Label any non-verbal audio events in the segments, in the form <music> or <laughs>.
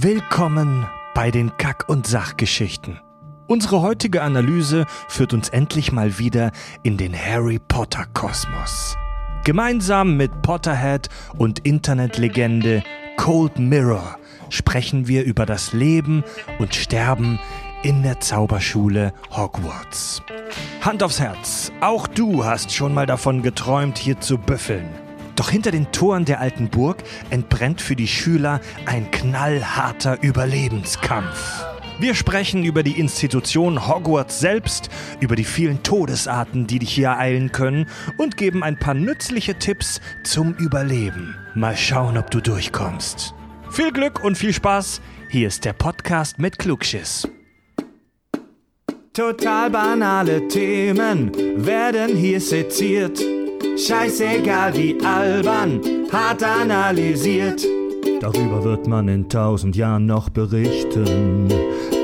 Willkommen bei den Kack- und Sachgeschichten. Unsere heutige Analyse führt uns endlich mal wieder in den Harry Potter Kosmos. Gemeinsam mit Potterhead und Internetlegende Cold Mirror sprechen wir über das Leben und Sterben in der Zauberschule Hogwarts. Hand aufs Herz, auch du hast schon mal davon geträumt, hier zu büffeln. Doch hinter den Toren der alten Burg entbrennt für die Schüler ein knallharter Überlebenskampf. Wir sprechen über die Institution Hogwarts selbst, über die vielen Todesarten, die dich hier ereilen können und geben ein paar nützliche Tipps zum Überleben. Mal schauen, ob du durchkommst. Viel Glück und viel Spaß. Hier ist der Podcast mit Klugschiss. Total banale Themen werden hier seziert. Scheißegal wie albern, hart analysiert. Darüber wird man in tausend Jahren noch berichten.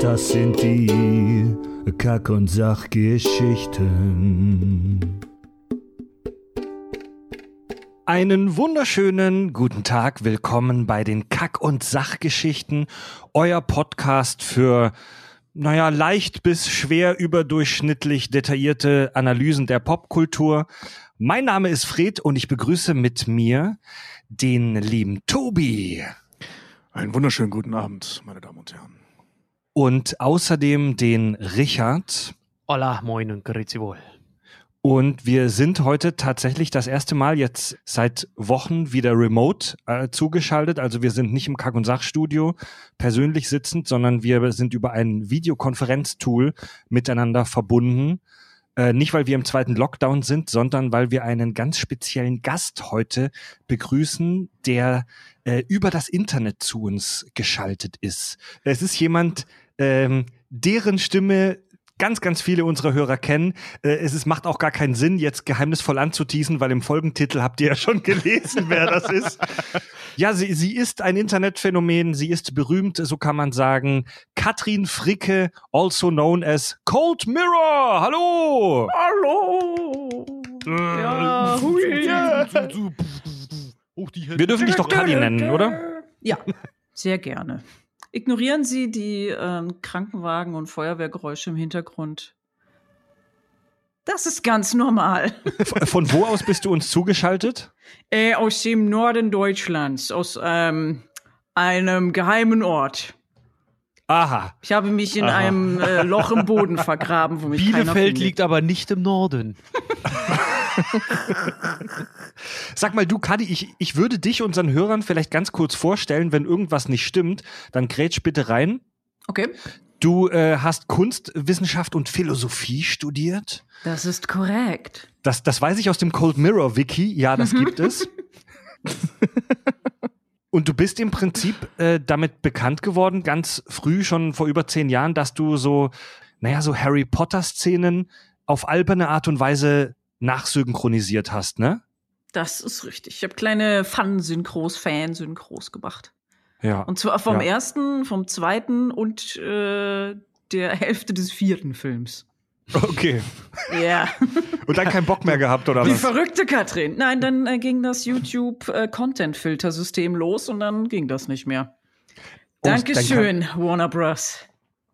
Das sind die Kack- und Sachgeschichten. Einen wunderschönen guten Tag, willkommen bei den Kack- und Sachgeschichten, euer Podcast für, naja, leicht bis schwer überdurchschnittlich detaillierte Analysen der Popkultur. Mein Name ist Fred und ich begrüße mit mir den lieben Tobi. Einen wunderschönen guten Abend, meine Damen und Herren. Und außerdem den Richard. Hola, moin und grüezi wohl. Und wir sind heute tatsächlich das erste Mal jetzt seit Wochen wieder remote äh, zugeschaltet. Also wir sind nicht im Kack- und Sachstudio persönlich sitzend, sondern wir sind über ein Videokonferenztool miteinander verbunden. Äh, nicht, weil wir im zweiten Lockdown sind, sondern weil wir einen ganz speziellen Gast heute begrüßen, der äh, über das Internet zu uns geschaltet ist. Es ist jemand, ähm, deren Stimme ganz, ganz viele unserer Hörer kennen. Äh, es ist, macht auch gar keinen Sinn, jetzt geheimnisvoll anzuteasen, weil im Folgentitel habt ihr ja schon gelesen, <laughs> wer das ist. Ja, sie, sie ist ein Internetphänomen, sie ist berühmt, so kann man sagen. Katrin Fricke, also known as Cold Mirror. Hallo! Hallo! Ja, hui. Wir dürfen dich doch Kadi nennen, oder? Ja, sehr gerne. Ignorieren Sie die ähm, Krankenwagen und Feuerwehrgeräusche im Hintergrund. Das ist ganz normal. <laughs> Von wo aus bist du uns zugeschaltet? Äh, aus dem Norden Deutschlands, aus ähm, einem geheimen Ort. Aha. Ich habe mich in einem äh, Loch im Boden <laughs> vergraben, wo mich Bielefeld liegt aber nicht im Norden. <laughs> Sag mal, du, Kadi, ich, ich würde dich unseren Hörern vielleicht ganz kurz vorstellen, wenn irgendwas nicht stimmt, dann grätsch bitte rein. Okay. Du äh, hast Kunst, Wissenschaft und Philosophie studiert. Das ist korrekt. Das, das weiß ich aus dem Cold Mirror Wiki. Ja, das gibt es. <laughs> Und du bist im Prinzip äh, damit bekannt geworden, ganz früh, schon vor über zehn Jahren, dass du so, naja, so Harry Potter-Szenen auf alberne Art und Weise nachsynchronisiert hast, ne? Das ist richtig. Ich habe kleine Fun-Synchros, Fan-Synchros gemacht. Ja. Und zwar vom Ja. ersten, vom zweiten und äh, der Hälfte des vierten Films. Okay. Ja. <laughs> Und dann keinen Bock mehr gehabt, oder Die was? verrückte Katrin. Nein, dann äh, ging das YouTube-Content-Filter-System los und dann ging das nicht mehr. Und dein Dankeschön, Warner Bros.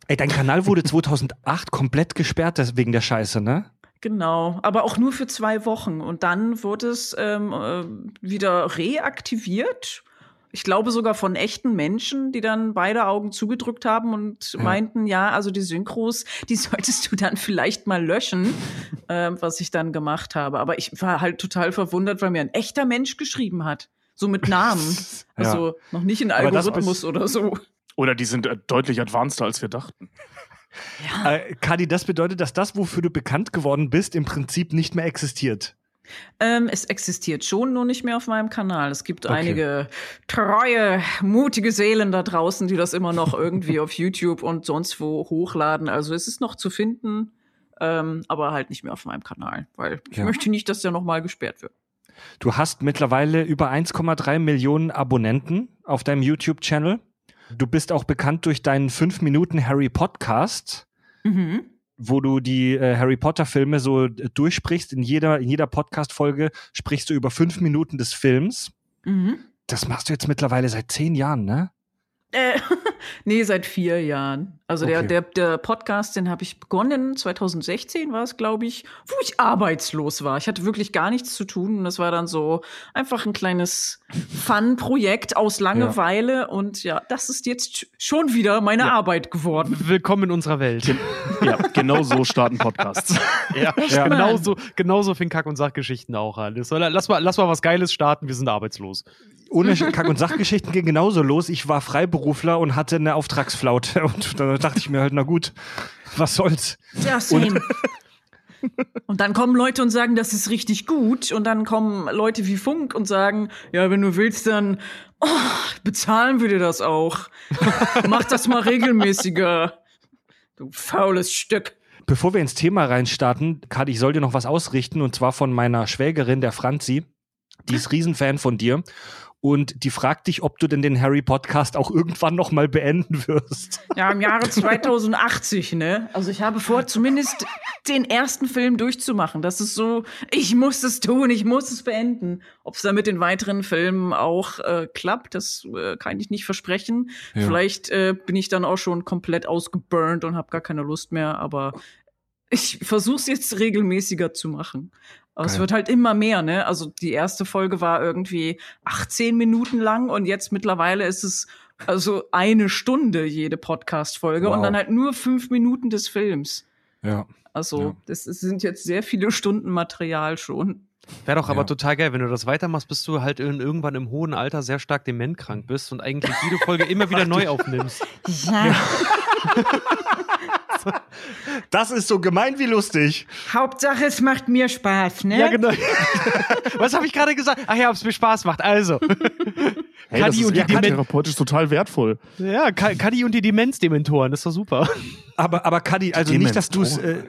Ey, dein Kanal wurde 2008 komplett gesperrt wegen der Scheiße, ne? Genau, aber auch nur für zwei Wochen. Und dann wurde es ähm, äh, wieder reaktiviert. Ich glaube sogar von echten Menschen, die dann beide Augen zugedrückt haben und Ja. meinten, ja, also die Synchros, die solltest du dann vielleicht mal löschen, ähm, was ich dann gemacht habe. Aber ich war halt total verwundert, weil mir ein echter Mensch geschrieben hat. So mit Namen. <laughs> Also noch nicht in Algorithmus oder so. Oder die sind äh, deutlich advanceder, als wir dachten. Ja. Äh, Kadi, das bedeutet, dass das, wofür du bekannt geworden bist, im Prinzip nicht mehr existiert. Ähm, es existiert schon, nur nicht mehr auf meinem Kanal. Es gibt Okay. einige treue, mutige Seelen da draußen, die das immer noch irgendwie <laughs> auf YouTube und sonst wo hochladen. Also es ist noch zu finden, ähm, aber halt nicht mehr auf meinem Kanal, weil ich Ja. möchte nicht, dass der nochmal gesperrt wird. Du hast mittlerweile über 1,3 Millionen Abonnenten auf deinem YouTube-Channel. Du bist auch bekannt durch deinen 5 Minuten Harry Podcast, Mhm. Wo du die äh, Harry Potter Filme so äh, durchsprichst. In jeder, in jeder Podcast-Folge sprichst du über 5 Minuten des Films. Mhm. Das machst du jetzt mittlerweile seit 10 Jahren, ne? Äh, <laughs> nee, seit vier Jahren. Also der, Okay. der, der Podcast, den habe ich begonnen, 2016 war es, glaube ich, wo ich arbeitslos war. Ich hatte wirklich gar nichts zu tun und das war dann so einfach ein kleines <laughs> Fun-Projekt aus Langeweile und ja, das ist jetzt schon wieder meine Ja. Arbeit geworden. Willkommen in unserer Welt. Ja, genau so starten Podcasts. <laughs> ja, Ja. Genauso, genauso fing Kack- und Sachgeschichten auch an. Lass, mal, lass mal was Geiles starten, wir sind arbeitslos. Ohne Kack- und Sachgeschichten ging genauso los. Ich war Freiberufler und hatte eine Auftragsflaute. Und da dachte ich mir halt, na gut, was soll's. Ja, same. Und dann kommen Leute und sagen, das ist richtig gut. Und dann kommen Leute wie Funk und sagen, ja, wenn du willst, dann oh, bezahlen wir dir das auch. <laughs> Mach das mal regelmäßiger. Du faules Stück. Bevor wir ins Thema reinstarten, Kadi, ich soll dir noch was ausrichten und zwar von meiner Schwägerin, der Franzi. Die ist Riesenfan von dir und die fragt dich, ob du denn den Harry Podcast auch irgendwann noch mal beenden wirst. Ja, im Jahre 2080, ne? Also ich habe vor, zumindest den ersten Film durchzumachen. Das ist so, ich muss es tun, ich muss es beenden. Ob es dann mit den weiteren Filmen auch äh, klappt, das äh, kann ich nicht versprechen. Ja. Vielleicht äh, bin ich dann auch schon komplett ausgeburnt und habe gar keine Lust mehr, aber ich versuche es jetzt regelmäßiger zu machen. Aber es wird halt immer mehr, ne? Also die erste Folge war irgendwie 18 Minuten lang und jetzt mittlerweile ist es also eine Stunde jede Podcast-Folge Wow. und dann halt nur fünf Minuten des Films. Ja. Also Ja. das sind jetzt sehr viele Stunden Material schon. Wäre doch aber Ja. total geil, wenn du das weitermachst, bis du halt in, irgendwann im hohen Alter sehr stark dementkrank bist und eigentlich jede Folge immer wieder <laughs> neu aufnimmst. Ja. <laughs> Das ist so gemein wie lustig. Hauptsache, es macht mir Spaß, ne? Ja, genau. <laughs> Was habe ich gerade gesagt? Ach ja, ob es mir Spaß macht. Also. <laughs> Hey, das Kadi ist und die ja, Demen therapeutisch total wertvoll. ja, Ka- Kadi und die Demenzdementoren, das ist doch super. Aber, aber Kadi, also nicht, dass du es, äh,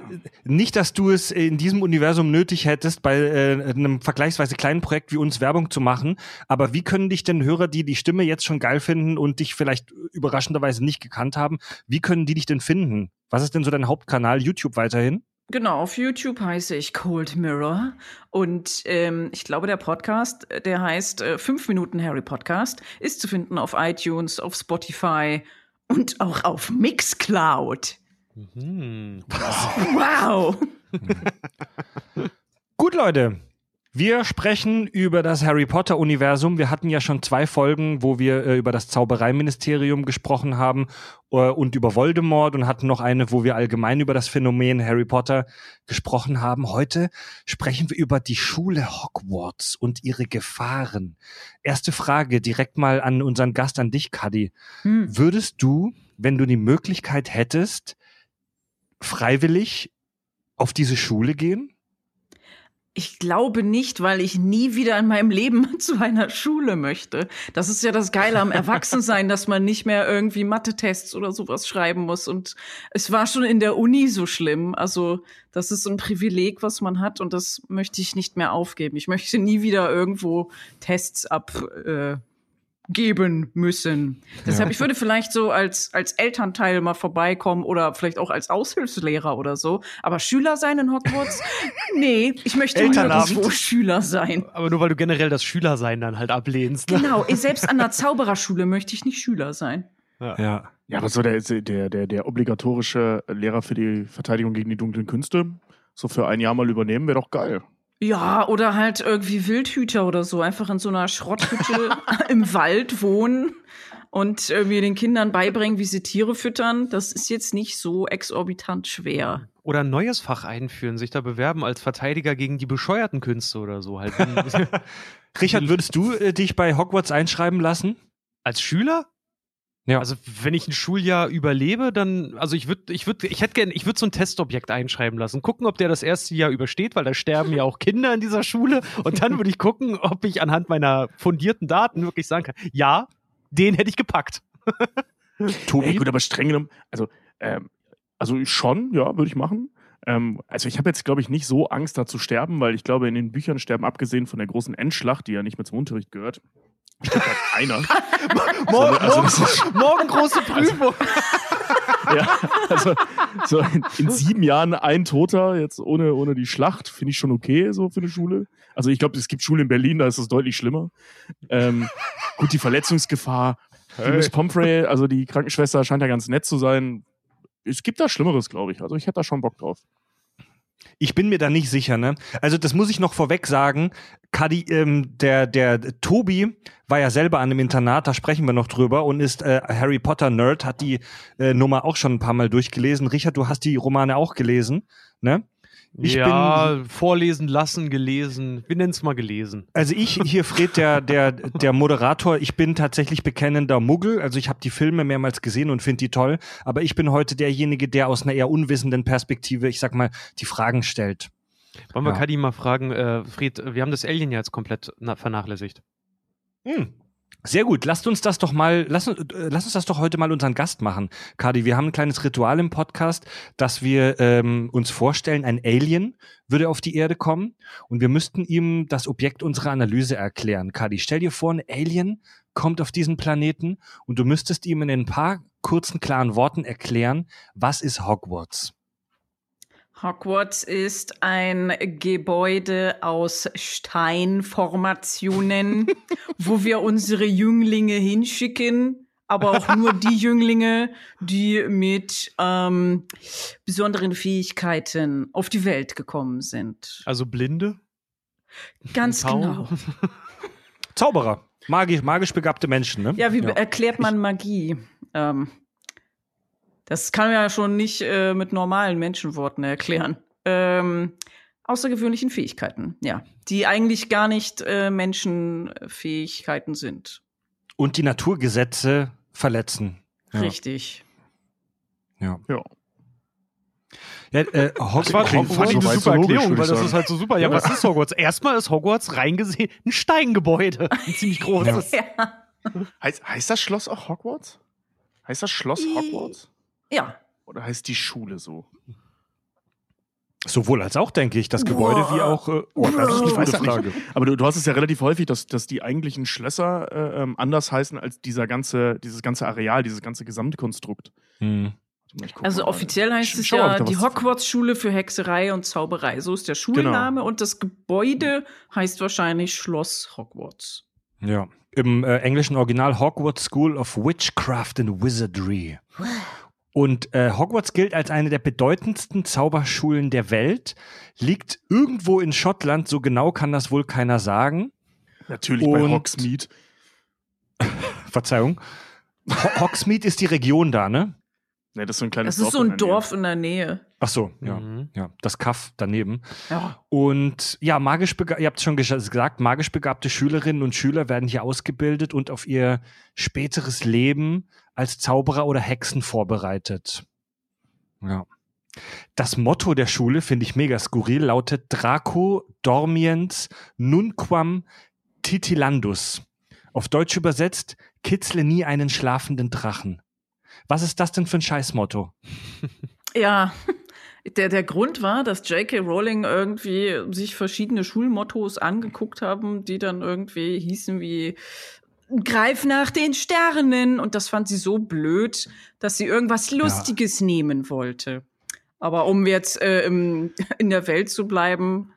nicht, dass du es in diesem Universum nötig hättest, bei äh, einem vergleichsweise kleinen Projekt wie uns Werbung zu machen. Aber wie können dich denn Hörer, die die Stimme jetzt schon geil finden und dich vielleicht überraschenderweise nicht gekannt haben, wie können die dich denn finden? Was ist denn so dein Hauptkanal? YouTube weiterhin? Genau, auf YouTube heiße ich Cold Mirror und ähm, ich glaube, der Podcast, äh, der heißt äh, 5 Minuten Harry Podcast, ist zu finden auf iTunes, auf Spotify und auch auf Mixcloud. Hm. Wow! <laughs> Gut, Leute. Wir sprechen über das Harry Potter Universum. Wir hatten ja schon zwei Folgen, wo wir äh, über das Zaubereiministerium gesprochen haben äh, und über Voldemort und hatten noch eine, wo wir allgemein über das Phänomen Harry Potter gesprochen haben. Heute sprechen wir über die Schule Hogwarts und ihre Gefahren. Erste Frage direkt mal an unseren Gast, an dich, Kadi. Hm. Würdest du, wenn du die Möglichkeit hättest, freiwillig auf diese Schule gehen? Ich glaube nicht, weil ich nie wieder in meinem Leben <laughs> zu einer Schule möchte. Das ist ja das Geile am Erwachsensein, dass man nicht mehr irgendwie Mathe-Tests oder sowas schreiben muss. Und es war schon in der Uni so schlimm. Also, das ist ein Privileg, was man hat. Und das möchte ich nicht mehr aufgeben. Ich möchte nie wieder irgendwo Tests abgeben äh, geben müssen. Deshalb, ich würde vielleicht so als, als Elternteil mal vorbeikommen oder vielleicht auch als Aushilfslehrer oder so. Aber Schüler sein in Hogwarts? <laughs> nee, ich möchte nirgendwo Schüler sein. Aber nur weil du generell das Schülersein dann halt ablehnst. Ne? Genau, eh, selbst an der <laughs> Zaubererschule möchte ich nicht Schüler sein. Ja. Ja, aber so der, der, der, der obligatorische Lehrer für die Verteidigung gegen die dunklen Künste, so für ein Jahr mal übernehmen, wäre doch geil. Ja, oder halt irgendwie Wildhüter oder so, einfach in so einer Schrotthütte <laughs> im Wald wohnen und irgendwie den Kindern beibringen, wie sie Tiere füttern. Das ist jetzt nicht so exorbitant schwer. Oder ein neues Fach einführen, sich da bewerben als Verteidiger gegen die bescheuerten Künste oder so. Halt. <laughs> Richard, würdest du äh, dich bei Hogwarts einschreiben lassen? als Schüler? Ja. Also wenn ich ein Schuljahr überlebe, dann, also ich würde, ich würde, ich hätte gerne, ich würde so ein Testobjekt einschreiben lassen, gucken, ob der das erste Jahr übersteht, weil da sterben ja auch Kinder in dieser Schule. Und dann würde ich gucken, ob ich anhand meiner fundierten Daten wirklich sagen kann, ja, den hätte ich gepackt. <laughs> Tobi? Ey, gut, aber streng genommen, also, ähm, also schon, ja, würde ich machen. Ähm, also ich habe jetzt, glaube ich, nicht so Angst, da zu sterben, weil ich glaube, in den Büchern sterben, abgesehen von der großen Endschlacht, die ja nicht mehr zum Unterricht gehört, stirbt halt einer. <laughs> Morgen, also das ist- morgen große Prüfung. <laughs> ja, also so in, in sieben Jahren ein Toter, jetzt ohne, ohne die Schlacht, finde ich schon okay, so für eine Schule. Also ich glaube, es gibt Schulen in Berlin, da ist es deutlich schlimmer. Ähm, gut, die Verletzungsgefahr, Die Miss Pomfrey, also die Krankenschwester, scheint ja ganz nett zu sein. Es gibt da Schlimmeres, glaube ich. Also ich hätte da schon Bock drauf. Ich bin mir da nicht sicher, ne? Also, das muss ich noch vorweg sagen. Kadi, ähm, der, der Tobi war ja selber an einem Internat, da sprechen wir noch drüber und ist äh, Harry Potter Nerd, hat die äh, Nummer auch schon ein paar Mal durchgelesen. Richard, du hast die Romane auch gelesen, ne? Ich ja, vorlesen lassen, gelesen. Wir nennen es mal gelesen. Also ich hier, Fred, der, der, der Moderator, ich bin tatsächlich bekennender Muggel. Also ich habe die Filme mehrmals gesehen und finde die toll. Aber ich bin heute derjenige, der aus einer eher unwissenden Perspektive, ich sag mal, die Fragen stellt. Wollen wir ja. Kadi mal fragen, äh, Fred, wir haben das Alien ja jetzt komplett vernachlässigt. Hm. Sehr gut, lasst uns das doch mal, lass, äh, lass uns das doch heute mal unseren Gast machen. Kadi, wir haben ein kleines Ritual im Podcast, dass wir ähm, uns vorstellen, ein Alien würde auf die Erde kommen und wir müssten ihm das Objekt unserer Analyse erklären. Kadi, stell dir vor, ein Alien kommt auf diesen Planeten und du müsstest ihm in ein paar kurzen, klaren Worten erklären, was ist Hogwarts? Hogwarts ist ein Gebäude aus Steinformationen, <laughs> wo wir unsere Jünglinge hinschicken, aber auch nur die <laughs> Jünglinge, die mit ähm, besonderen Fähigkeiten auf die Welt gekommen sind. Also Blinde? Ganz genau. <laughs> Zauberer. Magisch, magisch begabte Menschen, ne? Ja, wie ja. erklärt man Magie? Ähm, das kann man ja schon nicht äh, mit normalen Menschenworten erklären. Ähm, außergewöhnlichen Fähigkeiten, ja. Die eigentlich gar nicht äh, Menschenfähigkeiten sind. Und die Naturgesetze verletzen. Ja. Richtig. Ja. Ja. Ja, äh, Hogwarts war fand ich eine super Erklärung, weil das ist halt so super. Ja, was ist Hogwarts? Erstmal ist Hogwarts reingesehen ein Steingebäude. <laughs> Ein ziemlich großes. Ja. Heißt, heißt das Schloss auch Hogwarts? Heißt das Schloss Hogwarts? Ja. Oder heißt die Schule so? Sowohl als auch, denke ich, das Gebäude Boah. wie auch. Äh, oh, das ist eine gute Frage. Aber du, du, hast es ja relativ häufig, dass, dass die eigentlichen Schlösser äh, ähm, anders heißen als dieser ganze, dieses ganze Areal, dieses ganze Gesamtkonstrukt. Hm. Also offiziell heißt es ja die Hogwarts-Schule für Hexerei und Zauberei. So ist der Schulname genau. und das Gebäude heißt wahrscheinlich Schloss Hogwarts. Ja, im äh, englischen Original Hogwarts School of Witchcraft and Wizardry. Und äh, Hogwarts gilt als eine der bedeutendsten Zauberschulen der Welt, liegt irgendwo in Schottland, so genau kann das wohl keiner sagen. Natürlich Und, bei Hogsmeade. <laughs> Verzeihung. Ho Hogsmeade ist die Region da, ne? Ne, das ist so ein kleines Dorf. Das ist so ein in Dorf in der Nähe. Ach so, ja, mhm. ja, das Kaff daneben. Ja. Und ja, magisch ihr habt es schon gesagt, magisch begabte Schülerinnen und Schüler werden hier ausgebildet und auf ihr späteres Leben als Zauberer oder Hexen vorbereitet. Ja. Das Motto der Schule finde ich mega skurril, lautet Draco dormiens nunquam titilandus. Auf Deutsch übersetzt, kitzle nie einen schlafenden Drachen. Was ist das denn für ein Scheißmotto? <laughs> Ja, der, der Grund war, dass J.K. Rowling irgendwie sich verschiedene Schulmottos angeguckt haben, die dann irgendwie hießen wie Greif nach den Sternen. Und das fand sie so blöd, dass sie irgendwas Lustiges ja. nehmen wollte. Aber um jetzt äh, im, <laughs> in der Welt zu bleiben,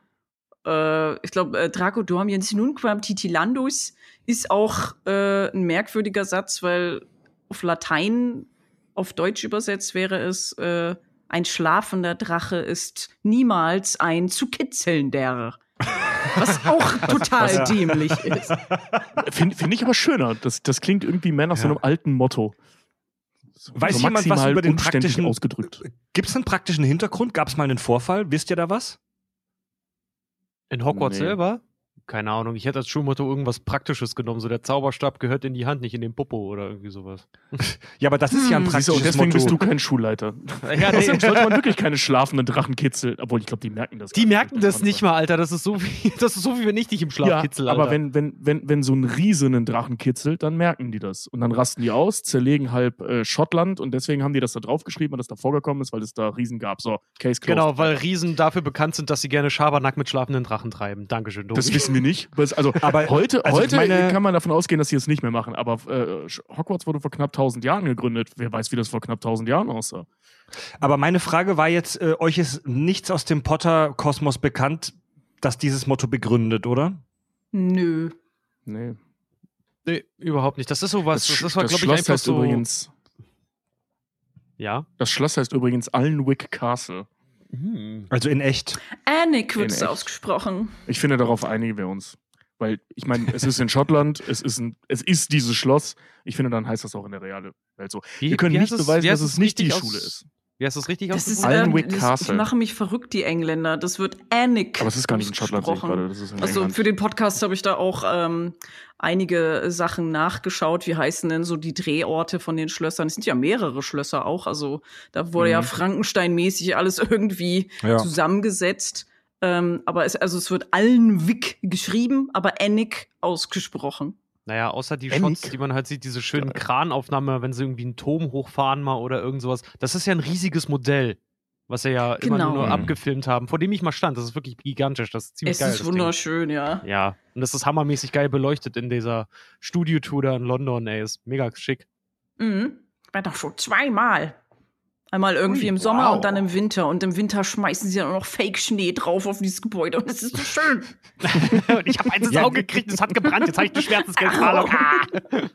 äh, ich glaube, äh, Draco Dormiens nunquam titilandus ist auch äh, ein merkwürdiger Satz, weil auf Latein, auf Deutsch übersetzt wäre es, äh, ein schlafender Drache ist niemals ein zu kitzelnder. Was auch total was, dämlich <laughs> ist. Finde find ich aber schöner. Das, das klingt irgendwie mehr nach ja. so einem alten Motto. So Weiß jemand was über den praktischen ausgedrückt? Gibt es einen praktischen Hintergrund? Gab es mal einen Vorfall? Wisst ihr da was? In Hogwarts nee. selber? Keine Ahnung, ich hätte als Schulmotto irgendwas Praktisches genommen. So der Zauberstab gehört in die Hand, nicht in den Popo oder irgendwie sowas. <laughs> ja, aber das ist ja ein hm. praktisches Siehst deswegen Motto. bist du kein Schulleiter. <laughs> ja, nee. Deswegen sollte man wirklich keine schlafenden Drachen kitzeln. Obwohl, ich glaube, die merken das. Die merken das nicht mal, Alter. Das ist so wie, <laughs> das ist so wie wenn ich dich im Schlaf ja, kitzel, Alter. Aber wenn, wenn, wenn, wenn so ein Riese einen Drachen kitzelt, dann merken die das. Und dann rasten die aus, zerlegen halb äh, Schottland und deswegen haben die das da draufgeschrieben, weil das da vorgekommen ist, weil es da Riesen gab. So, Case closed. Genau, weil Riesen dafür bekannt sind, dass sie gerne Schabernack mit schlafenden Drachen treiben. Dankeschön, Domi. Das wissen wir nicht. Also, aber heute, also heute meine, kann man davon ausgehen, dass sie es nicht mehr machen. Aber äh, Hogwarts wurde vor knapp 1000 Jahren gegründet. Wer weiß, wie das vor knapp 1000 Jahren aussah. Aber meine Frage war jetzt, äh, euch ist nichts aus dem Potter-Kosmos bekannt, das dieses Motto begründet, oder? Nö. Nee. Nee, überhaupt nicht. Das ist sowas, das, das war, das glaube ich, Schloss einfach heißt so. übrigens, Ja. das Schloss heißt übrigens Alnwick Castle. Hm. Also in echt. Annick wird In es echt. ausgesprochen. Ich finde, darauf einigen wir uns. Weil, ich meine, es ist in Schottland, es ist, ein, es ist dieses Schloss. Ich finde, dann heißt das auch in der realen Welt so. Wie- Wir können wie nicht es- beweisen, dass es nicht die Schule ist. Wie heißt das richtig Das ist? Alnwick ähm, das, ich Castle. mache mich verrückt, die Engländer. Das wird Annick. Aber es ist gar nicht in Schottland, gerade. Das ist in Also England. für den Podcast habe ich da auch ähm, einige Sachen nachgeschaut. Wie heißen denn so die Drehorte von den Schlössern? Es sind ja mehrere Schlösser auch. Also da wurde ja Mhm. Frankenstein-mäßig alles irgendwie Ja. zusammengesetzt. Ähm, aber es, also es wird Alnwick geschrieben, aber Annick ausgesprochen. Naja, außer die. Shots, die man halt sieht, diese schönen Geil. Kranaufnahme, wenn sie irgendwie einen Turm hochfahren mal oder irgend sowas. Das ist ja ein riesiges Modell, was sie ja immer Genau. nur Mhm. abgefilmt haben, vor dem ich mal stand. Das ist wirklich gigantisch. Das ist ziemlich Es geil. ist das Ding. wunderschön, ja. Ja, und das ist hammermäßig geil beleuchtet in dieser Studio-Tour da in London, ey. Ist mega schick. Mhm. Ich war doch schon zweimal. Einmal irgendwie Ui, im Sommer wow. und dann im Winter. Und im Winter schmeißen sie dann auch noch Fake-Schnee drauf auf dieses Gebäude. Und es ist so schön. <laughs> und ich habe eins ins Ja. Auge gekriegt, es hat gebrannt. Jetzt habe ich eine Schmerzensgeldzahlung.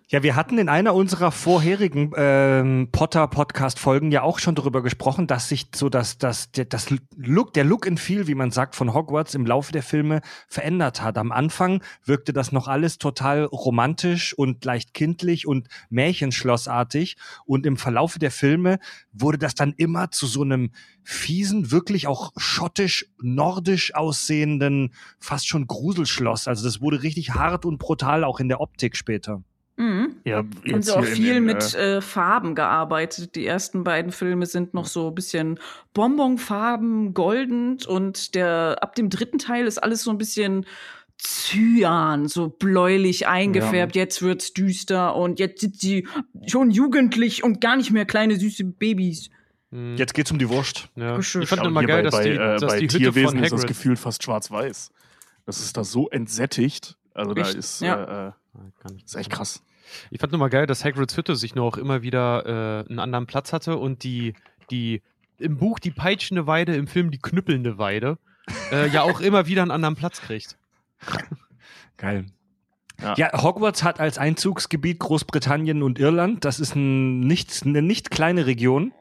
Ja, wir hatten in einer unserer vorherigen ähm, Potter-Podcast-Folgen ja auch schon darüber gesprochen, dass sich so das, das, der, das Look, der Look and Feel, wie man sagt, von Hogwarts im Laufe der Filme verändert hat. Am Anfang wirkte das noch alles total romantisch und leicht kindlich und Märchenschlossartig. Und im Verlaufe der Filme wurde das dann immer zu so einem fiesen, wirklich auch schottisch-nordisch aussehenden, fast schon Gruselschloss. Also das wurde richtig hart und brutal auch in der Optik später. Mhm. Ja, Und jetzt so auch viel den, mit Äh, äh, Farben gearbeitet. Die ersten beiden Filme sind noch so ein bisschen Bonbonfarben, goldend und der ab dem dritten Teil ist alles so ein bisschen Cyan, so bläulich eingefärbt. Jetzt wird's düster und jetzt sind sie schon jugendlich und gar nicht mehr kleine süße Babys. Hm. Jetzt geht's um die Wurst. Ja. Ich fand immer geil, bei, dass die, bei, äh, dass bei die Hütte Tierwesen von ist das gefühlt fast schwarz-weiß. Das ist da so entsättigt. Also da Echt? ist, Ja. äh, äh, ist echt krass. Ich fand nur mal geil, dass Hagrids Hütte sich nur auch immer wieder äh, einen anderen Platz hatte und die, die im Buch die peitschende Weide, im Film die knüppelnde Weide, äh, ja auch immer wieder einen anderen Platz kriegt. Geil. Ja. Ja. Hogwarts hat als Einzugsgebiet Großbritannien und Irland. Das ist ein nicht, eine nicht kleine Region.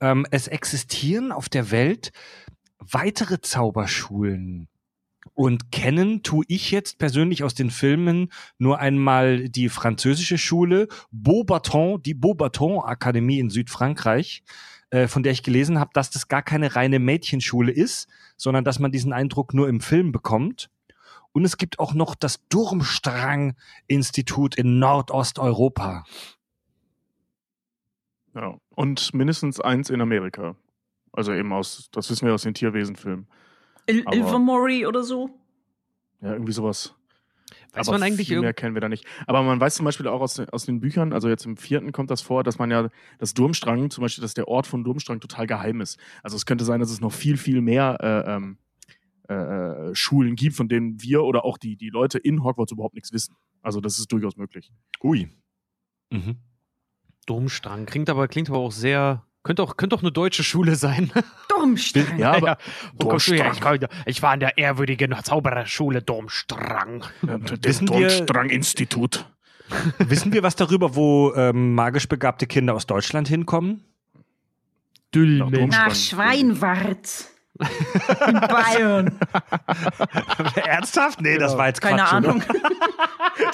Ähm, es existieren auf der Welt weitere Zauberschulen. Und kennen tue ich jetzt persönlich aus den Filmen nur einmal die französische Schule Beaubaton, die Beaubaton Akademie in Südfrankreich, äh, von der ich gelesen habe, dass das gar keine reine Mädchenschule ist, sondern dass man diesen Eindruck nur im Film bekommt. Und es gibt auch noch das Durmstrang-Institut in Nordosteuropa. Ja. Und mindestens eins in Amerika. Also eben aus, das wissen wir aus den Tierwesenfilmen. Il Ilvermorny oder so? Ja, irgendwie sowas. Weiß aber man eigentlich viel mehr kennen wir da nicht. Aber man weiß zum Beispiel auch aus, den- aus den Büchern, also jetzt im vierten kommt das vor, dass man ja das Durmstrang, zum Beispiel, dass der Ort von Durmstrang total geheim ist. Also es könnte sein, dass es noch viel, viel mehr äh, ähm, äh, Schulen gibt, von denen wir oder auch die, die Leute in Hogwarts überhaupt nichts wissen. Also das ist durchaus möglich. Ui. Mhm. Domstrang. Klingt aber, klingt aber auch sehr. Könnte auch, könnte auch eine deutsche Schule sein. <laughs> Durmstrang. Ja, aber Wo kommst du her? Domstrang. Ich, komm- ich war in der ehrwürdigen Zaubererschule Domstrang. äh, das Wissen wir- Durmstrang-Institut. <laughs> Wissen wir was darüber, wo ähm, magisch begabte Kinder aus Deutschland hinkommen? Dülmen. Domstrang. Nach Schweinwart. In <laughs> Bayern. <laughs> Ernsthaft? Nee, das war jetzt Keine Quatsch, oder? Ahnung. <laughs>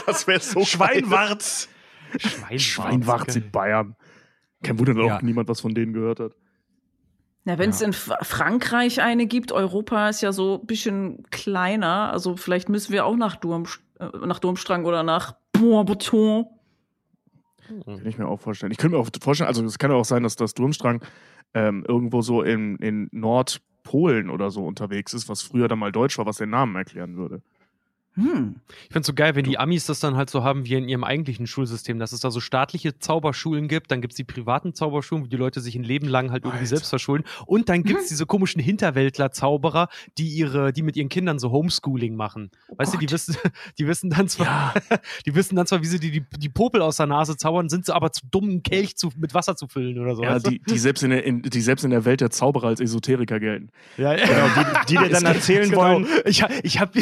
Das wäre so Schweinwarts. Schweinwarts. Schweinwarts in Bayern. Kein Wunder, dass Ja. auch niemand was von denen gehört hat. Na, wenn es in F Frankreich eine gibt, Europa ist ja so ein bisschen kleiner. Also vielleicht müssen wir auch nach, Durm, äh, nach Durmstrang oder nach Bourbeton. Kann ich mir auch vorstellen. Ich könnte mir auch vorstellen, also es kann ja auch sein, dass das Durmstrang ähm, irgendwo so in, in Nordpolen oder so unterwegs ist, was früher dann mal Deutsch war, was den Namen erklären würde. Hm. Ich finde es so geil, wenn die Amis das dann halt so haben wie in ihrem eigentlichen Schulsystem, dass es da so staatliche Zauberschulen gibt, dann gibt es die privaten Zauberschulen, wo die Leute sich ein Leben lang halt irgendwie Alter. selbst verschulden und dann gibt es diese komischen Hinterwäldler-Zauberer, die ihre, die mit ihren Kindern so Homeschooling machen. weißt du, die Gott. wissen, <laughs> die wissen dann zwar, <laughs> die wissen dann zwar, wie sie die, die, die Popel aus der Nase zaubern, sind sie aber zu dumm, einen Kelch zu, mit Wasser zu füllen oder so. Ja, weißt du? die, die, selbst in der, in, die selbst in der Welt der Zauberer als Esoteriker gelten. ja, ja. Genau, die, die dir <laughs> dann erzählen Genau. wollen, Ich, ich habe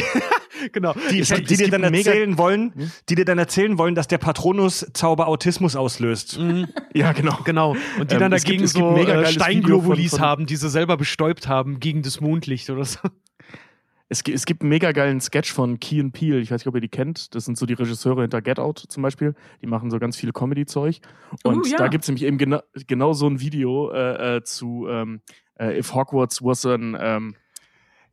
genau. Die, Es die, die dir dann erzählen wollen, Hm? die dir dann erzählen wollen, dass der Patronus-Zauber Autismus auslöst. Mhm, <laughs> Ja, genau. genau. Und die Ähm, dann dagegen es gibt so äh, Steinglobulis haben, die sie selber bestäubt haben gegen das Mondlicht oder so. Es, es gibt einen mega geilen Sketch von Key and Peele. Ich weiß nicht, ob ihr die kennt. Das sind so die Regisseure hinter Get Out zum Beispiel. Die machen so ganz viel Comedy-Zeug. Und Oh, ja. da gibt es nämlich eben gena genau so ein Video äh, äh, zu ähm, äh, If Hogwarts was an ähm,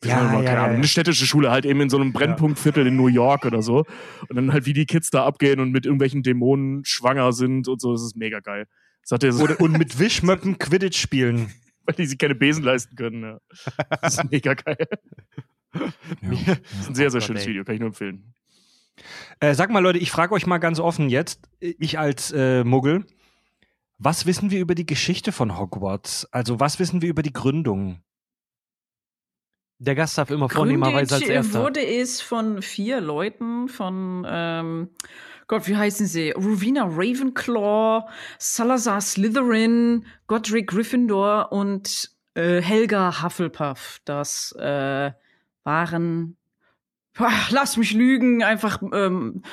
Ja, ja, keine ja, Ahnung, eine städtische Schule halt eben in so einem Brennpunktviertel in New York oder so. Und dann halt, wie die Kids da abgehen und mit irgendwelchen Dämonen schwanger sind und so. Das ist mega geil. Das hat so, und mit Wischmöppen Quidditch spielen. <laughs> weil die sich keine Besen leisten können. Ja. Das ist mega geil. <laughs> <laughs> Das ist ein sehr, sehr Oh Gott, schönes. Video, kann ich nur empfehlen. Äh, sag mal, Leute, ich frage euch mal ganz offen jetzt, ich als äh, Muggel, was wissen wir über die Geschichte von Hogwarts? Also, was wissen wir über die Gründung? Der Gast darf immer vornehmerweise als erster. wurde es von vier Leuten, von, ähm, Gott, wie heißen sie? Rowena Ravenclaw, Salazar Slytherin, Godric Gryffindor und äh, Helga Hufflepuff. Das äh, waren, Pah, lass mich lügen, einfach ähm,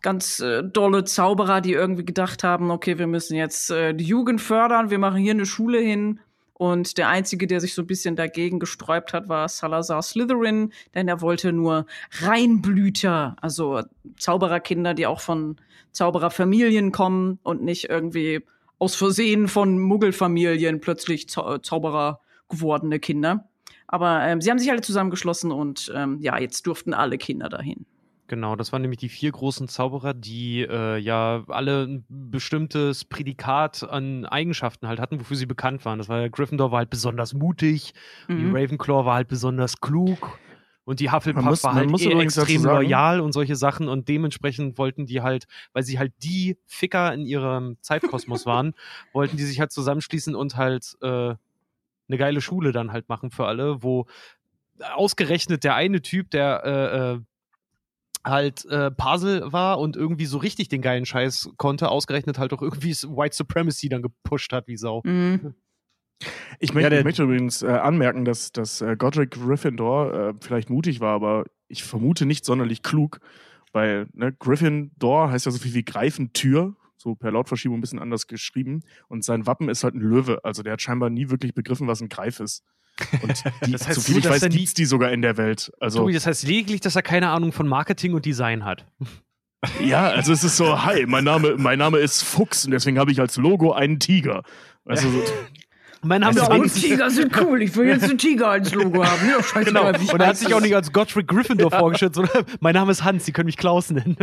ganz äh, dolle Zauberer, die irgendwie gedacht haben, okay, wir müssen jetzt äh, die Jugend fördern, wir machen hier eine Schule hin. Und der Einzige, der sich so ein bisschen dagegen gesträubt hat, war Salazar Slytherin, denn er wollte nur Reinblüter, also Zaubererkinder, die auch von Zaubererfamilien kommen und nicht irgendwie aus Versehen von Muggelfamilien plötzlich Zau Zauberer gewordene Kinder. Aber ähm, sie haben sich alle zusammengeschlossen und ähm, ja, jetzt durften alle Kinder dahin. Genau, das waren nämlich die vier großen Zauberer, die äh, ja alle ein bestimmtes Prädikat an Eigenschaften halt hatten, wofür sie bekannt waren. Das war ja Gryffindor war halt besonders mutig, die Mhm. Ravenclaw war halt besonders klug und die Hufflepuff muss- war halt muss eh extrem loyal und solche Sachen und dementsprechend wollten die halt, weil sie halt die Ficker in ihrem Zeitkosmos <laughs> waren, wollten die sich halt zusammenschließen und halt äh, eine geile Schule dann halt machen für alle, wo ausgerechnet der eine Typ, der äh, äh, halt äh, Puzzle war und irgendwie so richtig den geilen Scheiß konnte, ausgerechnet halt auch irgendwie White Supremacy dann gepusht hat wie Sau. Mhm. Ich, möchte, Ja, ich möchte übrigens äh, anmerken, dass, dass äh, Godric Gryffindor äh, vielleicht mutig war, aber ich vermute nicht sonderlich klug, weil ne, Gryffindor heißt ja so viel wie Greifentür, so per Lautverschiebung ein bisschen anders geschrieben. Und sein Wappen ist halt ein Löwe. Also der hat scheinbar nie wirklich begriffen, was ein Greif ist. Und die, <laughs> Das heißt so viel ich weiß, nie- gibt's die sogar in der Welt. Also Tobi, das heißt lediglich, dass er keine Ahnung von Marketing und Design hat. <laughs> ja, also es ist so, hi, mein Name, mein Name ist Fuchs und deswegen habe ich als Logo einen Tiger. Also so, <laughs> Mein Name Also ist. Tiger sind cool. Ich will jetzt einen Tiger als Logo haben. Ja, scheißegal, Genau. Und er hat sich auch nicht als Godric Gryffindor vorgestellt, sondern mein Name ist Hans, Sie können mich Klaus nennen.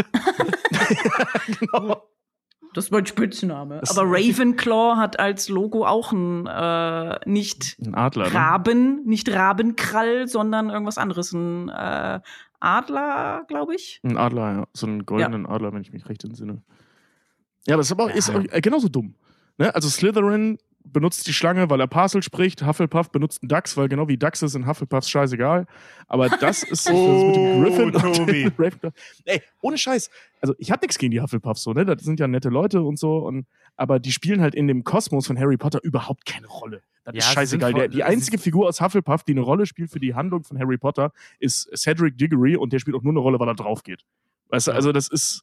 Das ist mein Spitzname. Das- Aber Ravenclaw hat als Logo auch ein äh, nicht ein Adler. Ne? Raben, nicht Rabenkrall, sondern irgendwas anderes. Ein äh, Adler, glaube ich. Ein Adler, ja. So einen goldenen Adler, wenn ich mich recht entsinne. Ja, aber es ist aber auch, ist auch genauso dumm. Ne? Also Slytherin benutzt die Schlange, weil er Parcel spricht. Hufflepuff benutzt einen Dachs, weil genau wie Dachs ist in Hufflepuffs scheißegal. Aber das ist <laughs> das mit dem Oh, Griffin und Tobi. dem <laughs> Ravenclaw. Ey, ohne Scheiß. Also ich hab nichts gegen die Hufflepuffs so, ne? Das sind ja nette Leute und so. Und, aber die spielen halt in dem Kosmos von Harry Potter überhaupt keine Rolle. Das Ja, ist scheißegal. voll- Der, die einzige Figur aus Hufflepuff, die eine Rolle spielt für die Handlung von Harry Potter, ist Cedric Diggory und der spielt auch nur eine Rolle, weil er drauf geht. Weißt du, also das ist.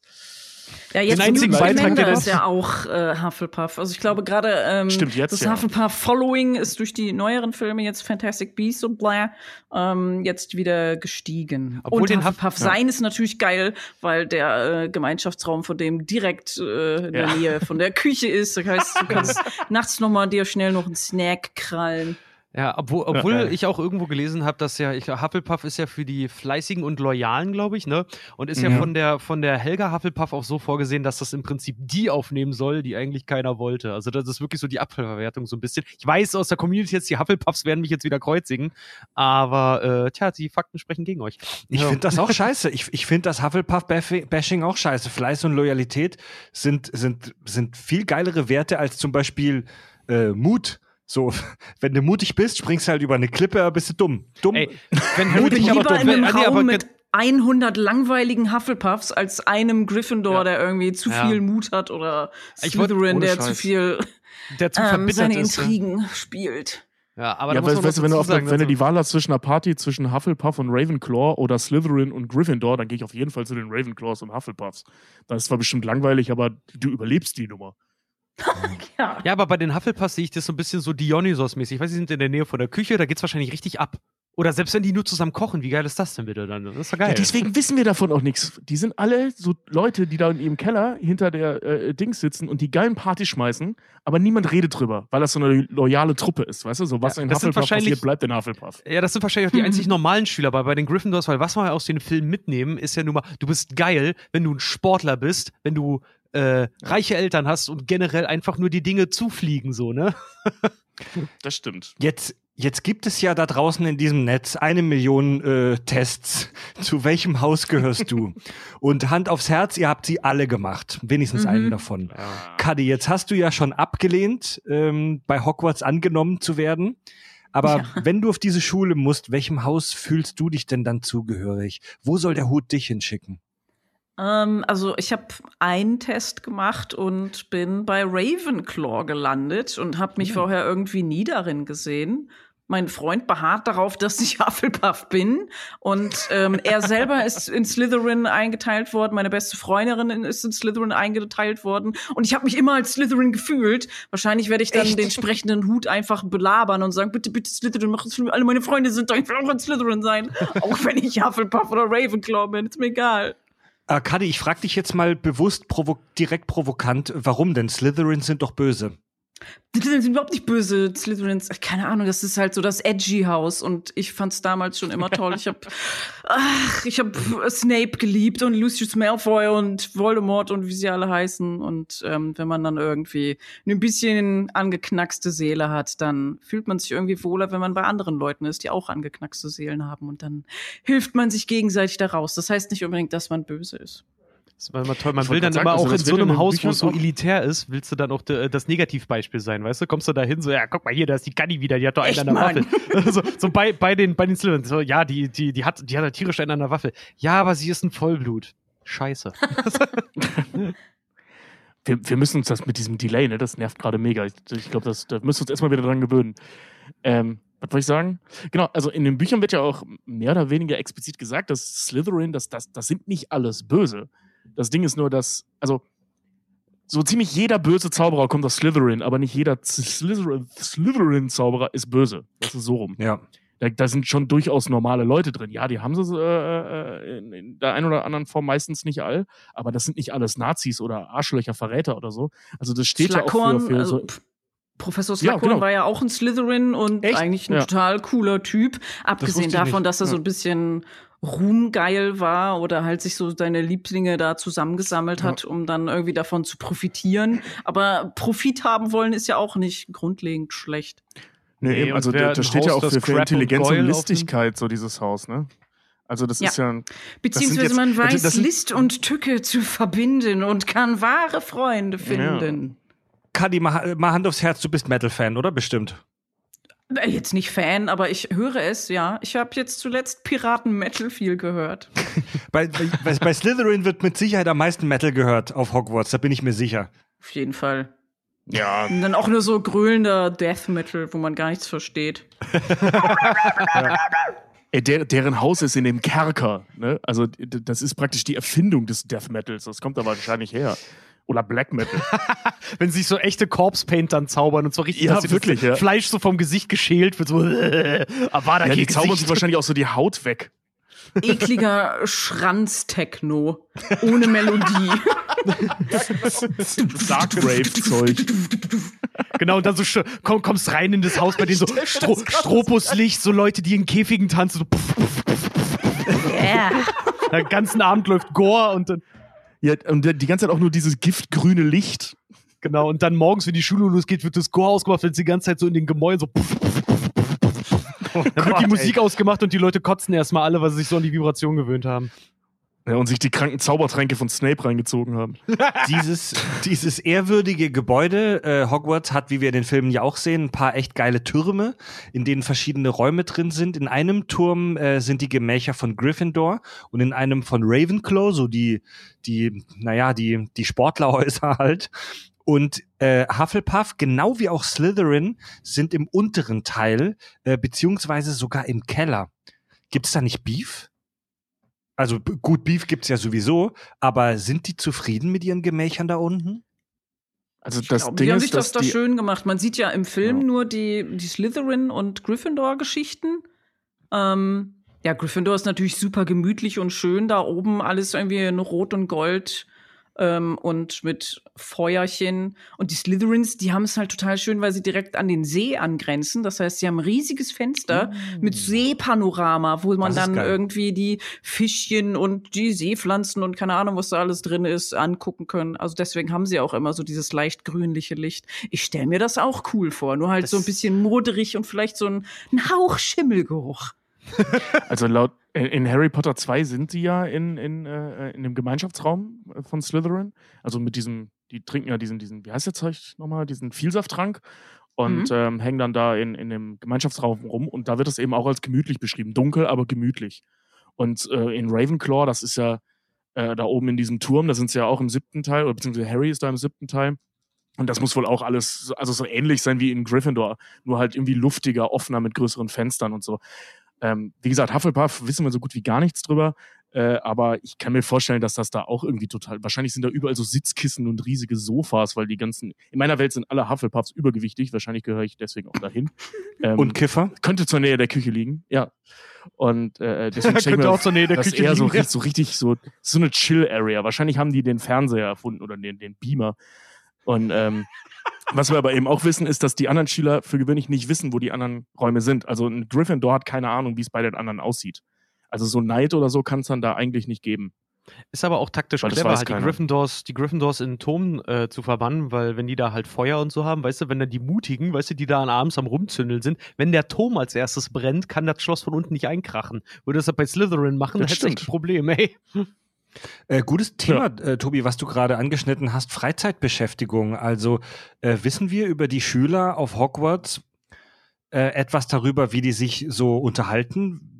Ja, jetzt Den einzigen Beitrag, Scamander den er- ist ja auch äh, Hufflepuff. Also ich glaube gerade ähm, Stimmt, jetzt, das ja. Hufflepuff-Following ist durch die neueren Filme jetzt Fantastic Beasts und bla ähm, jetzt wieder gestiegen. Obwohl und den Huff- Hufflepuff sein ist natürlich geil, weil der äh, Gemeinschaftsraum von dem direkt äh, in der Ja. Nähe von der Küche ist. Das heißt, du kannst <laughs> nachts noch mal dir schnell noch einen Snack krallen. Ja, obwohl, obwohl Ja, ich auch irgendwo gelesen habe, dass ja, ich, Hufflepuff ist ja für die Fleißigen und Loyalen, glaube ich, ne? Und ist ja, Ja. von der von der Helga Hufflepuff auch so vorgesehen, dass das im Prinzip die aufnehmen soll, die eigentlich keiner wollte. Also das ist wirklich so die Abfallverwertung so ein bisschen. Ich weiß aus der Community jetzt, die Hufflepuffs werden mich jetzt wieder kreuzigen, aber äh, tja, die Fakten sprechen gegen euch. Ich Ja. finde das auch <laughs> scheiße. Ich, ich finde das Hufflepuff-Bashing auch scheiße. Fleiß und Loyalität sind, sind, sind viel geilere Werte als zum Beispiel äh, Mut. So, <laughs> wenn du mutig bist, springst du halt über eine Klippe, aber bist du dumm. Dumm. Ey, wenn Mutig, aber Lieber in einem wenn- aber Raum ge- mit 100 langweiligen Hufflepuffs als einem Gryffindor, Ja. der irgendwie zu Ja. viel Mut hat oder Slytherin, der zu Scheiß. viel der zu ähm, seine ist. ja. Intrigen spielt. Ja, aber ja, weißt, weißt wenn, du sagen, wenn du also- die Wahl hast zwischen einer Party zwischen Hufflepuff und Ravenclaw oder Slytherin und Gryffindor, dann gehe ich auf jeden Fall zu den Ravenclaws und Hufflepuffs. Das ist zwar bestimmt langweilig, aber du überlebst die Nummer. <laughs> Ja. Ja, aber bei den Hufflepuffs sehe ich das so ein bisschen so Dionysos-mäßig. Ich weiß, sie sind in der Nähe von der Küche, da geht's wahrscheinlich richtig ab. Oder selbst wenn die nur zusammen kochen, wie geil ist das denn bitte dann? Das ist doch geil. Ja, deswegen wissen wir davon auch nichts. Die sind alle so Leute, die da in ihrem Keller hinter der äh, Dings sitzen und die geilen Partys schmeißen, aber niemand redet drüber, weil das so eine loyale Truppe ist, weißt du? So was Ja, in Hufflepuff passiert, bleibt in Hufflepuff. Ja, das sind wahrscheinlich auch die einzig normalen Schüler, aber bei den Gryffindors, weil was wir aus den Filmen mitnehmen, ist ja nun mal, du bist geil, wenn du ein Sportler bist, wenn du äh, reiche Eltern hast und generell einfach nur die Dinge zufliegen, so, ne? <laughs> Das stimmt. Jetzt, jetzt gibt es ja da draußen in diesem Netz eine Million äh, Tests. <laughs> Zu welchem Haus gehörst du? <laughs> Und Hand aufs Herz, ihr habt sie alle gemacht. Wenigstens Mhm. einen davon. Kadi, jetzt hast du ja schon abgelehnt, ähm, bei Hogwarts angenommen zu werden. Aber Ja. wenn du auf diese Schule musst, welchem Haus fühlst du dich denn dann zugehörig? Wo soll der Hut dich hinschicken? Ähm, also ich habe einen Test gemacht und bin bei Ravenclaw gelandet und habe mich vorher irgendwie nie darin gesehen. Mein Freund beharrt darauf, dass ich <laughs> Hufflepuff bin. Und ähm, er selber ist in Slytherin eingeteilt worden. Meine beste Freundin ist in Slytherin eingeteilt worden. Und ich habe mich immer als Slytherin gefühlt. Wahrscheinlich werde ich dann Echt? den sprechenden Hut einfach belabern und sagen, bitte, bitte Slytherin, mach es für mich. Alle meine Freunde sind da, ich will auch in Slytherin sein. <laughs> auch wenn ich Hufflepuff oder Ravenclaw bin, ist mir egal. Äh, Kadi, ich frage dich jetzt mal bewusst provo direkt provokant, warum denn? Slytherins sind doch böse. Die sind überhaupt nicht böse, Slytherins. Keine Ahnung, das ist halt so das edgy Haus und ich fand's damals schon immer toll. Ich hab, ach, ich hab Snape geliebt und Lucius Malfoy und Voldemort und wie sie alle heißen. Und ähm, wenn man dann irgendwie ein bisschen angeknackste Seele hat, dann fühlt man sich irgendwie wohler, wenn man bei anderen Leuten ist, die auch angeknackste Seelen haben. Und dann hilft man sich gegenseitig da raus. Das heißt nicht unbedingt, dass man böse ist. Das war immer toll. Man Ich will dann grad immer sagen, auch also in so einem Haus, wo es so elitär ist, willst du dann auch de, das Negativbeispiel sein, weißt du? Kommst du da hin, so, ja, guck mal hier, da ist die Ganni wieder, die hat doch einen Echt, an der Mann? Waffel. <laughs> so so bei, bei den, bei den Slytherins, so, ja, die, die, die hat, die hat tierisch einen an der Waffel. Ja, aber sie ist ein Vollblut. Scheiße. <laughs> Wir, wir müssen uns das mit diesem Delay, ne, das nervt gerade mega. Ich, ich glaube, das da müssen wir uns erstmal wieder dran gewöhnen. Ähm, was wollte ich sagen? Genau, also in den Büchern wird ja auch mehr oder weniger explizit gesagt, dass Slytherin, das, das, das sind nicht alles böse. Das Ding ist nur, dass, also so ziemlich jeder böse Zauberer kommt aus Slytherin, aber nicht jeder Slytherin- Slytherin-Zauberer ist böse. Das ist so rum. Ja. Da, da sind schon durchaus normale Leute drin. Ja, die haben sie äh, in, in der einen oder anderen Form meistens nicht all, aber das sind nicht alles Nazis oder Arschlöcher, Verräter oder so. Also das steht ja auch für, für also, so. P- Professor Ja, Slughorn genau. war ja auch ein Slytherin und Echt? eigentlich ein Ja. total cooler Typ. Abgesehen ich davon, nicht. dass er so Ja. ein bisschen ruhmgeil war oder halt sich so seine Lieblinge da zusammengesammelt hat, um dann irgendwie davon zu profitieren. Aber Profit haben wollen ist ja auch nicht grundlegend schlecht. Nee, Nee, eben, also und da, ein da steht ja Haus, auch das für, für und Intelligenz und, Goyle Listigkeit, so dieses Haus, ne? Also das Ja. ist ja. Beziehungsweise jetzt- man das- weiß, das sind- List und Tücke zu verbinden und kann wahre Freunde finden. Kadi, mal, mal Hand aufs Herz, du bist Metal-Fan, oder? Bestimmt. Äh, Jetzt nicht Fan, aber ich höre es, ja. Ich habe jetzt zuletzt Piraten Metal viel gehört. <laughs> Bei, bei, bei Slytherin wird mit Sicherheit am meisten Metal gehört auf Hogwarts, da bin ich mir sicher. Auf jeden Fall. Ja, Und dann auch nur so grölender Death Metal, wo man gar nichts versteht. <laughs> Ey, der, deren Haus ist in dem Kerker, ne? Also das ist praktisch die Erfindung des Death Metals. Das kommt da wahrscheinlich her. Oder Black Metal. <laughs> Wenn sich so echte Corpse Paint dann zaubern und so richtig Ja, dass wirklich, das ja. Fleisch so vom Gesicht geschält wird, so, <laughs> aber war da ja, die zaubern Gesicht? sich wahrscheinlich auch so die Haut weg. Ekliger Schranz-Techno. Ohne Melodie. <laughs> Darkwave-Zeug. Genau, und dann so komm, kommst rein in das Haus, bei denen so Stro Stropuslicht, so Leute, die in Käfigen tanzen, so yeah. den ganzen Abend läuft Gore und dann, Ja, und die ganze Zeit auch nur dieses giftgrüne Licht. genau, und dann morgens, wenn die Schule losgeht, wird das Gore ausgemacht, wenn sie die ganze Zeit so in den Gemäuern so puff. Dann wird die Musik ausgemacht und die Leute kotzen erstmal alle, weil sie sich so an die Vibration gewöhnt haben. Ja, und sich die kranken Zaubertränke von Snape reingezogen haben. <laughs> dieses, dieses ehrwürdige Gebäude, äh, Hogwarts, hat, wie wir in den Filmen ja auch sehen, ein paar echt geile Türme, in denen verschiedene Räume drin sind. In einem Turm äh, sind die Gemächer von Gryffindor und in einem von Ravenclaw, so die, die, naja, die, die Sportlerhäuser halt. Und äh, Hufflepuff, genau wie auch Slytherin, sind im unteren Teil, äh, beziehungsweise sogar im Keller. Gibt's da nicht Beef? Also gut, Beef gibt's ja sowieso, aber sind die zufrieden mit ihren Gemächern da unten? Also das glaub, Ding die haben ist, sich das dass da schön gemacht. Man sieht ja im Film Ja. nur die, die Slytherin und Gryffindor-Geschichten. Ähm, ja, Gryffindor ist natürlich super gemütlich und schön. Da oben alles irgendwie in Rot und Gold ähm, und mit Feuerchen. Und die Slytherins, die haben es halt total schön, weil sie direkt an den See angrenzen. Das heißt, sie haben ein riesiges Fenster mit Seepanorama, wo man dann geil. irgendwie die Fischchen und die Seepflanzen und keine Ahnung, was da alles drin ist, angucken können. Also deswegen haben sie auch immer so dieses leicht grünliche Licht. Ich stelle mir das auch cool vor, nur halt Das- so ein bisschen moderig und vielleicht so ein, ein Hauch Schimmelgeruch. <laughs> also laut in, Harry Potter 2 sind sie ja in, in, äh, in dem Gemeinschaftsraum äh, von Slytherin. Also mit diesem, die trinken ja diesen, diesen, wie heißt der Zeug nochmal, diesen Vielsafttrank und Mhm. ähm, hängen dann da in, in dem Gemeinschaftsraum rum und da wird es eben auch als gemütlich beschrieben. Dunkel, aber gemütlich. Und äh, in Ravenclaw, das ist ja äh, da oben in diesem Turm, da sind sie ja auch im siebten Teil, oder beziehungsweise Harry ist da im siebten Teil. Und das muss wohl auch alles, so- also so ähnlich sein wie in Gryffindor, nur halt irgendwie luftiger, offener mit größeren Fenstern und so. Ähm, wie gesagt, Hufflepuff wissen wir so gut wie gar nichts drüber. Äh, aber ich kann mir vorstellen, dass das da auch irgendwie total. Wahrscheinlich sind da überall so Sitzkissen und riesige Sofas, weil die ganzen. In meiner Welt sind alle Hufflepuffs übergewichtig. Wahrscheinlich gehöre ich deswegen auch dahin. <laughs> Ähm, Und Kiffer? könnte zur Nähe der Küche liegen, ja. Und äh, deswegen <laughs> Könnte mir auch zur Nähe der Küche eher so, liegen, ja. richtig- so richtig so, so eine Chill-Area. Wahrscheinlich haben die den Fernseher erfunden oder den, den Beamer. Und ähm, <laughs> was wir aber eben auch wissen, ist, dass die anderen Schüler für gewöhnlich nicht wissen, wo die anderen Räume sind. Also ein Gryffindor hat keine Ahnung, wie es bei den anderen aussieht. Also so Neid oder so kann es dann da eigentlich nicht geben. Ist aber auch taktisch Weil clever, halt die. Gryffindors, die Gryffindors in Turm äh, zu verbannen, weil wenn die da halt Feuer und so haben, weißt du, wenn dann die Mutigen, weißt du, die da abends am Rumzündeln sind, wenn der Turm als erstes brennt, kann das Schloss von unten nicht einkrachen. Würde das bei Slytherin machen, dann Das hättest du echt ein. Problem, ey. Äh, gutes Thema, äh, Tobi, was du gerade angeschnitten hast, Freizeitbeschäftigung. Also äh, wissen wir über die Schüler auf Hogwarts äh, etwas darüber, wie die sich so unterhalten,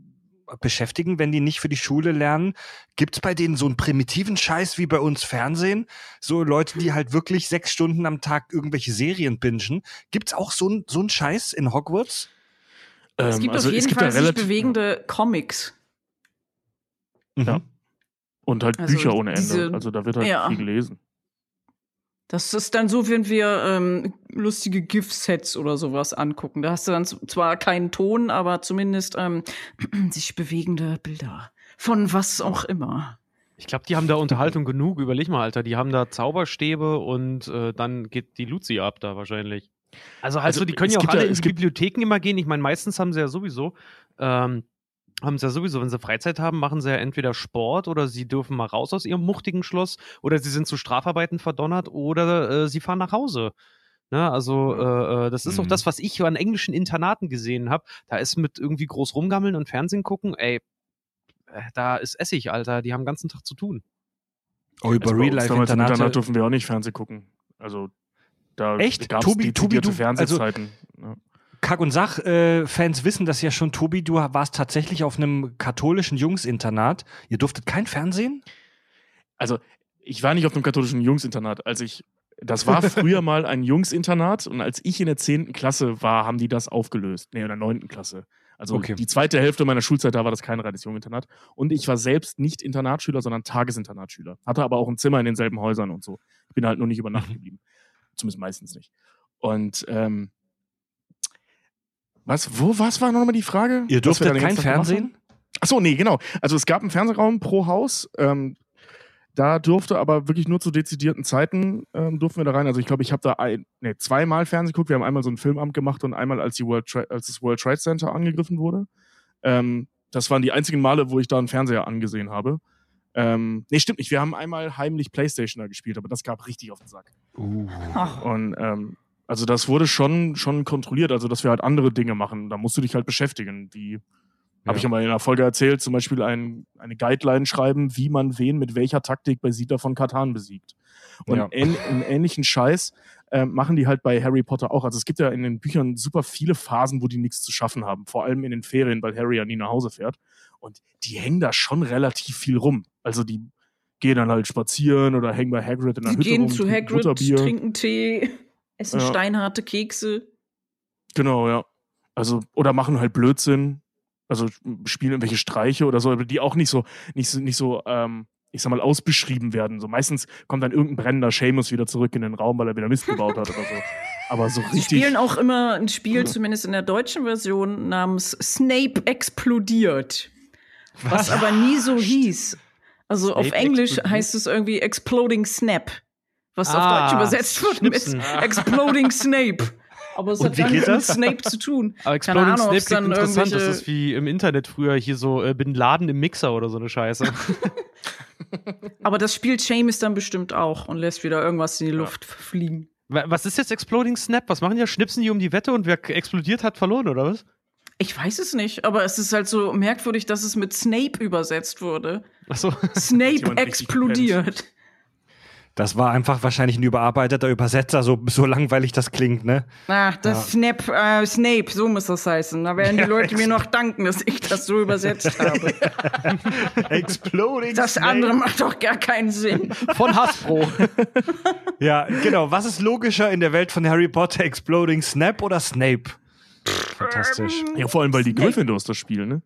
beschäftigen, wenn die nicht für die Schule lernen? Gibt's bei denen so einen primitiven Scheiß wie bei uns Fernsehen? So Leute, die halt wirklich sechs Stunden am Tag irgendwelche Serien bingen. Gibt's auch so ein so Scheiß in Hogwarts? es Ähm, gibt also auf jeden gibt Fall sich bewegende Comics. Ja. Und halt Also Bücher ohne Ende. diese- also da wird halt ja. viel gelesen. Das ist dann so, wenn wir ähm, lustige GIF-Sets oder sowas angucken. Da hast du dann zwar keinen Ton, aber zumindest ähm, <clears throat> sich bewegende Bilder. Von was auch immer. Ich glaube, die haben da Unterhaltung genug. Überleg mal, Alter. Die haben da Zauberstäbe und äh, dann geht die Luzi ab da wahrscheinlich. Also, halt Also, so, die können ja auch alle ja- in Bibliotheken immer gehen. Ich meine, meistens haben sie ja sowieso, ähm, haben sie ja sowieso, wenn sie Freizeit haben, machen sie ja entweder Sport oder sie dürfen mal raus aus ihrem muchtigen Schloss oder sie sind zu Strafarbeiten verdonnert oder äh, sie fahren nach Hause. Ne, also äh, äh, das ist auch Mhm. das, was ich an englischen Internaten gesehen habe. Da ist mit irgendwie groß rumgammeln und Fernsehen gucken, ey, äh, da ist Essig, Alter. Die haben den ganzen Tag zu tun. Oh, über Also bei Real Life damals im Internat Internate. dürfen wir auch nicht Fernsehen gucken. Also da Echt? gab's Tobi- Tobi, also Fernsehzeiten. ja. Kack- und Sach-Fans wissen das ja schon, Tobi, du warst tatsächlich auf einem katholischen Jungsinternat. Ihr durftet kein Fernsehen? Also ich war nicht auf einem katholischen Jungsinternat. Als ich, das war früher <laughs> mal ein Jungsinternat und als ich in der 10. Klasse war, haben die das aufgelöst. Nee, in der 9. Klasse. Also Okay. die zweite Hälfte meiner Schulzeit, da war das kein reines Junginternat. Und ich war selbst nicht Internatsschüler, sondern Tagesinternatschüler. Hatte aber auch ein Zimmer in denselben Häusern und so. Ich bin halt nur nicht über Nacht geblieben. Zumindest meistens nicht. Und ähm, was, wo, was war nochmal die Frage? Ihr durftet kein? Fernsehen? Achso, nee, genau. Also es gab einen Fernsehraum pro Haus. Ähm, da durfte aber wirklich nur zu dezidierten Zeiten ähm, durften wir da rein. Also ich glaube, ich habe da ein, nee, zweimal Fernsehen geguckt. Wir haben einmal so ein Filmamt gemacht und einmal als, die World Tra als das World Trade Center angegriffen wurde. Ähm, das waren die einzigen Male, wo ich da einen Fernseher angesehen habe. Ähm, nee, stimmt nicht. Wir haben einmal heimlich Playstation da gespielt, aber das gab richtig auf den Sack. Ach, Und ähm, also das wurde schon, schon kontrolliert, also dass wir halt andere Dinge machen. Da musst du dich halt beschäftigen. Wie habe ich ja mal in einer Folge erzählt, zum Beispiel ein, eine Guideline schreiben, wie man wen mit welcher Taktik bei Siedler von Katan besiegt. Und Ja. ähn, einen ähnlichen Scheiß äh, machen die halt bei Harry Potter auch. Also es gibt ja in den Büchern super viele Phasen, wo die nichts zu schaffen haben. Vor allem in den Ferien, weil Harry ja nie nach Hause fährt. Und die hängen da schon relativ viel rum. Also die gehen dann halt spazieren oder hängen bei Hagrid in der Sie Hütte gehen rum, zu Hagrid, trinken Tee, essen Ja. steinharte Kekse. Genau, ja. Also, oder machen halt Blödsinn. Also spielen irgendwelche Streiche oder so, aber die auch nicht so, nicht so, nicht so, ähm, ich sag mal, ausbeschrieben werden. So meistens kommt dann irgendein brennender Seamus wieder zurück in den Raum, weil er wieder Mist gebaut hat oder so. <laughs> Aber so Sie richtig. spielen auch immer ein Spiel, zumindest in der deutschen Version, namens Snape explodiert. Was, aber nie so hieß. Also auf Snape Englisch explodiert? heißt es irgendwie Exploding Snap. Was auf Ah, Deutsch übersetzt wird mit <laughs> Exploding Snape. Aber es Und hat dann geht mit? Snape zu tun. Aber Keine Exploding Ahnung, Snape klingt dann interessant. Das ist wie im Internet früher hier so äh, Bin Laden im Mixer oder so eine Scheiße. <laughs> Aber das spielt Seamus dann bestimmt auch und lässt wieder irgendwas in die Luft fliegen. Wa- was ist jetzt Exploding Snap? Was machen die? Schnipsen die um die Wette und wer explodiert hat verloren oder was? Ich weiß es nicht, aber es ist halt so merkwürdig, dass es mit Snape übersetzt wurde. Achso. Snape <laughs> jemand richtig explodiert. Das war einfach wahrscheinlich ein überarbeiteter Übersetzer, so, so langweilig das klingt, ne? Ah, das Snap, äh, Snape, so muss das heißen. Da werden die <laughs> Leute mir noch danken, dass ich das so übersetzt <laughs> habe. Exploding Das andere macht doch gar keinen Sinn. Von Hasbro. <laughs> Ja, genau. Was ist logischer in der Welt von Harry Potter? Exploding Snap oder Snape? Fantastisch. Ja, vor allem, weil die Snape. Gryffindors das spielen, ne?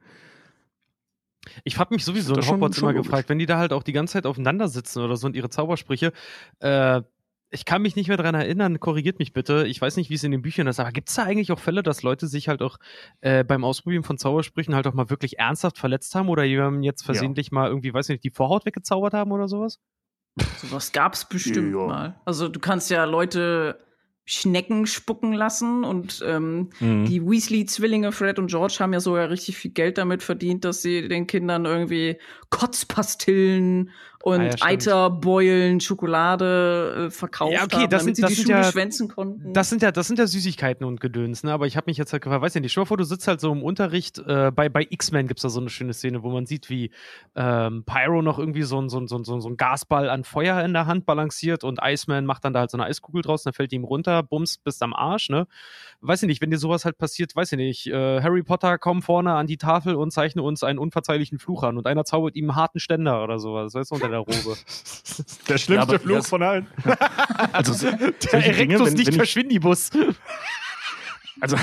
Ich habe mich sowieso in Hogwarts schon immer logisch. gefragt, wenn die da halt auch die ganze Zeit aufeinander sitzen oder so und ihre Zaubersprüche. Äh, ich kann mich nicht mehr dran erinnern, korrigiert mich bitte. Ich weiß nicht, wie es in den Büchern ist, aber gibt es da eigentlich auch Fälle, dass Leute sich halt auch äh, beim Ausprobieren von Zaubersprüchen halt auch mal wirklich ernsthaft verletzt haben oder jemandem jetzt versehentlich mal irgendwie, weiß nicht, die Vorhaut weggezaubert haben oder sowas? Sowas gab's bestimmt Ja. mal. Also du kannst ja Leute Schnecken spucken lassen und ähm, Mhm. die Weasley-Zwillinge, Fred und George, haben ja sogar richtig viel Geld damit verdient, dass sie den Kindern irgendwie Kotzpastillen und Ah ja, stimmt. Eiterbeulen, Schokolade äh, verkauft Ja, okay, haben, das damit sind- das sie die sind Schule ja- schwänzen konnten. Das sind ja, das sind ja Süßigkeiten und Gedöns, ne? Aber ich habe mich jetzt halt gefragt, weiß ja nicht, stell mal vor, du sitzt halt so im Unterricht, äh, bei, bei X-Men gibt's da so eine schöne Szene, wo man sieht, wie ähm, Pyro noch irgendwie so ein, so, ein, so, ein, so ein Gasball an Feuer in der Hand balanciert und Iceman macht dann da halt so eine Eiskugel draus, dann fällt die ihm runter, bums, bis am Arsch, ne? Weiß ich nicht, wenn dir sowas halt passiert, weiß ich nicht, äh, Harry Potter komm vorne an die Tafel und zeichne uns einen unverzeihlichen Fluch an und einer zaubert ihm einen harten Ständer oder sowas, weißt du, unter der Robe. <laughs> Der schlimmste Ja, aber- Fluch ja, von allen. <laughs> Also, so- Der Dinge, Erectus wenn- nicht wenn ich- verschwindibus. Also,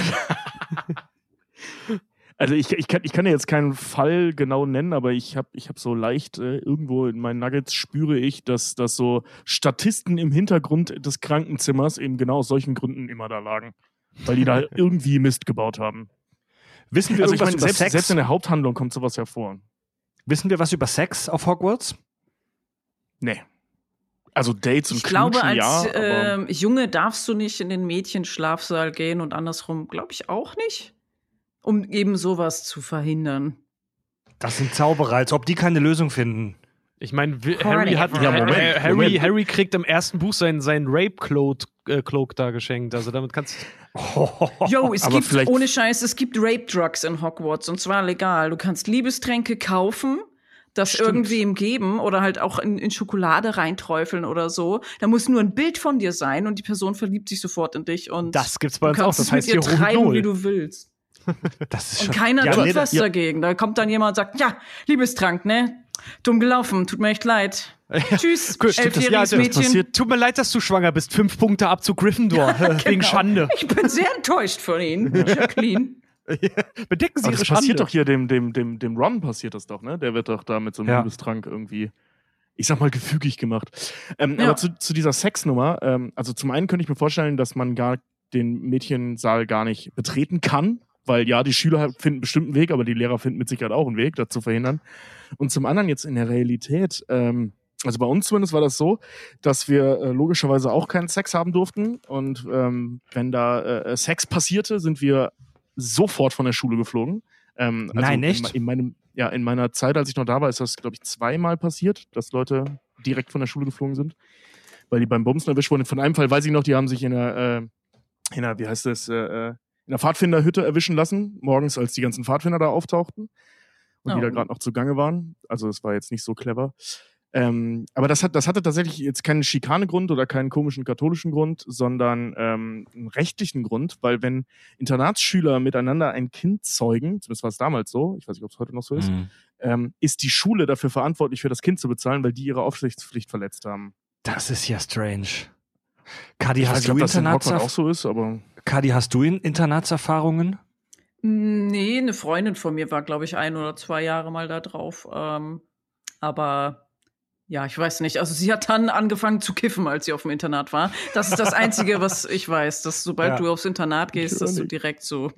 also ich, ich, kann, ich kann ja jetzt keinen Fall genau nennen, aber ich habe ich hab so leicht äh, irgendwo in meinen Nuggets spüre ich, dass, dass so Statisten im Hintergrund des Krankenzimmers eben genau aus solchen Gründen immer da lagen. Weil die da <laughs> irgendwie Mist gebaut haben. Wissen wir Also ich irgendwas meine, über selbst, Sex? selbst in der Haupthandlung kommt sowas hervor. Wissen wir was über Sex auf Hogwarts? Nee. Also Dates und ich glaube, als ja, ähm, Junge darfst du nicht in den Mädchenschlafsaal gehen und andersrum, glaube ich, auch nicht. Um eben sowas zu verhindern. Das sind Zauberer, als ob die keine Lösung finden. Ich meine, Harry hat Ja, Moment, äh, Harry, Moment. Harry kriegt im ersten Buch seinen, seinen Rape-Cloak äh, Cloak da geschenkt. Also damit kannst <laughs> Yo, es Aber gibt, ohne Scheiß, es gibt Rape-Drugs in Hogwarts und zwar legal. Du kannst Liebestränke kaufen, das Stimmt. irgendwem geben oder halt auch in, in Schokolade reinträufeln oder so. Da muss nur ein Bild von dir sein und die Person verliebt sich sofort in dich und Das gibt's bei uns auch. Das heißt ihr treiben, wie du willst. <laughs> Das ist Und schon. keiner Ja, tut nee, was ja. dagegen. Da kommt dann jemand und sagt, ja, Liebestrank, ne? Dumm gelaufen, tut mir echt leid. <laughs> Tschüss, Gut, stimmt das? Ja, elfjähriges das Mädchen. passiert. Tut mir leid, dass du schwanger bist. Fünf Punkte ab zu Gryffindor. <laughs> Wegen Genau. Schande. Ich bin sehr enttäuscht von Ihnen, Jacqueline. <laughs> Bedecken Sie aber Ihre das Schande. passiert doch hier dem, dem, dem, dem Ron passiert das doch, ne? Der wird doch da mit so einem Ja. Liebestrank irgendwie, ich sag mal, gefügig gemacht. Ähm, Ja. Aber zu, zu dieser Sexnummer, ähm, also zum einen könnte ich mir vorstellen, dass man gar den Mädchensaal gar nicht betreten kann, weil ja, die Schüler finden bestimmt einen Weg, aber die Lehrer finden mit Sicherheit auch einen Weg, das zu verhindern. Und zum anderen jetzt in der Realität, ähm, also bei uns zumindest war das so, dass wir äh, logischerweise auch keinen Sex haben durften. Und ähm, wenn da äh, Sex passierte, sind wir sofort von der Schule geflogen. Ähm, also Nein, in, echt? in meinem, ja, in meiner Zeit, als ich noch da war, ist das, glaube ich, zweimal passiert, dass Leute direkt von der Schule geflogen sind, weil die beim Bumsen erwischt wurden. Von einem Fall weiß ich noch, die haben sich in der, äh, in der wie heißt das, äh, äh, in der Pfadfinderhütte erwischen lassen, morgens, als die ganzen Pfadfinder da auftauchten und die Oh. da gerade noch zugange waren. Also es war jetzt nicht so clever. Ähm, aber das, hat, das hatte tatsächlich jetzt keinen Schikanegrund oder keinen komischen katholischen Grund, sondern ähm, einen rechtlichen Grund, weil wenn Internatsschüler miteinander ein Kind zeugen, zumindest war es damals so, ich weiß nicht, ob es heute noch so ist, Mhm. ähm, ist die Schule dafür verantwortlich, für das Kind zu bezahlen, weil die ihre Aufsichtspflicht verletzt haben. Das ist ja strange. Kadi, Ich weiß hast nicht, du ob das in Hogwarts Internatserf auch so ist, aber Kadi, hast du in Internatserfahrungen? Nee, eine Freundin von mir war, glaube ich, ein oder zwei Jahre mal da drauf. Ähm, aber ja, ich weiß nicht. Also sie hat dann angefangen zu kiffen, als sie auf dem Internat war. Das ist das Einzige, was ich weiß, dass sobald Ja. du aufs Internat gehst, dass du direkt so,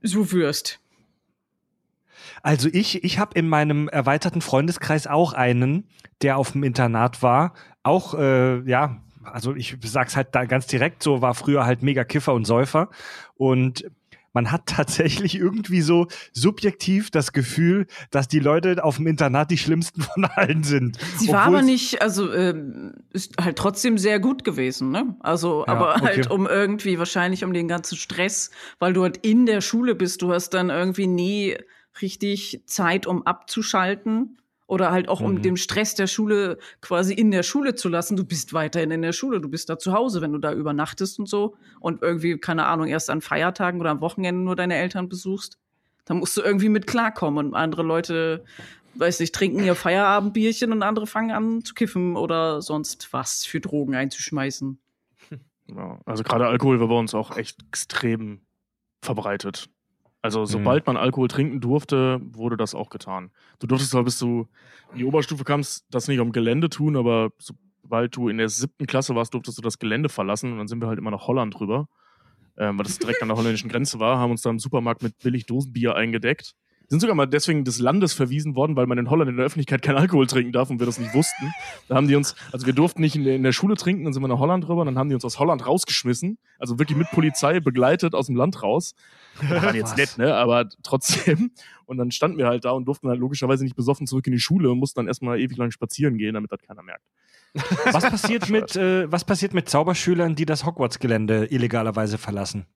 so wirst. Also ich, ich habe in meinem erweiterten Freundeskreis auch einen, der auf dem Internat war. Auch, äh, ja, also ich sag's halt da ganz direkt, so war früher halt mega Kiffer und Säufer. Und man hat tatsächlich irgendwie so subjektiv das Gefühl, dass die Leute auf dem Internat die schlimmsten von allen sind. Sie war Obwohl aber es- nicht, also ähm, ist halt trotzdem sehr gut gewesen, ne? Also, Ja, aber okay. halt um irgendwie wahrscheinlich um den ganzen Stress, weil du halt in der Schule bist, du hast dann irgendwie nie richtig Zeit, um abzuschalten oder halt auch um Mhm. den Stress der Schule quasi in der Schule zu lassen. Du bist weiterhin in der Schule, du bist da zu Hause, wenn du da übernachtest und so und irgendwie, keine Ahnung, erst an Feiertagen oder am Wochenende nur deine Eltern besuchst. Da musst du irgendwie mit klarkommen und andere Leute weiß nicht, trinken ihr Feierabendbierchen und andere fangen an zu kiffen oder sonst was für Drogen einzuschmeißen. ja, also gerade Alkohol war bei uns auch echt extrem verbreitet. Also sobald man Alkohol trinken durfte, wurde das auch getan. Du durftest zwar bis du in die Oberstufe kamst, das nicht am Gelände tun, aber sobald du in der siebten Klasse warst, durftest du das Gelände verlassen und dann sind wir halt immer nach Holland rüber, ähm, weil das direkt an der holländischen Grenze war, haben uns da im Supermarkt mit billig Dosenbier eingedeckt. Sind sogar mal deswegen des Landes verwiesen worden, weil man in Holland in der Öffentlichkeit keinen Alkohol trinken darf und wir das nicht wussten. Da haben die uns, also wir durften nicht in der, in der Schule trinken, dann sind wir nach Holland rüber und dann haben die uns aus Holland rausgeschmissen. Also wirklich mit Polizei begleitet aus dem Land raus. Wir waren jetzt nett, ne? Aber trotzdem. Und dann standen wir halt da und durften halt logischerweise nicht besoffen zurück in die Schule und mussten dann erstmal ewig lang spazieren gehen, damit das keiner merkt. Was passiert mit, äh, was passiert mit Zauberschülern, die das Hogwarts-Gelände illegalerweise verlassen?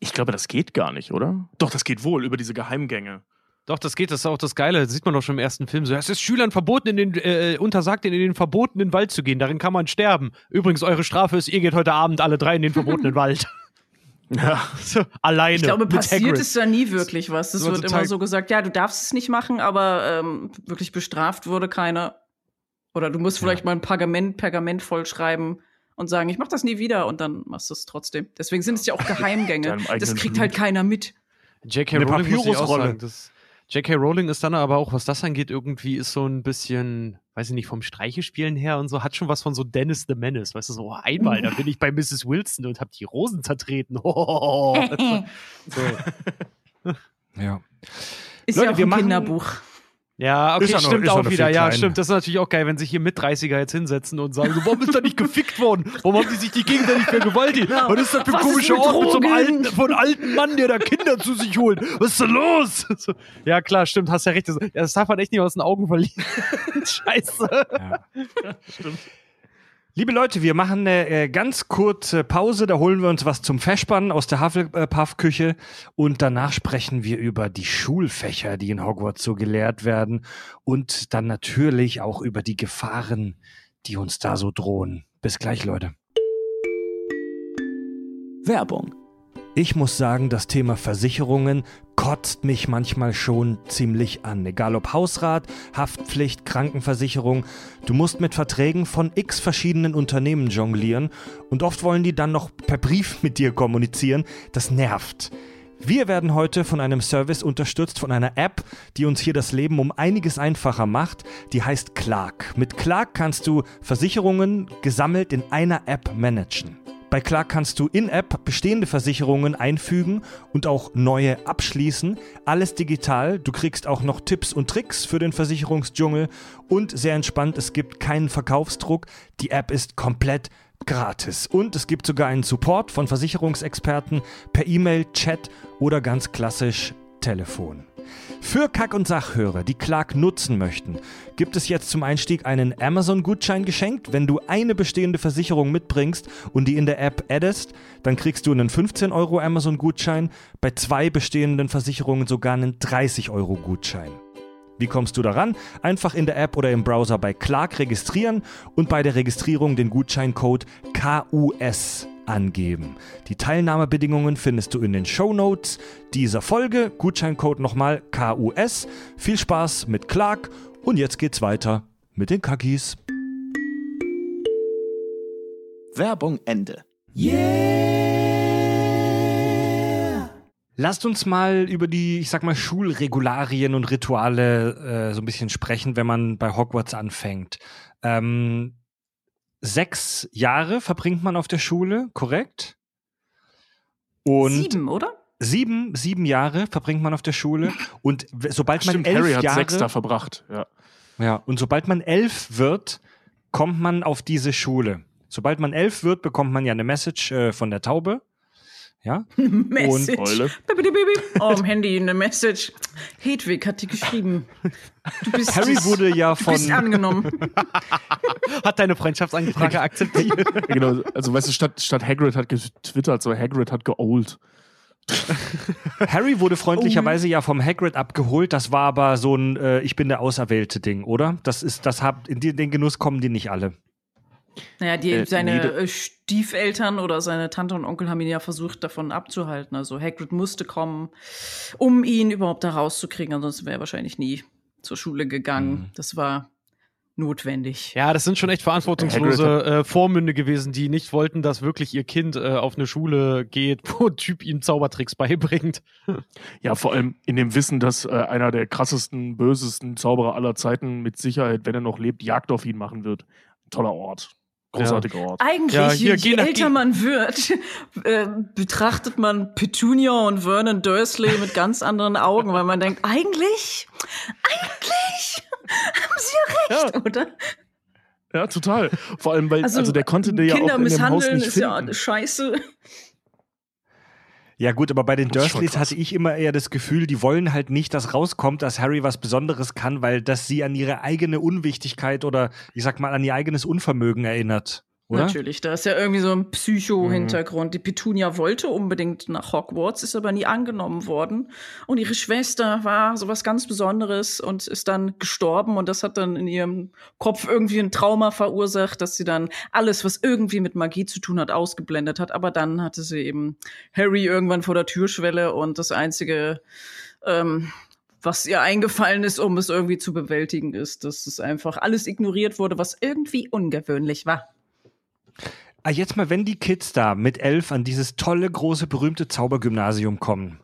Ich glaube, das geht gar nicht, oder? Doch, das geht wohl über diese Geheimgänge. Doch, das geht, das ist auch das Geile. Das sieht man doch schon im ersten Film. So, es ist Schülern verboten, in den, äh, untersagt, in den verbotenen Wald zu gehen. Darin kann man sterben. Übrigens, eure Strafe ist, ihr geht heute Abend alle drei in den verbotenen <laughs> Wald. Ja. <laughs> So, alleine. Ich glaube, passiert ist da nie wirklich was. Es wird immer so gesagt, ja, du darfst es nicht machen, aber ähm, wirklich bestraft wurde keiner. Oder du musst vielleicht mal ein Pergament, Pergament vollschreiben und sagen, ich mach das nie wieder und dann machst du es trotzdem. Deswegen sind es ja auch <laughs> Geheimgänge. Das kriegt Blut. halt keiner mit. J.K. Rowling muss ich auch Papyrusrolle. sagen, das- J.K. Rowling ist dann aber auch, was das angeht, irgendwie ist so ein bisschen, weiß ich nicht, vom Streichespielen her und so, hat schon was von so Dennis the Menace. Weißt du, so einmal, da bin ich bei Mrs. Wilson und hab die Rosen zertreten. <laughs> Oh, so. <laughs> Ja. Ist Leute, ja auch wir ein machen- Kinderbuch. Ja, okay, Ist ja noch- stimmt ja auch wieder. Ja, klein. stimmt. Das ist natürlich auch geil, wenn sich hier mit 30er jetzt hinsetzen und sagen, so, warum ist da nicht gefickt worden? Warum haben die sich die gegenseitig vergewaltigt? Genau. Was ist das für ein komischer Ort mit so einem alten, von einem alten Mann, der da Kinder zu sich holt? Was ist da los? So, <laughs> ja, klar, stimmt, hast ja recht. Das, darf man echt nicht aus den Augen verlieren. <laughs> Scheiße. Ja. Liebe Leute, wir machen eine äh, ganz kurze Pause. Da holen wir uns was zum Festspannen aus der Hufflepuff-Küche und danach sprechen wir über die Schulfächer, die in Hogwarts so gelehrt werden und dann natürlich auch über die Gefahren, die uns da so drohen. Bis gleich, Leute. Werbung. Ich muss sagen, das Thema Versicherungen kotzt mich manchmal schon ziemlich an. Egal ob Hausrat, Haftpflicht, Krankenversicherung. Du musst mit Verträgen von x verschiedenen Unternehmen jonglieren und oft wollen die dann noch per Brief mit dir kommunizieren. Das nervt. Wir werden heute von einem Service unterstützt, von einer App, die uns hier das Leben um einiges einfacher macht. Die heißt Clark. Mit Clark kannst du Versicherungen gesammelt in einer App managen. Bei Clark kannst du in-App bestehende Versicherungen einfügen und auch neue abschließen. Alles digital. Du kriegst auch noch Tipps und Tricks für den Versicherungsdschungel und sehr entspannt, es gibt keinen Verkaufsdruck. Die App ist komplett gratis. Und es gibt sogar einen Support von Versicherungsexperten per E-Mail, Chat oder ganz klassisch Telefon. Für Kack- und Sachhörer, die Clark nutzen möchten, gibt es jetzt zum Einstieg einen Amazon-Gutschein geschenkt. Wenn du eine bestehende Versicherung mitbringst und die in der App addest, dann kriegst du einen 15 Euro Amazon-Gutschein, bei zwei bestehenden Versicherungen sogar einen 30 Euro Gutschein. Wie kommst du daran? Einfach in der App oder im Browser bei Clark registrieren und bei der Registrierung den Gutscheincode KUS angeben. Die Teilnahmebedingungen findest du in den Show Notes dieser Folge. Gutscheincode nochmal KUS. Viel Spaß mit Clark und jetzt geht's weiter mit den Kackis. Werbung Ende. Lasst uns mal über die, ich sag mal, Schulregularien und Rituale äh, so ein bisschen sprechen, wenn man bei Hogwarts anfängt. Ähm, sechs Jahre verbringt man auf der Schule, korrekt? Und Sieben, oder? sieben, sieben Jahre verbringt man auf der Schule. Und sobald man Stimmt, elf Harry hat Jahre, sechs da verbracht. Ja. ja, und sobald man elf wird, kommt man auf diese Schule. Sobald man elf wird, bekommt man ja eine Message äh, von der Taube. Ja, <laughs> Message. Eule. Bip. Oh, am Handy eine Message. Hedwig hat die geschrieben. Du bist, Harry wurde ja du bist von angenommen. <laughs> Hat deine Freundschaftsanfrage akzeptiert. <laughs> Ja, genau, also weißt du, statt, statt Hagrid hat getwittert, so Hagrid hat geold. Harry wurde freundlicherweise Oh. ja vom Hagrid abgeholt. Das war aber so ein äh, Ich bin der Auserwählte Ding, oder? Das ist, das habt in den Genuss kommen die nicht alle. Naja, die, Äh, seine äh, Stiefeltern oder seine Tante und Onkel haben ihn ja versucht, davon abzuhalten. Also Hagrid musste kommen, um ihn überhaupt da rauszukriegen. Ansonsten wäre er wahrscheinlich nie zur Schule gegangen. Mhm. Das war notwendig. Ja, das sind schon echt verantwortungslose äh, Vormünde gewesen, die nicht wollten, dass wirklich ihr Kind äh, auf eine Schule geht, <laughs> wo ein Typ ihm Zaubertricks beibringt. <laughs> Ja, vor allem in dem Wissen, dass äh, einer der krassesten, bösesten Zauberer aller Zeiten mit Sicherheit, wenn er noch lebt, Jagd auf ihn machen wird. Toller Ort. Großartiger Ort. Eigentlich, Ja, hier, je, nach- älter man wird, <laughs> äh, betrachtet man Petunia und Vernon Dursley mit ganz anderen Augen, weil man denkt, eigentlich, eigentlich <laughs> haben sie ja recht, oder? Ja, total. Vor allem, weil, also, der konnte der ja Kinder auch in dem Haus misshandeln nicht ist finden. ja scheiße. Ja gut, aber bei den Dursleys hatte ich immer eher das Gefühl, die wollen halt nicht, dass rauskommt, dass Harry was Besonderes kann, weil das sie an ihre eigene Unwichtigkeit oder ich sag mal an ihr eigenes Unvermögen erinnert. Oder? Natürlich, da ist ja irgendwie so ein Psycho-Hintergrund. Die Petunia wollte unbedingt nach Hogwarts, ist aber nie angenommen worden. Und ihre Schwester war sowas ganz Besonderes und ist dann gestorben. Und das hat dann in ihrem Kopf irgendwie ein Trauma verursacht, dass sie dann alles, was irgendwie mit Magie zu tun hat, ausgeblendet hat. Aber dann hatte sie eben Harry irgendwann vor der Türschwelle und das einzige, ähm, was ihr eingefallen ist, um es irgendwie zu bewältigen, ist, dass es einfach alles ignoriert wurde, was irgendwie ungewöhnlich war. Ah, jetzt mal, wenn die Kids da mit elf an dieses tolle, große, berühmte Zaubergymnasium kommen,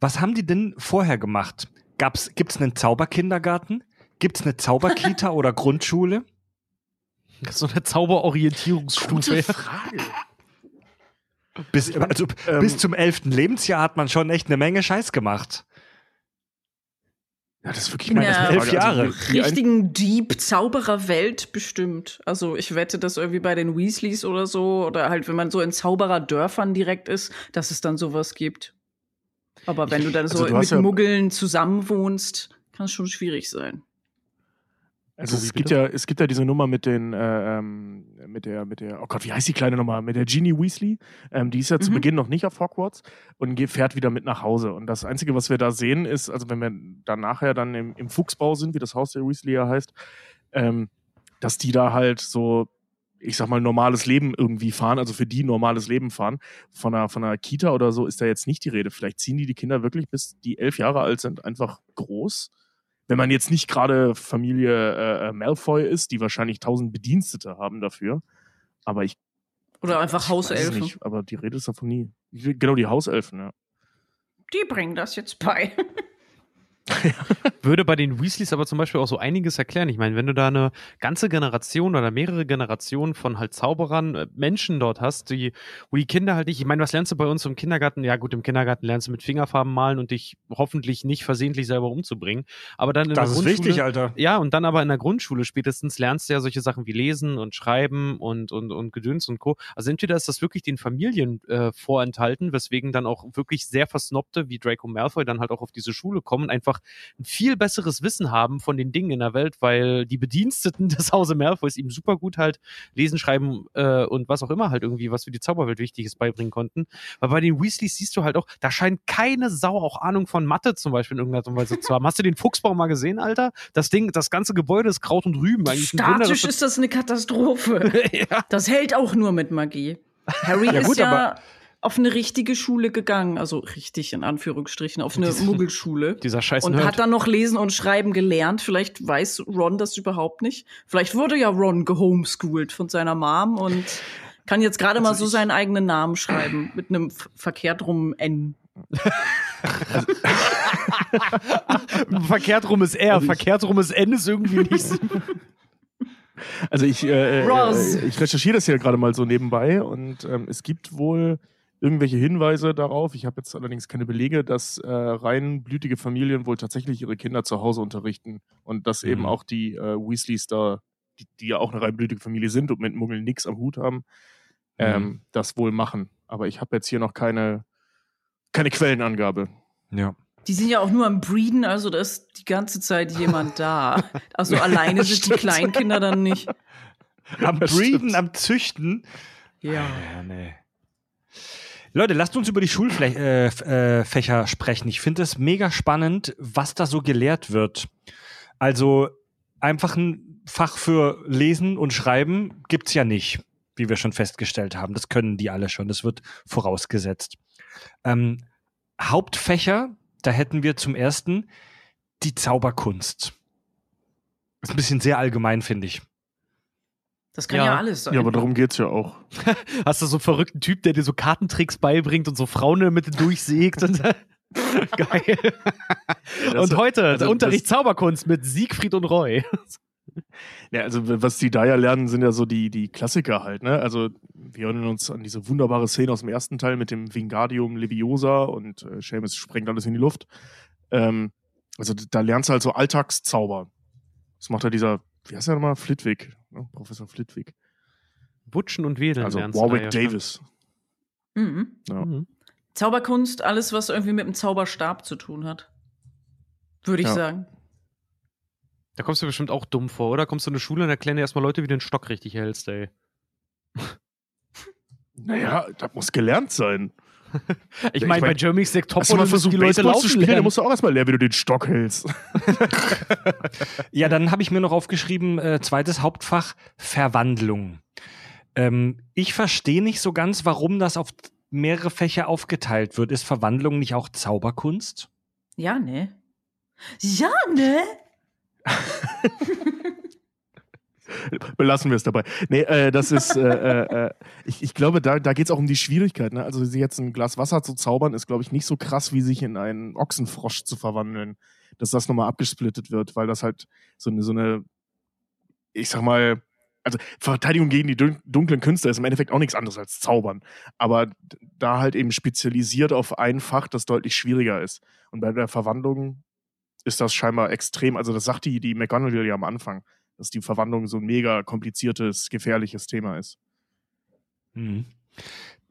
was haben die denn vorher gemacht? Gab's, gibt's einen Zauberkindergarten? Gibt's eine Zauberkita <laughs> oder Grundschule? So eine Zauberorientierungsstufe. Frage. Bis, also, Ähm, bis zum elften Lebensjahr hat man schon echt eine Menge Scheiß gemacht. Ja, das ist wirklich meine Ja. Elf Jahre. Also, die ein- richtigen Deep-Zaubererwelt bestimmt. Also ich wette, dass irgendwie bei den Weasleys oder so, oder halt, wenn man so in Zaubererdörfern direkt ist, dass es dann sowas gibt. Aber wenn du dann so Also du mit ja- Muggeln zusammenwohnst, kann es schon schwierig sein. Also So, wie es gibt ja, es gibt ja diese Nummer mit den, äh, ähm, mit der, mit der, oh Gott, wie heißt die kleine Nummer? Mit der Ginny Weasley. Ähm, die ist ja zu Mhm. Beginn noch nicht auf Hogwarts und fährt wieder mit nach Hause. Und das Einzige, was wir da sehen, ist, also wenn wir dann nachher dann im, im Fuchsbau sind, wie das Haus der Weasley ja heißt, ähm, dass die da halt so, ich sag mal, normales Leben irgendwie fahren, also für die normales Leben fahren. Von einer, von einer Kita oder so ist da jetzt nicht die Rede. Vielleicht ziehen die die Kinder wirklich, bis die elf Jahre alt sind, einfach groß wenn man jetzt nicht gerade Familie äh, Malfoy ist, die wahrscheinlich tausend Bedienstete haben dafür. Aber ich, Oder einfach Hauselfen. nicht, aber die Rede ist davon nie. Genau, die Hauselfen, ja. Die bringen das jetzt bei. <laughs> <laughs> Würde bei den Weasleys aber zum Beispiel auch so einiges erklären. Ich meine, wenn du da eine ganze Generation oder mehrere Generationen von halt Zauberern, äh, Menschen dort hast, die, wo die Kinder halt nicht, ich meine, was lernst du bei uns im Kindergarten? Ja, gut, im Kindergarten lernst du mit Fingerfarben malen und dich hoffentlich nicht versehentlich selber umzubringen. Aber dann in Das der ist Grundschule, wichtig, Alter. Ja, und dann aber in der Grundschule spätestens lernst du ja solche Sachen wie Lesen und Schreiben und, und, und Gedöns und Co. Also entweder ist das wirklich den Familien äh, vorenthalten, weswegen dann auch wirklich sehr Versnobte wie Draco Malfoy dann halt auch auf diese Schule kommen und einfach ein viel besseres Wissen haben von den Dingen in der Welt, weil die Bediensteten <laughs> des Hause Malfoys ihm super gut halt Lesen, Schreiben äh, und was auch immer halt irgendwie, was für die Zauberwelt wichtig ist, beibringen konnten. Weil bei den Weasleys siehst du halt auch, da scheint keine Sau auch Ahnung von Mathe zum Beispiel in irgendeiner Weise zu haben. Hast du den Fuchsbau mal gesehen, Alter? Das Ding, das ganze Gebäude ist Kraut und Rüben. Eigentlich Wunder, Statisch dass ist das eine Katastrophe. das- <laughs> ja. Das hält auch nur mit Magie. Harry Ja, ist gut, ja aber- auf eine richtige Schule gegangen, also richtig in Anführungsstrichen, auf eine Diese- Muggelschule. <laughs> Dieser scheiß Und hat dann noch lesen und schreiben gelernt. Vielleicht weiß Ron das überhaupt nicht. Vielleicht wurde ja Ron gehomeschoolt von seiner Mom und kann jetzt gerade mal Also so ich- seinen eigenen Namen schreiben mit einem verkehrt rum N. <laughs> verkehrt rum ist R, Also verkehrt rum ist N ist irgendwie nicht so. Also ich, äh, äh, äh, ich recherchiere das hier gerade mal so nebenbei und ähm, es gibt wohl irgendwelche Hinweise darauf. Ich habe jetzt allerdings keine Belege, dass äh, reinblütige Familien wohl tatsächlich ihre Kinder zu Hause unterrichten und dass eben Mhm. auch die äh, Weasleys da, die, die ja auch eine reinblütige Familie sind und mit Muggeln nichts am Hut haben, ähm, Mhm. das wohl machen. Aber ich habe jetzt hier noch keine, keine Quellenangabe. Ja. Die sind ja auch nur am Breeden, also da ist die ganze Zeit jemand da. Also <laughs> alleine sind die. Kleinkinder dann nicht. Am Breeden, am Züchten. Ja. Ja, nee. Leute, lasst uns über die Schulfächer äh, äh, sprechen. Ich finde es mega spannend, was da so gelehrt wird. Also einfach ein Fach für Lesen und Schreiben gibt's ja nicht, wie wir schon festgestellt haben. Das können die alle schon. Das wird vorausgesetzt. Ähm, Hauptfächer, da hätten wir zum ersten die Zauberkunst. Ist ein bisschen sehr allgemein, finde ich. Das kann Ja. ja, alles sein. Ja, aber darum geht's ja auch. <laughs> Hast du so einen verrückten Typ, der dir so Kartentricks beibringt und so Frauen in der Mitte durchsägt? Und <laughs> Geil. das- und heute also der Unterricht Zauberkunst mit Siegfried und Roy. <laughs> Ja, also was die da ja lernen, sind ja so die, die Klassiker halt, ne? Also wir erinnern uns an diese wunderbare Szene aus dem ersten Teil mit dem Wingardium Leviosa und äh, Seamus sprengt alles in die Luft. Ähm, also da lernst du halt so Alltagszauber. Das macht ja dieser, wie heißt der nochmal? Flitwick, ne? Professor Flitwick. Wutschen und Wedeln Also du da Warwick ja schon. Davis. Mhm. Ja. Mhm. Zauberkunst, alles, was irgendwie mit dem Zauberstab zu tun hat. Würde ich Ja. sagen. Da kommst du bestimmt auch dumm vor, oder? Kommst du in eine Schule und erklären dir erstmal Leute, wie du den Stock richtig hältst, ey. Naja, das muss gelernt sein. <laughs> Ich Ich meine, mein, bei Germany's Next Topmodel müssen versucht, die Leute Baseball laufen zu spielen? Da lernen. musst du auch erstmal lernen, wie du den Stock hältst. Ja, dann habe ich mir noch aufgeschrieben, äh, zweites Hauptfach Verwandlung. Ähm, ich verstehe nicht so ganz, warum das auf mehrere Fächer aufgeteilt wird. Ist Verwandlung nicht auch Zauberkunst? Ja, ne? Ja, ne? <laughs> Belassen wir es dabei. Nee, äh, das ist, äh, äh, äh, ich, ich glaube, da, da geht es auch um die Schwierigkeit. Ne? Also, sie jetzt ein Glas Wasser zu zaubern, ist, glaube ich, nicht so krass, wie sich in einen Ochsenfrosch zu verwandeln. Dass das nochmal abgesplittet wird, weil das halt so eine, so eine, ich sag mal, also Verteidigung gegen die dun- dunklen Künste ist im Endeffekt auch nichts anderes als Zaubern. Aber da halt eben spezialisiert auf ein Fach, das deutlich schwieriger ist. Und bei der Verwandlung ist das scheinbar extrem, also das sagt die, die McGonagall ja am Anfang dass die Verwandlung so ein mega kompliziertes, gefährliches Thema ist. Mhm.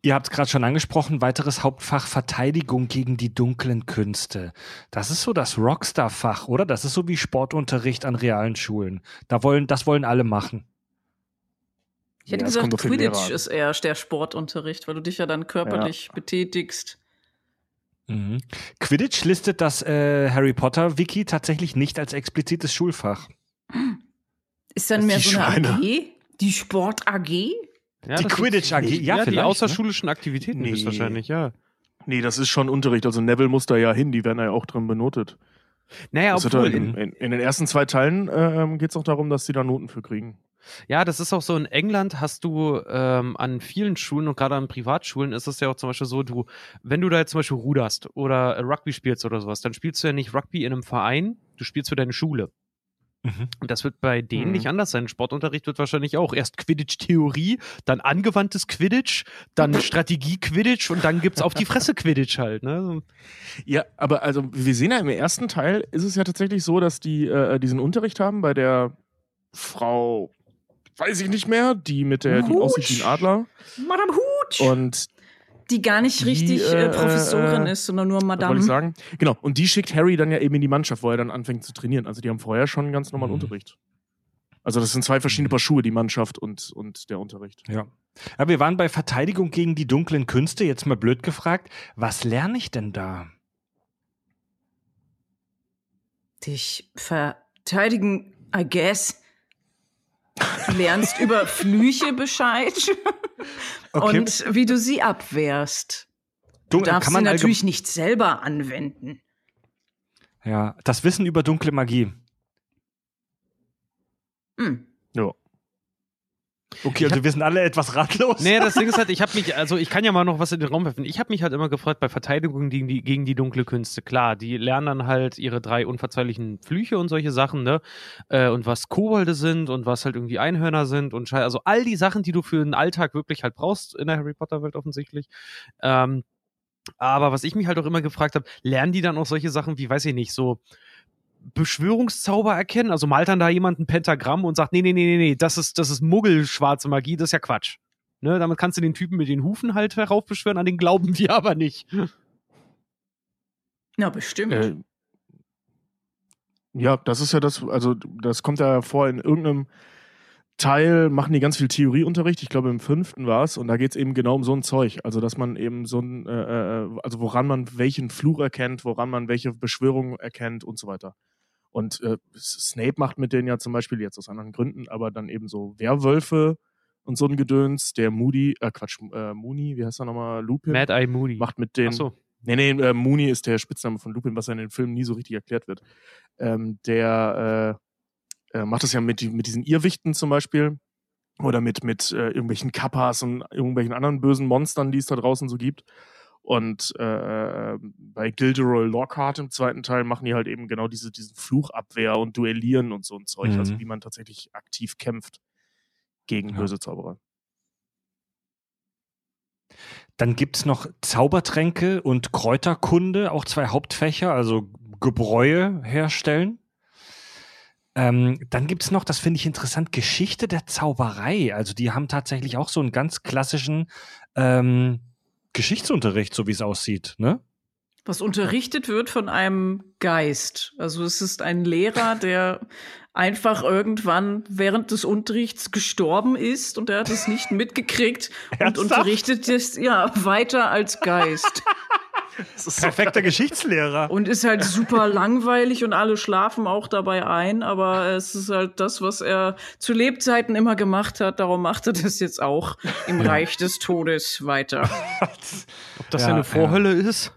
Ihr habt es gerade schon angesprochen, weiteres Hauptfach Verteidigung gegen die dunklen Künste. Das ist so das Rockstar-Fach, oder? Das ist so wie Sportunterricht an realen Schulen. Da wollen, das wollen alle machen. Ich hätte Ja, es gesagt, Quidditch ist eher der Sportunterricht, weil du dich ja dann körperlich betätigst. Mhm. Quidditch listet das äh, Harry Potter Wiki tatsächlich nicht als explizites Schulfach. <laughs> Ist dann Das mehr die so eine Schweine. AG? Die Sport AG? Ja, die Quidditch AG, Ist, ja, ja, die ne? außerschulischen Aktivitäten Nee. höchstwahrscheinlich, ja. Nee, das ist schon Unterricht. Also Neville muss da ja hin, die werden da ja auch drin benotet. Naja, Das obwohl, in, in, in den ersten zwei Teilen ähm, geht es auch darum, dass die da Noten für kriegen. Ja, das ist auch so. In England hast du ähm, an vielen Schulen und gerade an Privatschulen ist es ja auch zum Beispiel so, du, wenn du da jetzt zum Beispiel ruderst oder äh, Rugby spielst oder sowas, dann spielst du ja nicht Rugby in einem Verein, du spielst für deine Schule. Mhm. Und das wird bei denen Mhm. nicht anders sein. Sportunterricht wird wahrscheinlich auch erst Quidditch-Theorie, dann angewandtes Quidditch, dann <laughs> Strategie-Quidditch und dann gibt's auf die Fresse Quidditch halt. Ne? Ja, aber also wir sehen ja im ersten Teil ist es ja tatsächlich so, dass die äh, diesen Unterricht haben bei der Frau, weiß ich nicht mehr, die mit der, die Hutsch. aussieht wie ein Adler. Madame Hutsch! Und die gar nicht die, richtig äh, äh, Professorin äh, ist, sondern nur Madame. wollte ich sagen? Genau. Und die schickt Harry dann ja eben in die Mannschaft, wo er dann anfängt zu trainieren. Also die haben vorher schon ganz normalen Mhm. Unterricht. Also das sind zwei verschiedene Paar Schuhe, die Mannschaft und, und der Unterricht. Ja. Aber wir waren bei Verteidigung gegen die dunklen Künste. Jetzt mal blöd gefragt, was lerne ich denn da? Dich verteidigen, I guess. Du lernst über Flüche Bescheid Okay. und wie du sie abwehrst. Du darfst kann sie natürlich nicht selber anwenden. Ja, das Wissen über dunkle Magie. Hm. Ja. Okay, also wir sind alle etwas ratlos. Nee, das Ding ist halt, ich habe mich, also ich kann ja mal noch was in den Raum werfen. Ich habe mich halt immer gefragt bei Verteidigung gegen die, gegen die dunkle Künste. Klar, die lernen dann halt ihre drei unverzeihlichen Flüche und solche Sachen, ne? Äh, und was Kobolde sind und was halt irgendwie Einhörner sind und schei- also all die Sachen, die du für den Alltag wirklich halt brauchst in der Harry Potter Welt offensichtlich. Ähm, aber was ich mich halt auch immer gefragt habe, lernen die dann auch solche Sachen wie, weiß ich nicht, so Beschwörungszauber erkennen? Also malt dann da jemand ein Pentagramm und sagt, nee, nee, nee, nee, nee, das ist, das ist Muggelschwarze Magie, das ist ja Quatsch. Ne, damit kannst du den Typen mit den Hufen halt heraufbeschwören, an den glauben wir aber nicht. Na, bestimmt. Äh, ja, das ist ja das, also das kommt ja vor in irgendeinem Teil, machen die ganz viel Theorieunterricht, ich glaube im fünften war es, und da geht es eben genau um so ein Zeug. Also, dass man eben so ein, äh, äh, also woran man welchen Fluch erkennt, woran man welche Beschwörung erkennt und so weiter. Und äh, Snape macht mit denen ja zum Beispiel jetzt aus anderen Gründen, aber dann eben so Werwölfe und so ein Gedöns. Der Moody, äh Quatsch, äh, Mooney, wie heißt er nochmal? Lupin? Mad Eye Moody. macht mit den. Achso. Nee, nee, äh, Mooney ist der Spitzname von Lupin, was ja in den Filmen nie so richtig erklärt wird. Ähm, der äh, äh, macht das ja mit, mit diesen Irrwichten zum Beispiel. Oder mit, mit äh, irgendwelchen Kappas und irgendwelchen anderen bösen Monstern, die es da draußen so gibt. Und äh, äh, bei Gilderoy Lockhart im zweiten Teil machen die halt eben genau diese, diesen Fluchabwehr und Duellieren und so ein Zeug. Mhm. Also wie man tatsächlich aktiv kämpft gegen Ja. böse Zauberer. Dann gibt's noch Zaubertränke und Kräuterkunde, auch zwei Hauptfächer, also Gebräue herstellen. Ähm, dann gibt's noch, das finde ich interessant, Geschichte der Zauberei. Also die haben tatsächlich auch so einen ganz klassischen ähm, Geschichtsunterricht, so wie es aussieht. Ne? Was unterrichtet wird von einem Geist. Also es ist ein Lehrer, der einfach irgendwann während des Unterrichts gestorben ist und er hat es nicht <laughs> mitgekriegt und unterrichtet es ja weiter als Geist. <laughs> <laughs> Perfekter Geschichtslehrer. Und ist halt super langweilig und alle schlafen auch dabei ein, aber es ist halt das, was er zu Lebzeiten immer gemacht hat. Darum macht er das jetzt auch im Reich des Todes weiter. <laughs> Ob das Ja, ja, eine ja. Vorhölle ist?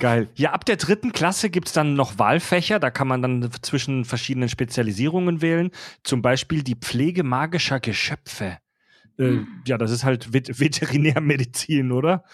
Geil. Ja, ab der dritten Klasse gibt's dann noch Wahlfächer. Da kann man dann zwischen verschiedenen Spezialisierungen wählen. Zum Beispiel die Pflege magischer Geschöpfe. Äh, ja, das ist halt Vet Veterinärmedizin, oder?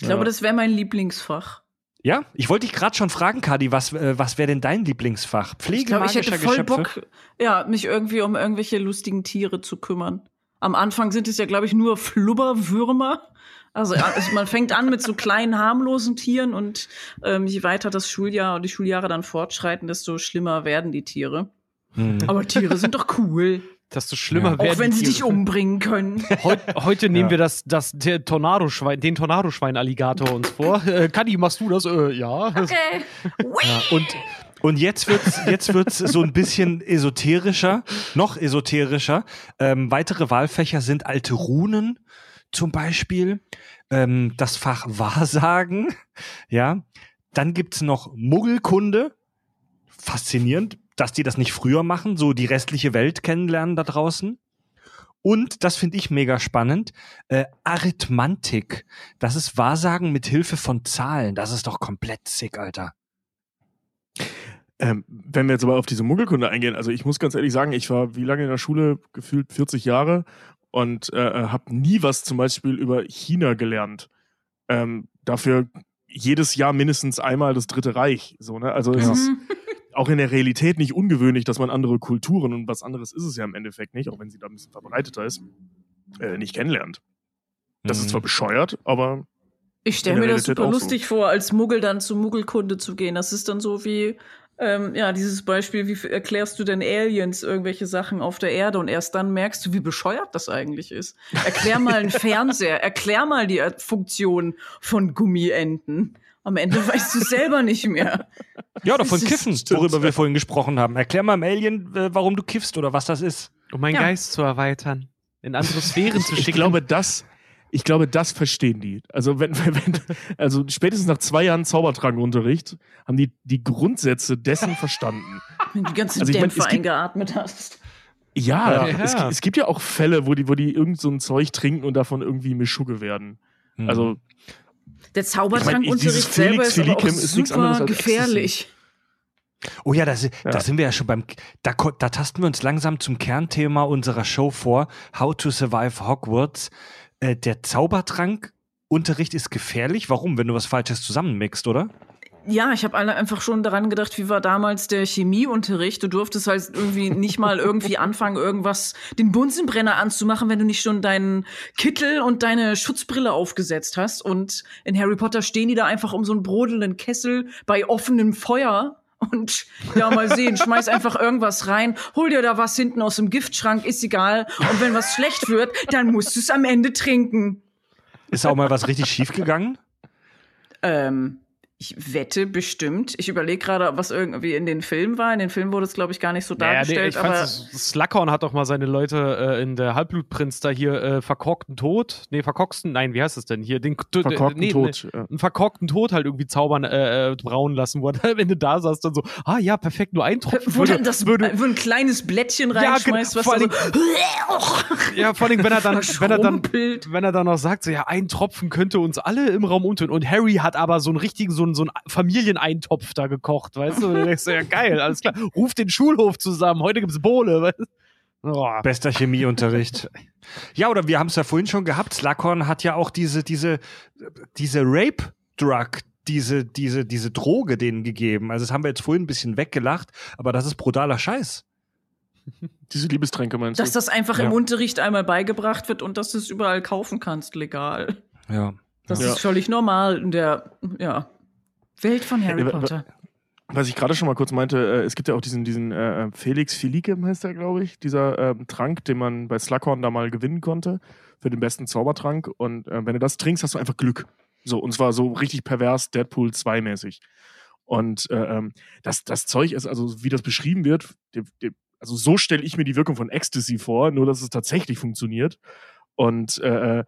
Ich glaube, das wäre mein Lieblingsfach. Ja, ich wollte dich gerade schon fragen, Kadi, was, äh, was wäre denn dein Lieblingsfach? Pflege Ich ich hätte voll Geschöpfe? Bock, ja, mich irgendwie um irgendwelche lustigen Tiere zu kümmern. Am Anfang sind es ja, glaube ich, nur Flubberwürmer. Also, ja, also man fängt an mit so kleinen, harmlosen Tieren und ähm, je weiter das Schuljahr und die Schuljahre dann fortschreiten, desto schlimmer werden die Tiere. Hm. Aber Tiere sind doch cool, Desto schlimmer Ja. werden auch wenn sie dich umbringen können. <laughs> Heut, heute <laughs> nehmen Ja. wir das, das der Tornadoschwein, den Tornadoschwein-Alligator uns vor. <laughs> Äh, Kadi, machst du das? Äh, ja. Okay. Ja, und, und jetzt wird's, jetzt wird's so ein bisschen esoterischer, noch esoterischer. Ähm, weitere Wahlfächer sind alte Runen zum Beispiel, ähm, das Fach Wahrsagen, ja. Dann gibt's noch Muggelkunde. Faszinierend, dass die das nicht früher machen, so die restliche Welt kennenlernen da draußen. Und, das finde ich mega spannend, äh, Arithmantik. Das ist Wahrsagen mit Hilfe von Zahlen. Das ist doch komplett sick, Alter. Ähm, wenn wir jetzt aber auf diese Muggelkunde eingehen, also ich muss ganz ehrlich sagen, ich war wie lange in der Schule? Gefühlt 40 Jahre und äh, habe nie was zum Beispiel über China gelernt. Ähm, dafür jedes Jahr mindestens einmal das Dritte Reich. So, ne? Also es Ja. ist Mhm. Auch in der Realität nicht ungewöhnlich, dass man andere Kulturen und was anderes ist es ja im Endeffekt nicht, auch wenn sie da ein bisschen verbreiteter ist, äh, nicht kennenlernt. Das ist Mhm. zwar bescheuert, aber Ich stelle mir das Realität super auch so. lustig vor, als Muggel dann zu Muggelkunde zu gehen. Das ist dann so wie, ähm, ja, dieses Beispiel, wie erklärst du denn Aliens irgendwelche Sachen auf der Erde und erst dann merkst du, wie bescheuert das eigentlich ist. Erklär <laughs> mal einen Fernseher, erklär mal die äh, Funktion von Gummienten. Am Ende weißt du selber nicht mehr. Ja, oder von Kiffen, worüber wir vorhin gesprochen haben. Erklär mal im Alien, äh, warum du kiffst oder was das ist. Um meinen Ja. Geist zu erweitern. In andere Sphären <laughs> zu ich schicken. glaube, das, ich glaube, das verstehen die. Also wenn, wenn, also spätestens nach zwei Jahren Zaubertrankunterricht haben die die Grundsätze dessen verstanden. Wenn du die ganzen Also ich mein, eingeatmet hast. Ja, Ja. Es, es gibt ja auch Fälle, wo die, wo die irgend so ein Zeug trinken und davon irgendwie Mischugge werden. Hm. Also, Der Zaubertrankunterricht dieses selber Felix ist aber ist super gefährlich. Oh ja, da, si- Ja. da sind wir ja schon beim. Da, da tasten wir uns langsam zum Kernthema unserer Show vor: How to Survive Hogwarts. Äh, der Zaubertrankunterricht ist gefährlich. Warum? Wenn du was Falsches zusammenmixt, oder? Ja, ich habe alle einfach schon daran gedacht, wie war damals der Chemieunterricht. Du durftest halt irgendwie nicht mal irgendwie anfangen, irgendwas, den Bunsenbrenner anzumachen, wenn du nicht schon deinen Kittel und deine Schutzbrille aufgesetzt hast. Und in Harry Potter stehen die da einfach um so einen brodelnden Kessel bei offenem Feuer. Und ja, mal sehen, schmeiß einfach irgendwas rein, hol dir da was hinten aus dem Giftschrank, ist egal. Und wenn was schlecht wird, dann musst du es am Ende trinken. Ist auch mal was richtig schief gegangen? Ähm, ich wette bestimmt. Ich überlege gerade, was irgendwie in den Filmen war. In den Filmen wurde es, glaube ich, gar nicht so Naja, nee, dargestellt. ich aber fand, Slughorn hat doch mal seine Leute äh, in der Halbblutprinz da hier äh, verkorkten Tod. Nee, verkorksten, nein, wie heißt das denn hier? Den verkorkten nee, Tod. ja. einen verkorkten Tod halt irgendwie zaubern, äh, äh, brauen lassen, wo er <laughs> am Ende da saß, dann so, ah ja, perfekt, nur ein Tropfen. wo würde- dann das, würde, wo ein kleines Blättchen Ja, reinschmeißt, genau, was vor da so ja, vor allem, wenn er dann, wenn er dann, wenn er dann noch sagt, so, ja, ein Tropfen könnte uns alle im Raum umtun. Und Harry hat aber so einen richtigen, so einen, so einen Familieneintopf da gekocht, weißt du? Und du denkst so, ja, geil, alles klar. Ruf den Schulhof zusammen, heute gibt's Bohle, <laughs> weißt du? Oh. Bester Chemieunterricht. Ja, oder wir haben es ja vorhin schon gehabt. Slughorn hat ja auch diese, diese, diese Rape-Drug, diese, diese, diese Droge denen gegeben. Also das haben wir jetzt vorhin ein bisschen weggelacht, aber das ist brutaler Scheiß. Diese Liebestränke meinst Dass du? das einfach Ja. im Unterricht einmal beigebracht wird und dass du es überall kaufen kannst, legal. Ja. Das Ja. ist völlig normal in der ja, Welt von Harry Potter. Was ich gerade schon mal kurz meinte, äh, es gibt ja auch diesen, diesen äh, Felix Felikem, heißt der, glaube ich, dieser ähm, Trank, den man bei Slughorn da mal gewinnen konnte für den besten Zaubertrank. Und äh, wenn du das trinkst, hast du einfach Glück. So, und zwar so richtig pervers, Deadpool 2-mäßig. Und äh, ähm, das, das Zeug ist, also wie das beschrieben wird, die, die, also so stelle ich mir die Wirkung von Ecstasy vor, nur dass es tatsächlich funktioniert. Und äh, äh,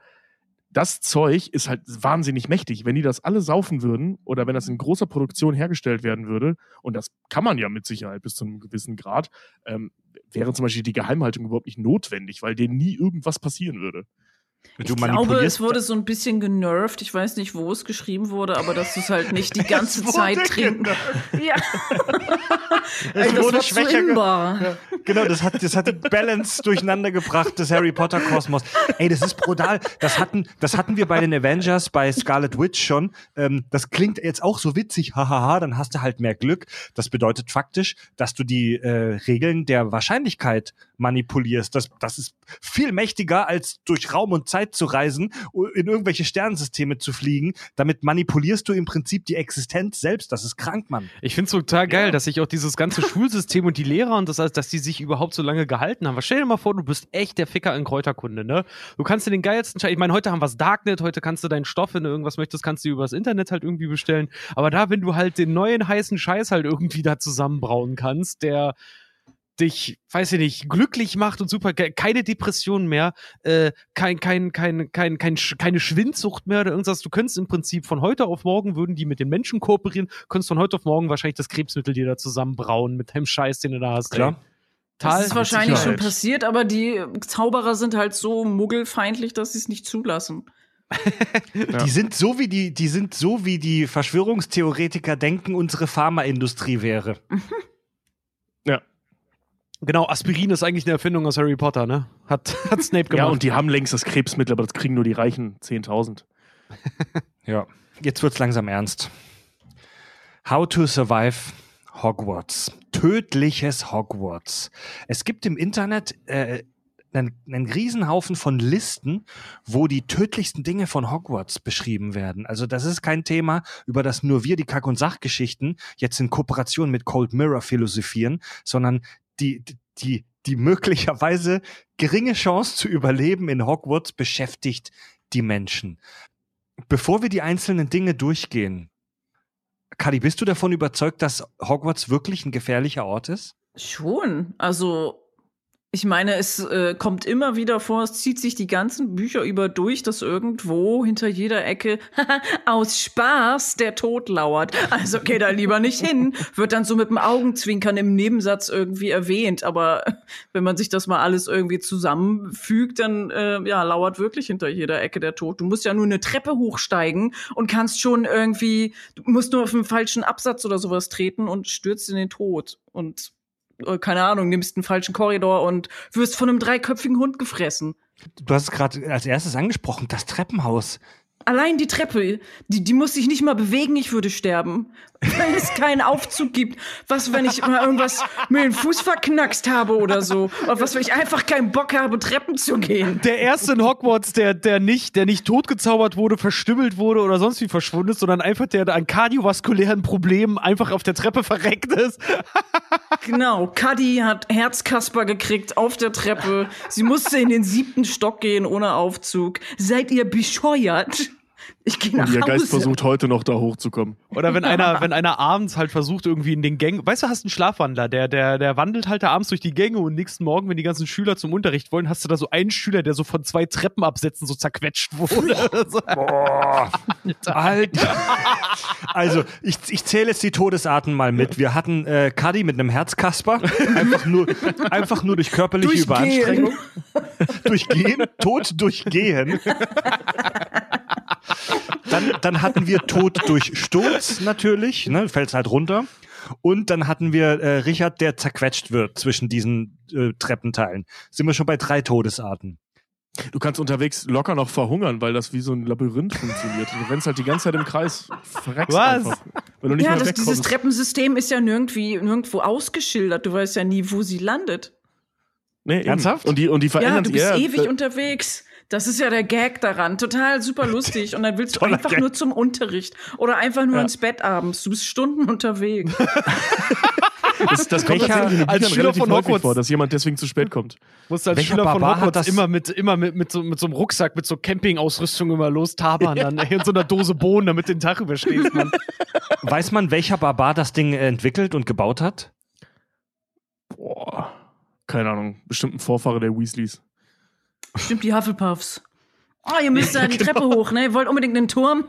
das Zeug ist halt wahnsinnig mächtig. Wenn die das alle saufen würden oder wenn das in großer Produktion hergestellt werden würde, und das kann man ja mit Sicherheit bis zu einem gewissen Grad, ähm, wäre zum Beispiel die Geheimhaltung überhaupt nicht notwendig, weil denen nie irgendwas passieren würde. Du Ich glaube, es wurde so ein bisschen genervt. Ich weiß nicht, wo es geschrieben wurde, aber dass du es halt nicht die <laughs> ganze Zeit trinken. <laughs> Ja. <laughs> Es das wurde schwächer ge- imbar. Genau, das hat, das hat die Balance durcheinander gebracht des Harry Potter Kosmos. Ey, das ist brutal. Das hatten, das hatten wir bei den Avengers, bei Scarlet Witch schon. Ähm, das klingt jetzt auch so witzig, hahaha, dann hast du halt mehr Glück. Das bedeutet faktisch, dass du die äh, Regeln der Wahrscheinlichkeit manipulierst. Das, das ist viel mächtiger, als durch Raum und Zeit zu reisen, in irgendwelche Sternensysteme zu fliegen. Damit manipulierst du im Prinzip die Existenz selbst. Das ist krank, Mann. Ich finde es total geil, dass sich auch dieses ganze <laughs> Schulsystem und die Lehrer und das alles, dass die sich überhaupt so lange gehalten haben. Aber stell dir mal vor, du bist echt der Ficker in Kräuterkunde, ne? Du kannst dir den geilsten Scheiß, ich meine, heute haben wir das Darknet, heute kannst du deinen Stoff, wenn du irgendwas möchtest, kannst du übers Internet halt irgendwie bestellen. Aber da, wenn du halt den neuen heißen Scheiß halt irgendwie da zusammenbrauen kannst, der dich, weiß ich nicht, glücklich macht und super, keine Depression mehr, äh, kein, kein, kein, kein, kein, keine Schwindsucht mehr oder irgendwas. Du könntest im Prinzip von heute auf morgen würden die mit den Menschen kooperieren, könntest von heute auf morgen wahrscheinlich das Krebsmittel dir da zusammenbrauen mit dem Scheiß, den du da hast. Klar. Ey. Das ist wahrscheinlich schon passiert, aber die Zauberer sind halt so muggelfeindlich, dass sie es nicht zulassen. <laughs> Ja. Die sind so wie die, die sind so wie die Verschwörungstheoretiker denken, unsere Pharmaindustrie wäre. <laughs> Genau, Aspirin ist eigentlich eine Erfindung aus Harry Potter, ne? Hat, hat <laughs> Snape Ja, gemacht. und die haben längst das Krebsmittel, aber das kriegen nur die reichen 10.000. <laughs> Ja. Jetzt wird's langsam ernst. How to survive Hogwarts. Tödliches Hogwarts. Es gibt im Internet äh, einen, einen Riesenhaufen von Listen, wo die tödlichsten Dinge von Hogwarts beschrieben werden. Also das ist kein Thema, über das nur wir die Kack- und Sachgeschichten jetzt in Kooperation mit Cold Mirror philosophieren, sondern die, die, die möglicherweise geringe Chance zu überleben in Hogwarts beschäftigt die Menschen. Bevor wir die einzelnen Dinge durchgehen, Kadi, bist du davon überzeugt, dass Hogwarts wirklich ein gefährlicher Ort ist? Schon. Also, Ich meine, es äh, kommt immer wieder vor, es zieht sich die ganzen Bücher über durch, dass irgendwo hinter jeder Ecke <laughs> aus Spaß der Tod lauert. Also geh da lieber nicht hin. Wird dann so mit dem Augenzwinkern im Nebensatz irgendwie erwähnt. Aber <laughs> wenn man sich das mal alles irgendwie zusammenfügt, dann äh, ja, lauert wirklich hinter jeder Ecke der Tod. Du musst ja nur eine Treppe hochsteigen und kannst schon irgendwie, du musst nur auf den falschen Absatz oder sowas treten und stürzt in den Tod. Und äh, keine Ahnung, nimmst einen falschen Korridor und wirst von einem dreiköpfigen Hund gefressen. Du hast es gerade als erstes angesprochen, das Treppenhaus. Allein die Treppe, die, die muss sich nicht mal bewegen, ich würde sterben. Weil es keinen Aufzug gibt. Was, wenn ich mal irgendwas mir den Fuß verknackst habe oder so. Oder was, wenn ich einfach keinen Bock habe, Treppen zu gehen. Der erste in Hogwarts, der, der, nicht, der nicht totgezaubert wurde, verstümmelt wurde oder sonst wie verschwunden ist, sondern einfach der an kardiovaskulären Problemen einfach auf der Treppe verreckt ist. <laughs> Genau, Cuddy hat Herzkasper gekriegt auf der Treppe. Sie musste in den siebten Stock gehen ohne Aufzug. Seid ihr bescheuert? Ich gehe nach Und ihr Hause. Geist versucht heute noch da hochzukommen. Oder wenn einer, wenn einer abends halt versucht, irgendwie in den Gängen, weißt du, hast einen Schlafwandler, der, der, der wandelt halt da abends durch die Gänge und nächsten Morgen, wenn die ganzen Schüler zum Unterricht wollen, hast du da so einen Schüler, der so von zwei Treppenabsätzen so zerquetscht wurde. Boah, Alter. Also, ich, ich zähle jetzt die Todesarten mal mit. Wir hatten äh, Cuddy mit einem Herzkasper. Einfach nur, einfach nur durch körperliche Durchgehen. Überanstrengung. Durchgehen. Tod durchgehen. Dann, dann hatten wir Tod durch Sturz natürlich, ne, fällt halt runter. Und dann hatten wir äh, Richard, der zerquetscht wird zwischen diesen äh, Treppenteilen. Sind wir schon bei drei Todesarten. Du kannst unterwegs locker noch verhungern, weil das wie so ein Labyrinth funktioniert. Du rennst halt die ganze Zeit im Kreis. Verreckst Was? einfach. Wenn du nicht Ja, mehr das, dieses Treppensystem ist ja nirgendwie, nirgendwo ausgeschildert. Du weißt ja nie, wo sie landet. nee. Ernsthaft? Und die, und die Ja, verändern du bist ja, ewig unterwegs. Das ist ja der Gag daran. Total super lustig. Und dann willst du Toller einfach Gag. nur zum Unterricht oder einfach nur Ja. ins Bett abends. Du bist Stunden unterwegs. <laughs> Das, das kommt Welcher- tatsächlich in den als Schüler von Hogwarts- vor, dass jemand deswegen zu spät kommt. Musst als Welcher Schüler von Barbar hat Hogwarts das- immer mit, immer mit, mit, so, mit so einem Rucksack, mit so Campingausrüstung immer los tabern, dann ey, in so einer Dose Bohnen, damit den Tag überstehst, Mann. <laughs> Weiß man, welcher Barbar das Ding äh, entwickelt und gebaut hat? Boah. Keine Ahnung. Bestimmt ein Vorfahre der Weasleys. Stimmt, die Hufflepuffs. Oh, ihr müsst <laughs> da die Treppe hoch, ne? Ihr wollt unbedingt einen Turm?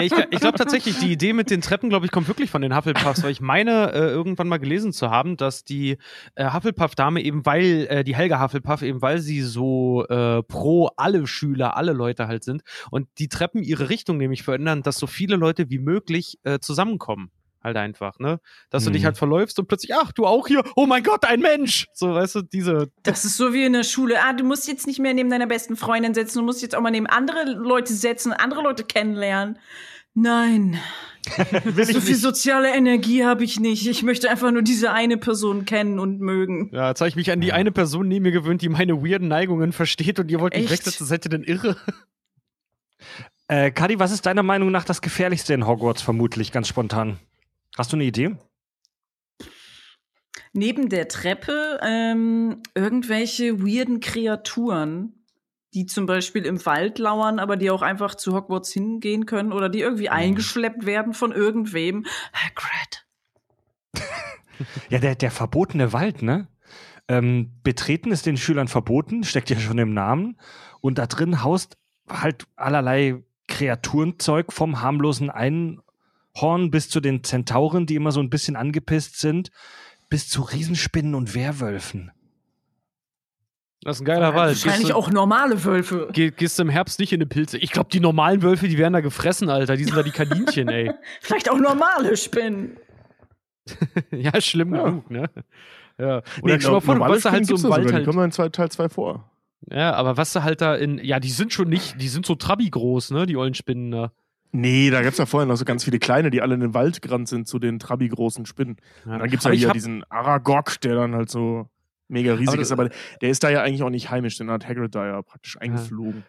Ich ich glaube tatsächlich, die Idee mit den Treppen, glaube ich, kommt wirklich von den Hufflepuffs, weil ich meine, äh, irgendwann mal gelesen zu haben, dass die äh, Hufflepuff-Dame eben, weil, äh, die Helga Hufflepuff, eben weil sie so äh, pro alle Schüler, alle Leute halt sind und die Treppen ihre Richtung nämlich verändern, dass so viele Leute wie möglich äh, zusammenkommen. Halt einfach, ne? Dass du Mhm. dich halt verläufst und plötzlich, ach, du auch hier, oh mein Gott, ein Mensch! So, weißt du, diese. Das ist so wie in der Schule. Ah, du musst jetzt nicht mehr neben deiner besten Freundin setzen. Du musst jetzt auch mal neben andere Leute setzen, andere Leute kennenlernen. Nein. <laughs> so viel soziale Energie habe ich nicht. Ich möchte einfach nur diese eine Person kennen und mögen. Ja, jetzt habe ich mich an die eine Person neben mir gewöhnt, die meine weirden Neigungen versteht und ihr wollt mich wegsetzen, seid ihr denn irre? Äh, Kadi, was ist deiner Meinung nach das Gefährlichste in Hogwarts vermutlich, ganz spontan? Hast du eine Idee? Neben der Treppe ähm, irgendwelche weirden Kreaturen, die zum Beispiel im Wald lauern, aber die auch einfach zu Hogwarts hingehen können oder die irgendwie eingeschleppt werden von irgendwem. Hagrid. <laughs> Ja, der, der verbotene Wald, ne? Ähm, betreten ist den Schülern verboten, steckt ja schon im Namen. Und da drin haust halt allerlei Kreaturenzeug vom harmlosen Einhorn bis zu den Zentauren, die immer so ein bisschen angepisst sind, bis zu Riesenspinnen und Werwölfen. Das ist ein geiler Wald. Wahrscheinlich du- auch normale Wölfe. Geh, gehst du im Herbst nicht in eine Pilze. Ich glaube, die normalen Wölfe, die werden da gefressen, Alter. Die sind da die Kaninchen, ey. <laughs> Vielleicht auch normale Spinnen. <laughs> ja, schlimm Ja. genug, ne? Ja. Nee, Oder stell mal vor, warst da halt so im Wald Die halt. kommen in zwei- Teil 2 vor. Ja, aber was du halt da in. Ja, die sind schon nicht. Die sind so Trabi groß, ne? Die ollen Spinnen da. Nee, da gab's ja vorher noch so ganz viele kleine, die alle in den Wald gerannt sind zu den trabi-großen Spinnen. Ja. Und dann gibt's ja Aber ich hier hab- diesen Aragog, der dann halt so mega riesig Aber ist, aber der ist da ja eigentlich auch nicht heimisch, den hat Hagrid da ja praktisch eingeflogen.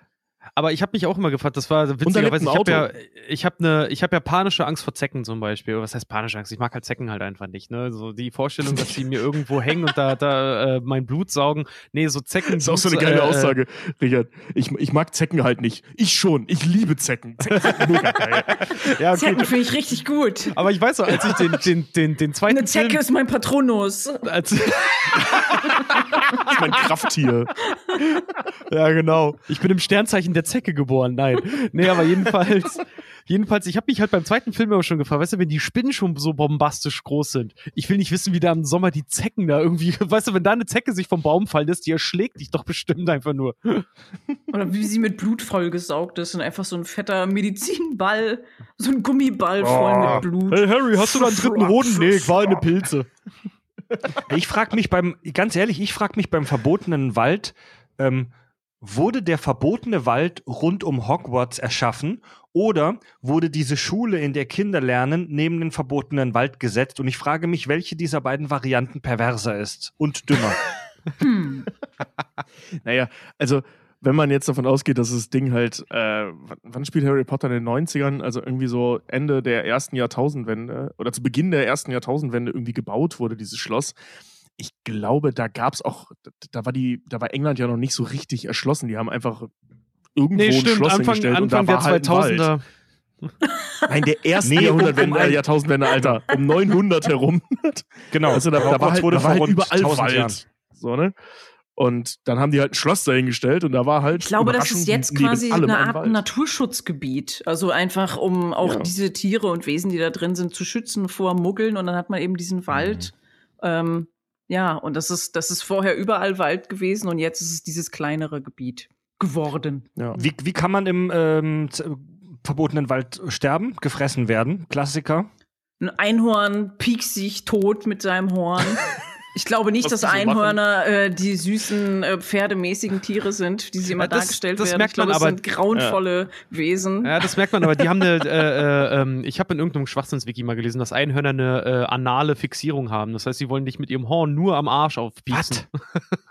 Aber ich habe mich auch immer gefragt, das war witzigerweise, ich habe ja, ich habe ne, ich habe ja panische Angst vor Zecken zum Beispiel. Oder Was heißt panische Angst? Ich mag halt Zecken halt einfach nicht. Ne, so die Vorstellung, dass die mir irgendwo <laughs> hängen und da, da äh, mein Blut saugen. Nee, so Zecken. Das ist auch so eine geile äh, Aussage, Richard. Ich, ich mag Zecken halt nicht. Ich schon. Ich liebe Zecken. Zecken sind mega <laughs> geil. Ja, okay. Zecken finde ich richtig gut. Aber ich weiß noch, als ich den, den, den, den zweiten Eine Zecke Film, ist mein Patronus. als, <laughs> Das ist mein Krafttier. Ja, genau. Ich bin im Sternzeichen der Zecke geboren. Nein. Nee, aber jedenfalls, <laughs> jedenfalls, ich habe mich halt beim zweiten Film immer schon gefragt, weißt du, wenn die Spinnen schon so bombastisch groß sind, ich will nicht wissen, wie da im Sommer die Zecken da irgendwie, <laughs> weißt du, wenn da eine Zecke sich vom Baum fallen lässt, die erschlägt dich doch bestimmt einfach nur. <laughs> Oder wie sie mit Blut vollgesaugt ist und einfach so ein fetter Medizinball, so ein Gummiball voll Oh. mit Blut. Hey Harry, hast du da einen dritten Hoden? Nee, ich war eine Pilze. Ich frage mich beim, ganz ehrlich, ich frage mich beim verbotenen Wald, ähm, wurde der verbotene Wald rund um Hogwarts erschaffen oder wurde diese Schule, in der Kinder lernen, neben den verbotenen Wald gesetzt? Und ich frage mich, welche dieser beiden Varianten perverser ist und dümmer. <laughs> Hm. Naja, also wenn man jetzt davon ausgeht, dass das Ding halt, äh, wann- wann spielt Harry Potter in den 90ern? Also irgendwie so Ende der ersten Jahrtausendwende oder zu Beginn der ersten Jahrtausendwende irgendwie gebaut wurde, dieses Schloss. Ich glaube, da gab es auch, da war die, da war England ja noch nicht so richtig erschlossen. Die haben einfach irgendwo Nee, ein stimmt, Schloss Anfang, hingestellt Anfang und da der war halt ein Wald. 2000er. <laughs> Nein, der erste Nee, um- Jahrhundertwende, um ein- äh, Jahrtausendwende, Alter. Um 900 herum. <laughs> Genau. Also da, da war halt, wurde da war halt überall 1000 Wald. Jahren. So, ne? Und dann haben die halt ein Schloss dahingestellt und da war halt. Ich glaube, das ist jetzt quasi eine ein Art. Naturschutzgebiet. Also einfach, um auch Ja. diese Tiere und Wesen, die da drin sind, zu schützen vor Muggeln. Und dann hat man eben diesen Wald. Ähm, ja, und das ist, das ist vorher überall Wald gewesen und jetzt ist es dieses kleinere Gebiet geworden. Ja. Wie, wie kann man im ähm, z- verbotenen Wald sterben? Gefressen werden? Klassiker. Ein Einhorn piekst sich tot mit seinem Horn. <laughs> Ich glaube nicht, Was dass die so Einhörner äh, die süßen, äh, pferdemäßigen Tiere sind, die sie immer Ja, das- dargestellt das werden. merkt ich glaube, man es aber- sind grauenvolle Wesen. Ja, das merkt man, aber die haben eine, äh, äh, ähm, ich habe in irgendeinem Schwachsinnswiki mal gelesen, dass Einhörner eine äh, anale Fixierung haben. Das heißt, sie wollen dich mit ihrem Horn nur am Arsch aufpieksen. <laughs>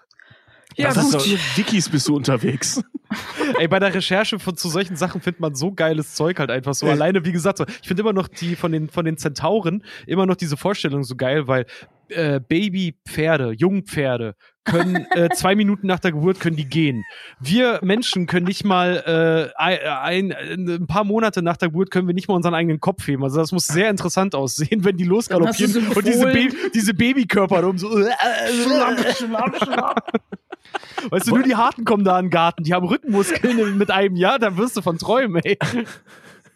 Ja, Was gut. für Wikis bist du unterwegs? <laughs> Ey, bei der Recherche von, zu solchen Sachen findet man so geiles Zeug halt einfach so. Alleine, wie gesagt, so, ich finde immer noch die von den, von den Zentauren immer noch diese Vorstellung so geil, weil äh, Babypferde, Jungpferde können äh, <laughs> zwei Minuten nach der Geburt können die gehen. Wir Menschen können nicht mal äh, ein, ein, ein paar Monate nach der Geburt können wir nicht mal unseren eigenen Kopf heben. Also das muss sehr interessant aussehen, wenn die losgaloppieren so und diese. Baby, diese Babykörper da um so. <laughs> Weißt du, nur die Harten kommen da in den Garten, die haben Rückenmuskeln mit einem Jahr, da wirst du von träumen, ey.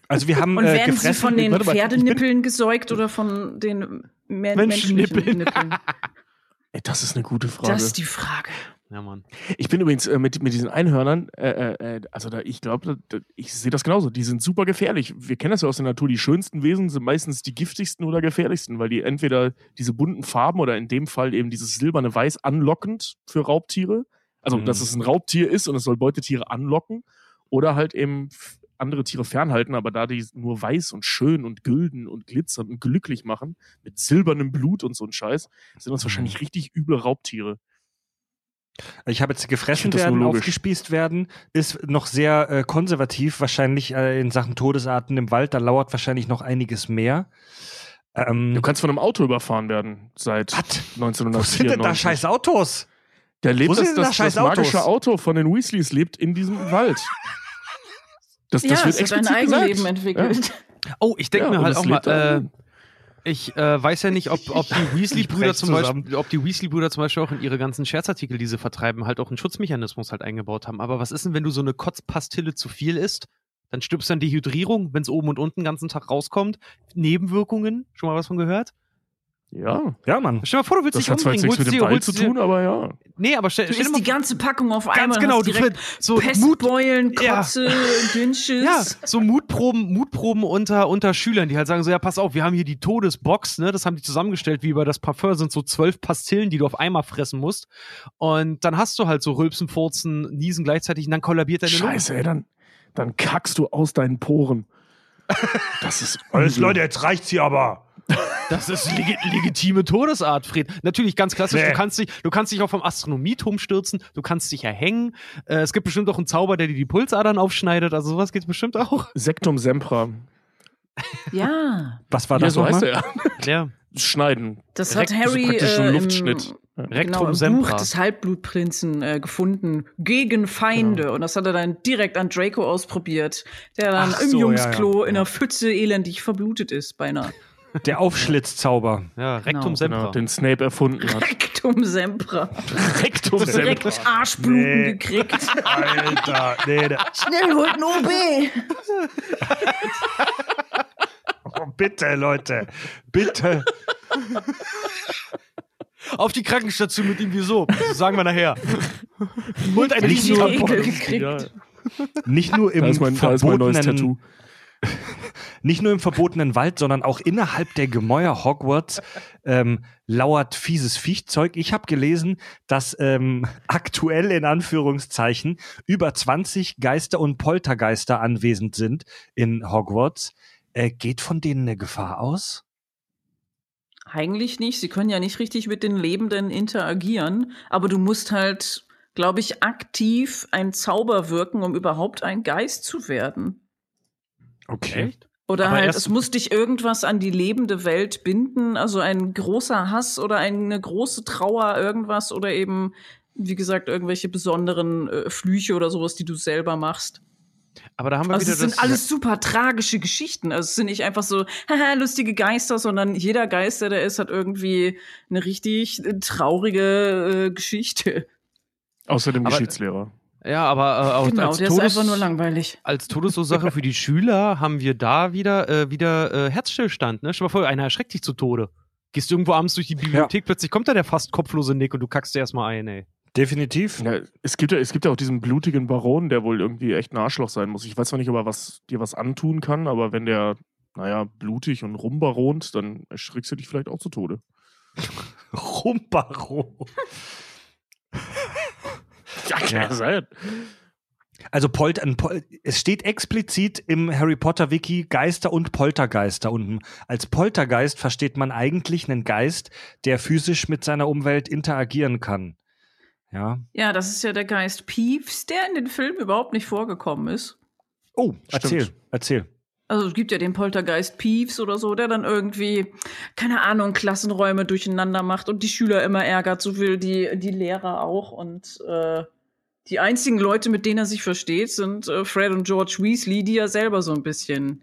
Also wir haben Und äh, werden sie gefressen. von den Pferdenippeln gesäugt oder von den men Menschennippeln. menschlichen Nippeln? <laughs> Ey, das ist eine gute Frage. Das ist die Frage. Ja, Mann. Ich bin übrigens äh, mit, mit diesen Einhörnern, äh, äh, also da, ich glaube, ich sehe das genauso. Die sind super gefährlich. Wir kennen das ja aus der Natur. Die schönsten Wesen sind meistens die giftigsten oder gefährlichsten, weil die entweder diese bunten Farben oder in dem Fall eben dieses silberne Weiß anlockend für Raubtiere. Also, Mhm. dass es ein Raubtier ist und es soll Beutetiere anlocken oder halt eben andere Tiere fernhalten, aber da die nur weiß und schön und gülden und glitzernd und glücklich machen, mit silbernem Blut und so ein Scheiß, sind das wahrscheinlich richtig üble Raubtiere. Ich habe jetzt gefressen werden, aufgespießt werden, ist noch sehr äh, konservativ, wahrscheinlich äh, in Sachen Todesarten im Wald. Da lauert wahrscheinlich noch einiges mehr. Ähm, Du kannst von einem Auto überfahren werden seit was? 1994. Wo sind denn da scheiß Autos? Der lebt das, das, das magische? Auto von den Weasleys lebt in diesem Wald. <laughs> Das, das ja, wird explizit Eigenleben gesagt. entwickelt. Oh, ich denke Ja, mir halt auch mal, äh, drin. ich äh, weiß ja nicht, ob, ob die <laughs> Weasley-Brüder zum. Beispiel, ob die Weasley-Brüder zum Beispiel auch in ihre ganzen Scherzartikel, die sie vertreiben, halt auch einen Schutzmechanismus halt eingebaut haben. Aber was ist denn, wenn du so eine Kotzpastille zu viel isst? Dann stirbst du an Dehydrierung, wenn es oben und unten den ganzen Tag rauskommt. Nebenwirkungen, schon mal was von gehört? Ja, Ja, Mann. Stell dir mal vor, du willst das dich hat zwar umbringen, jetzt nichts mit dem holst zu tun, aber ja. Nee, aber stell, Du stell dir isst mal die ganze Packung auf ganz einmal. und genau, du direkt so Mut, Pestbeulen, Ja. Kotze, <laughs> Dünnschiss. Ja, so Mutproben, Mutproben unter, unter Schülern, die halt sagen so, ja, pass auf, wir haben hier die Todesbox, ne, das haben die zusammengestellt, wie bei das Parfum sind so zwölf Pastillen, die du auf einmal fressen musst. Und dann hast du halt so Rülpsen, Furzen, Niesen gleichzeitig und dann kollabiert deine Lunge. Scheiße, ey, dann, dann kackst du aus deinen Poren. <laughs> Das ist Alles. Leute, jetzt reicht's hier aber. Das ist legi legitime Todesart, Fred. Natürlich ganz klassisch, Nee. du kannst dich, du kannst dich auch vom Astronomieturm stürzen, du kannst dich erhängen. Äh, es gibt bestimmt auch einen Zauber, der dir die Pulsadern aufschneidet, also sowas geht bestimmt auch. Sektum Sempra. Ja, Was war Ja, das so heißt nochmal? er. Ja. Schneiden. das Direkt hat so Harry praktisch äh, Luftschnitt. Ja. Genau, im Sempra. Buch des Halbblutprinzen äh, gefunden. Gegen Feinde. Genau. Und das hat er dann direkt an Draco ausprobiert, der dann Ach im so, ja, Jungsklo ja. in einer Pfütze elendig verblutet ist, beinahe. Der Aufschlitzzauber. Ja, Rectum Genau. Sempra. Genau, den Snape erfunden hat. Rectum Sempra. Rectum Direkt Arschbluten Nee. gekriegt. Alter, nee, der, Schnell holt ein OB. oh, bitte, Leute. Bitte. Auf die Krankenstation mit ihm, wieso? Das sagen wir nachher. Holt gekriegt. Ja, Nicht nur im da ist mein, da ist mein neues Tattoo. <laughs> nicht nur im verbotenen Wald, sondern auch innerhalb der Gemäuer Hogwarts ähm, lauert fieses Viechzeug. Ich habe gelesen, dass ähm, aktuell in Anführungszeichen über 20 Geister und Poltergeister anwesend sind in Hogwarts. Äh, geht von denen eine Gefahr aus? Eigentlich nicht. Sie können ja nicht richtig mit den Lebenden interagieren, aber du musst halt, glaube ich, aktiv ein Zauber wirken, um überhaupt ein Geist zu werden. Okay. Oder Aber halt, es muss dich irgendwas an die lebende Welt binden, also ein großer Hass oder eine große Trauer, irgendwas oder eben, wie gesagt, irgendwelche besonderen äh, Flüche oder sowas, die du selber machst. Aber da haben wir Also wieder es sind alles super tragische Geschichten. Also es sind nicht einfach so haha, lustige Geister, sondern jeder Geist, der da ist, hat irgendwie eine richtig äh, traurige äh, Geschichte. Außer dem Aber- Geschichtslehrer. Ja, aber äh, auch genau, als, der Todes, ist einfach nur langweilig. als Todesursache <laughs> für die Schüler haben wir da wieder, äh, wieder äh, Herzstillstand. Ne? Stell dir mal vor, einer erschreckt dich zu Tode. Gehst irgendwo abends durch die Bibliothek, plötzlich kommt da der fast kopflose Nick und du kackst dir erstmal ein, ey. Definitiv. Ja, es, gibt ja, es gibt ja auch diesen blutigen Baron, der wohl irgendwie echt ein Arschloch sein muss. Ich weiß zwar nicht, ob er was, dir was antun kann, aber wenn der, naja, blutig und rumbaront, dann erschrickst du dich vielleicht auch zu Tode. <laughs> Rumbaro. <laughs> Ja, kann sein. Also Polt, ein Pol es steht explizit im Harry Potter Wiki Geister und Poltergeister und als Poltergeist versteht man eigentlich einen Geist, der physisch mit seiner Umwelt interagieren kann. Ja. Ja, das ist ja der Geist Peeves, der in den Filmen überhaupt nicht vorgekommen ist. Oh, erzähl, Stimmt. erzähl. Also es gibt ja den Poltergeist Peeves oder so, der dann irgendwie, keine Ahnung, Klassenräume durcheinander macht und die Schüler immer ärgert, so will die, die Lehrer auch. Und äh, die einzigen Leute, mit denen er sich versteht, sind äh, Fred und George Weasley, die ja selber so ein bisschen,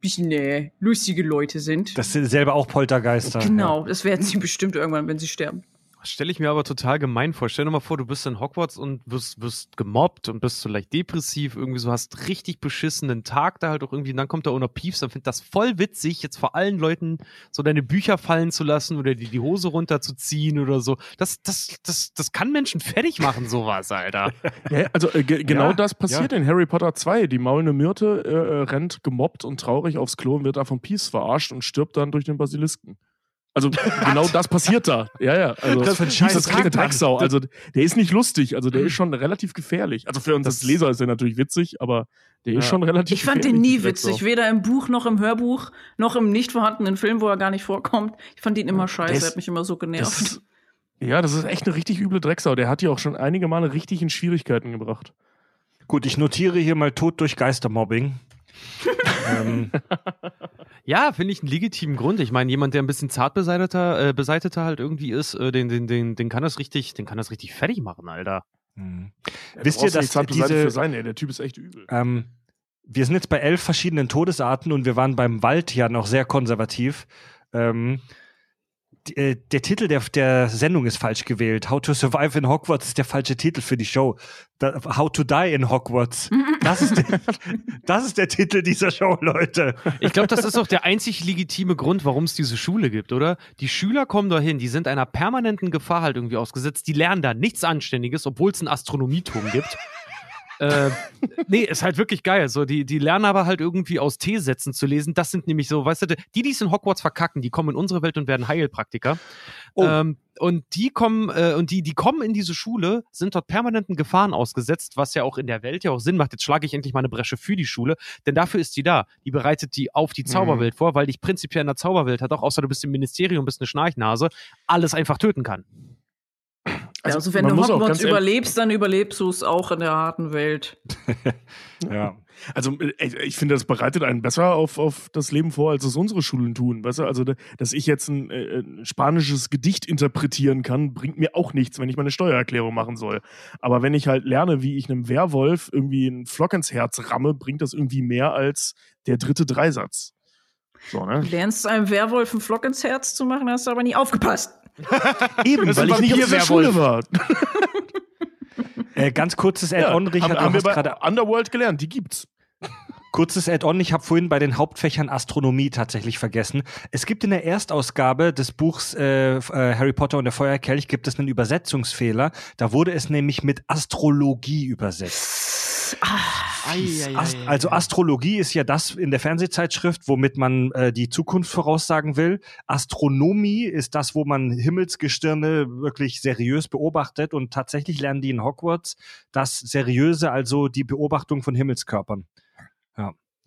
bisschen äh, lustige Leute sind. Das sind selber auch Poltergeister. genau, das werden sie <laughs> bestimmt irgendwann, wenn sie sterben. Stelle ich mir aber total gemein vor. Stell dir mal vor, du bist in Hogwarts und wirst, wirst gemobbt und bist so leicht depressiv, irgendwie so hast richtig beschissenen Tag da halt auch irgendwie, und dann kommt da Ona Piefs, dann findet das voll witzig, jetzt vor allen Leuten so deine Bücher fallen zu lassen oder dir die Hose runterzuziehen oder so. Das, das, das, das kann Menschen fertig machen, sowas, Alter. <laughs> Ja, also äh, ge genau Ja, das passiert in Harry Potter 2. Die maulende Myrte äh, rennt gemobbt und traurig aufs Klo und wird da von Peace verarscht und stirbt dann durch den Basilisken. Also <laughs> genau das passiert da. Ja, ja. Also, Das für ein scheiß ist keine Tag, Mann. Drecksau. Also der ist nicht lustig. Also der ist schon relativ gefährlich. Also für uns Das- als Leser ist er natürlich witzig, aber der ist Ja. schon relativ Ich fand gefährlich. den nie witzig, weder im Buch noch im Hörbuch, noch im nicht vorhandenen Film, wo er gar nicht vorkommt. Ich fand ihn immer scheiße, ist- er hat mich immer so Das genervt. ist, ja, das ist echt eine richtig üble Drecksau. Der hat die auch schon einige Male richtig in Schwierigkeiten gebracht. Gut, ich notiere hier mal Tod durch Geistermobbing. Ähm, <laughs> Ja, finde ich einen legitimen Grund. Ich meine, jemand, der ein bisschen zart beseiteter, äh, beseiteter halt irgendwie ist, äh, den, den, den, den kann das richtig, den kann das richtig fertig machen, Alter. hm. Ja, Wisst ihr, dass nicht zart diese- für sein, ey. Der Typ ist echt übel. Ähm, wir sind jetzt bei elf verschiedenen Todesarten und wir waren beim Wald ja noch sehr konservativ. Ähm, äh, der Titel der, der Sendung ist falsch gewählt. How to Survive in Hogwarts ist der falsche Titel für die Show. Da, How to Die in Hogwarts. <laughs> Das ist, der, das ist der Titel dieser Show, Leute. Ich glaube, das ist auch der einzig legitime Grund, warum es diese Schule gibt, oder? Die Schüler kommen dahin, die sind einer permanenten Gefahr halt irgendwie ausgesetzt. Die lernen da nichts Anständiges, obwohl es einen Astronomieturm gibt. Äh, nee, ist halt wirklich geil. So, die, die lernen aber halt irgendwie aus T-Sätzen zu lesen. Das sind nämlich so, weißt du, die, die es in Hogwarts verkacken, die kommen in unsere Welt und werden Heilpraktiker. Oh. Ähm, und die kommen, äh, und die, die kommen in diese Schule, sind dort permanenten Gefahren ausgesetzt, was ja auch in der Welt ja auch Sinn macht. Jetzt schlage ich endlich mal eine Bresche für die Schule, denn dafür ist sie da. Die bereitet die auf die Zauberwelt vor, weil dich prinzipiell in der Zauberwelt hat, auch außer du bist im Ministerium, bist eine Schnarchnase, alles einfach töten kann. <clears throat> Also, also wenn du Hogwarts überlebst, dann überlebst du es auch in der harten Welt. <laughs> Ja. Also äh, ich ich finde, das bereitet einen besser auf, auf das Leben vor, als es unsere Schulen tun. Weißt du? Also, da- dass ich jetzt ein, äh, ein spanisches Gedicht interpretieren kann, bringt mir auch nichts, wenn ich meine Steuererklärung machen soll. Aber wenn ich halt lerne, wie ich einem Werwolf irgendwie einen Flock ins Herz ramme, bringt das irgendwie mehr als der dritte Dreisatz. So, Du ne? lernst einem Werwolf einen Flock ins Herz zu machen, hast aber nie aufgepasst. <laughs> Eben, weil ich nicht auf Vampir-Werwolf. Schule war. <laughs> Äh, ganz kurzes Add-on, haben, Richard. haben du wir gerade Underworld gelernt, die gibt's. Kurzes Add-on, ich habe vorhin bei den Hauptfächern Astronomie tatsächlich vergessen. Es gibt in der Erstausgabe des Buchs äh, äh, Harry Potter und der Feuerkelch gibt es einen Übersetzungsfehler. Da wurde es nämlich mit Astrologie übersetzt. Ast also Astrologie ist ja das in der Fernsehzeitschrift, womit man äh, die Zukunft voraussagen will. Astronomie ist das, wo man Himmelsgestirne wirklich seriös beobachtet und tatsächlich lernen die in Hogwarts das Seriöse, also die Beobachtung von Himmelskörpern.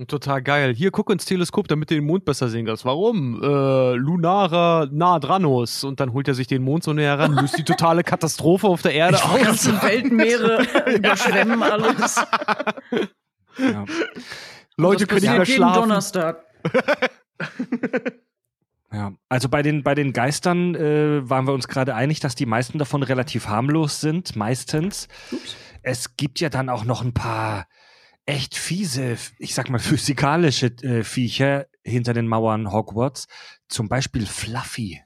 Total geil. Hier, guck ins Teleskop, damit du den Mond besser sehen kannst. Warum? Äh, lunarer Nadranus. Und dann holt er sich den Mond so näher ran, löst die totale Katastrophe auf der Erde Die aus. ganzen Weltmeere <laughs> überschwemmen alles. Ja. Leute können nicht mehr schlafen. Donnerstag. <laughs> Ja, also bei den, bei den Geistern äh, waren wir uns gerade einig, dass die meisten davon relativ harmlos sind, meistens. Es gibt ja dann auch noch ein paar echt fiese, ich sag mal, physikalische äh, Viecher hinter den Mauern Hogwarts. Zum Beispiel Fluffy,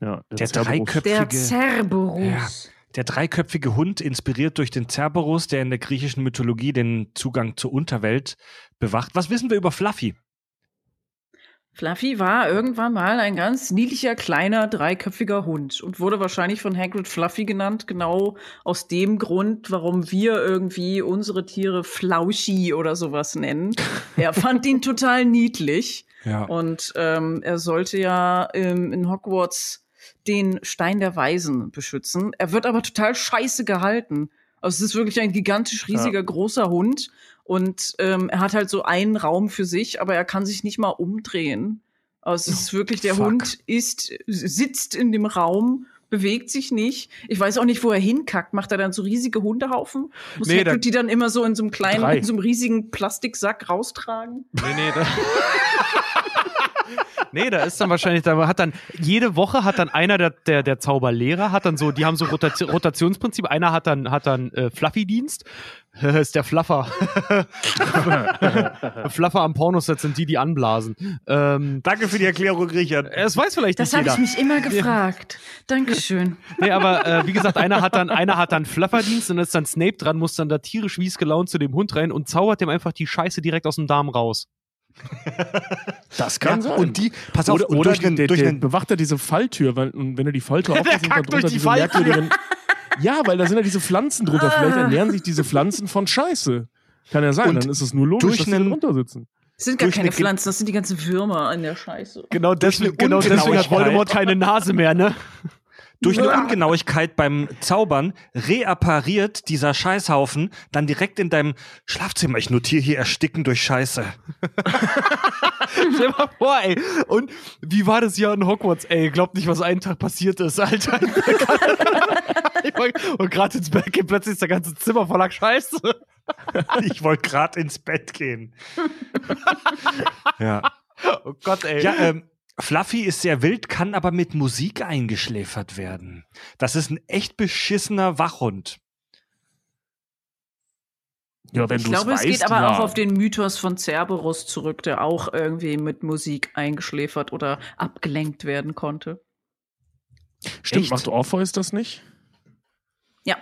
Ja, der Cerberus. dreiköpfige, Der Cerberus. der dreiköpfige Hund, inspiriert durch den Cerberus, der in der griechischen Mythologie den Zugang zur Unterwelt bewacht. Was wissen wir über Fluffy? Fluffy war irgendwann mal ein ganz niedlicher, kleiner, dreiköpfiger Hund und wurde wahrscheinlich von Hagrid Fluffy genannt, genau aus dem Grund, warum wir irgendwie unsere Tiere Flauschi oder sowas nennen. <laughs> Er fand ihn total niedlich Ja. und ähm, er sollte ja ähm, in Hogwarts den Stein der Weisen beschützen. Er wird aber total scheiße gehalten. Also es ist wirklich ein gigantisch riesiger, großer Hund. Und ähm, er hat halt so einen Raum für sich, aber er kann sich nicht mal umdrehen. Also es ist wirklich, der fuck. Hund ist, sitzt in dem Raum, bewegt sich nicht. Ich weiß auch nicht, wo er hinkackt. Macht er dann so riesige Hundehaufen? Muss Nee, Hagrid da- die dann immer so in so einem kleinen, Drei. in so einem riesigen Plastiksack raustragen? Nee, nee, da. <laughs> nee, da ist dann wahrscheinlich, da hat dann, jede Woche hat dann einer der, der, der Zauberlehrer, hat dann so, die haben so Rotati Rotationsprinzip, einer hat dann, hat dann äh, Fluffy-Dienst, <laughs> ist der Fluffer. <laughs> Fluffer am Pornoset sind die, die anblasen. Ähm, Danke für die Erklärung, Richard. es weiß vielleicht Das nicht habe jeder. ich mich immer gefragt. Dankeschön. <laughs> Nee, aber äh, wie gesagt, einer hat dann, einer hat dann Flufferdienst und ist dann Snape dran, muss dann da tierisch mies gelaunt zu dem Hund rein und zaubert dem einfach die Scheiße direkt aus dem Darm raus. <laughs> Das kann Ja, sein. und die, pass auf, oder und oder durch einen, der, durch der einen bewacht er diese Falltür, weil und wenn er die Falltür <laughs> aufmacht, sind kackt da drunter durch die diese merkwürdigen. <laughs> Ja, weil da sind ja diese Pflanzen drunter. Vielleicht ernähren sich diese Pflanzen von Scheiße. Kann ja sein. Und dann ist es nur logisch, durch dass sie einen- drunter sitzen. Das sind gar keine Pflanzen, das sind die ganzen Würmer in der Scheiße. Genau deswegen, genau deswegen hat. Voldemort keine Nase mehr, ne? Durch eine. Ungenauigkeit beim Zaubern reappariert dieser Scheißhaufen dann direkt in deinem Schlafzimmer. Ich notiere hier Ersticken durch Scheiße. <laughs> Stell mal vor, ey. Und wie war das Jahr in Hogwarts, ey? Glaubt nicht, was einen Tag passiert ist, Alter. <laughs> Und gerade ins Bett geht plötzlich ist der ganze Zimmer voller Scheiße. <laughs> Ich wollte gerade ins Bett gehen. ja. Oh Gott, ey. Ja, ähm, Fluffy ist sehr wild, kann aber mit Musik eingeschläfert werden. Das ist ein echt beschissener Wachhund. Ja, wenn Ich glaube, es weißt, geht aber ja. auch auf den Mythos von Cerberus zurück, der auch irgendwie mit Musik eingeschläfert oder abgelenkt werden konnte. Stimmt, Echt? macht Orpheus das nicht? Ja.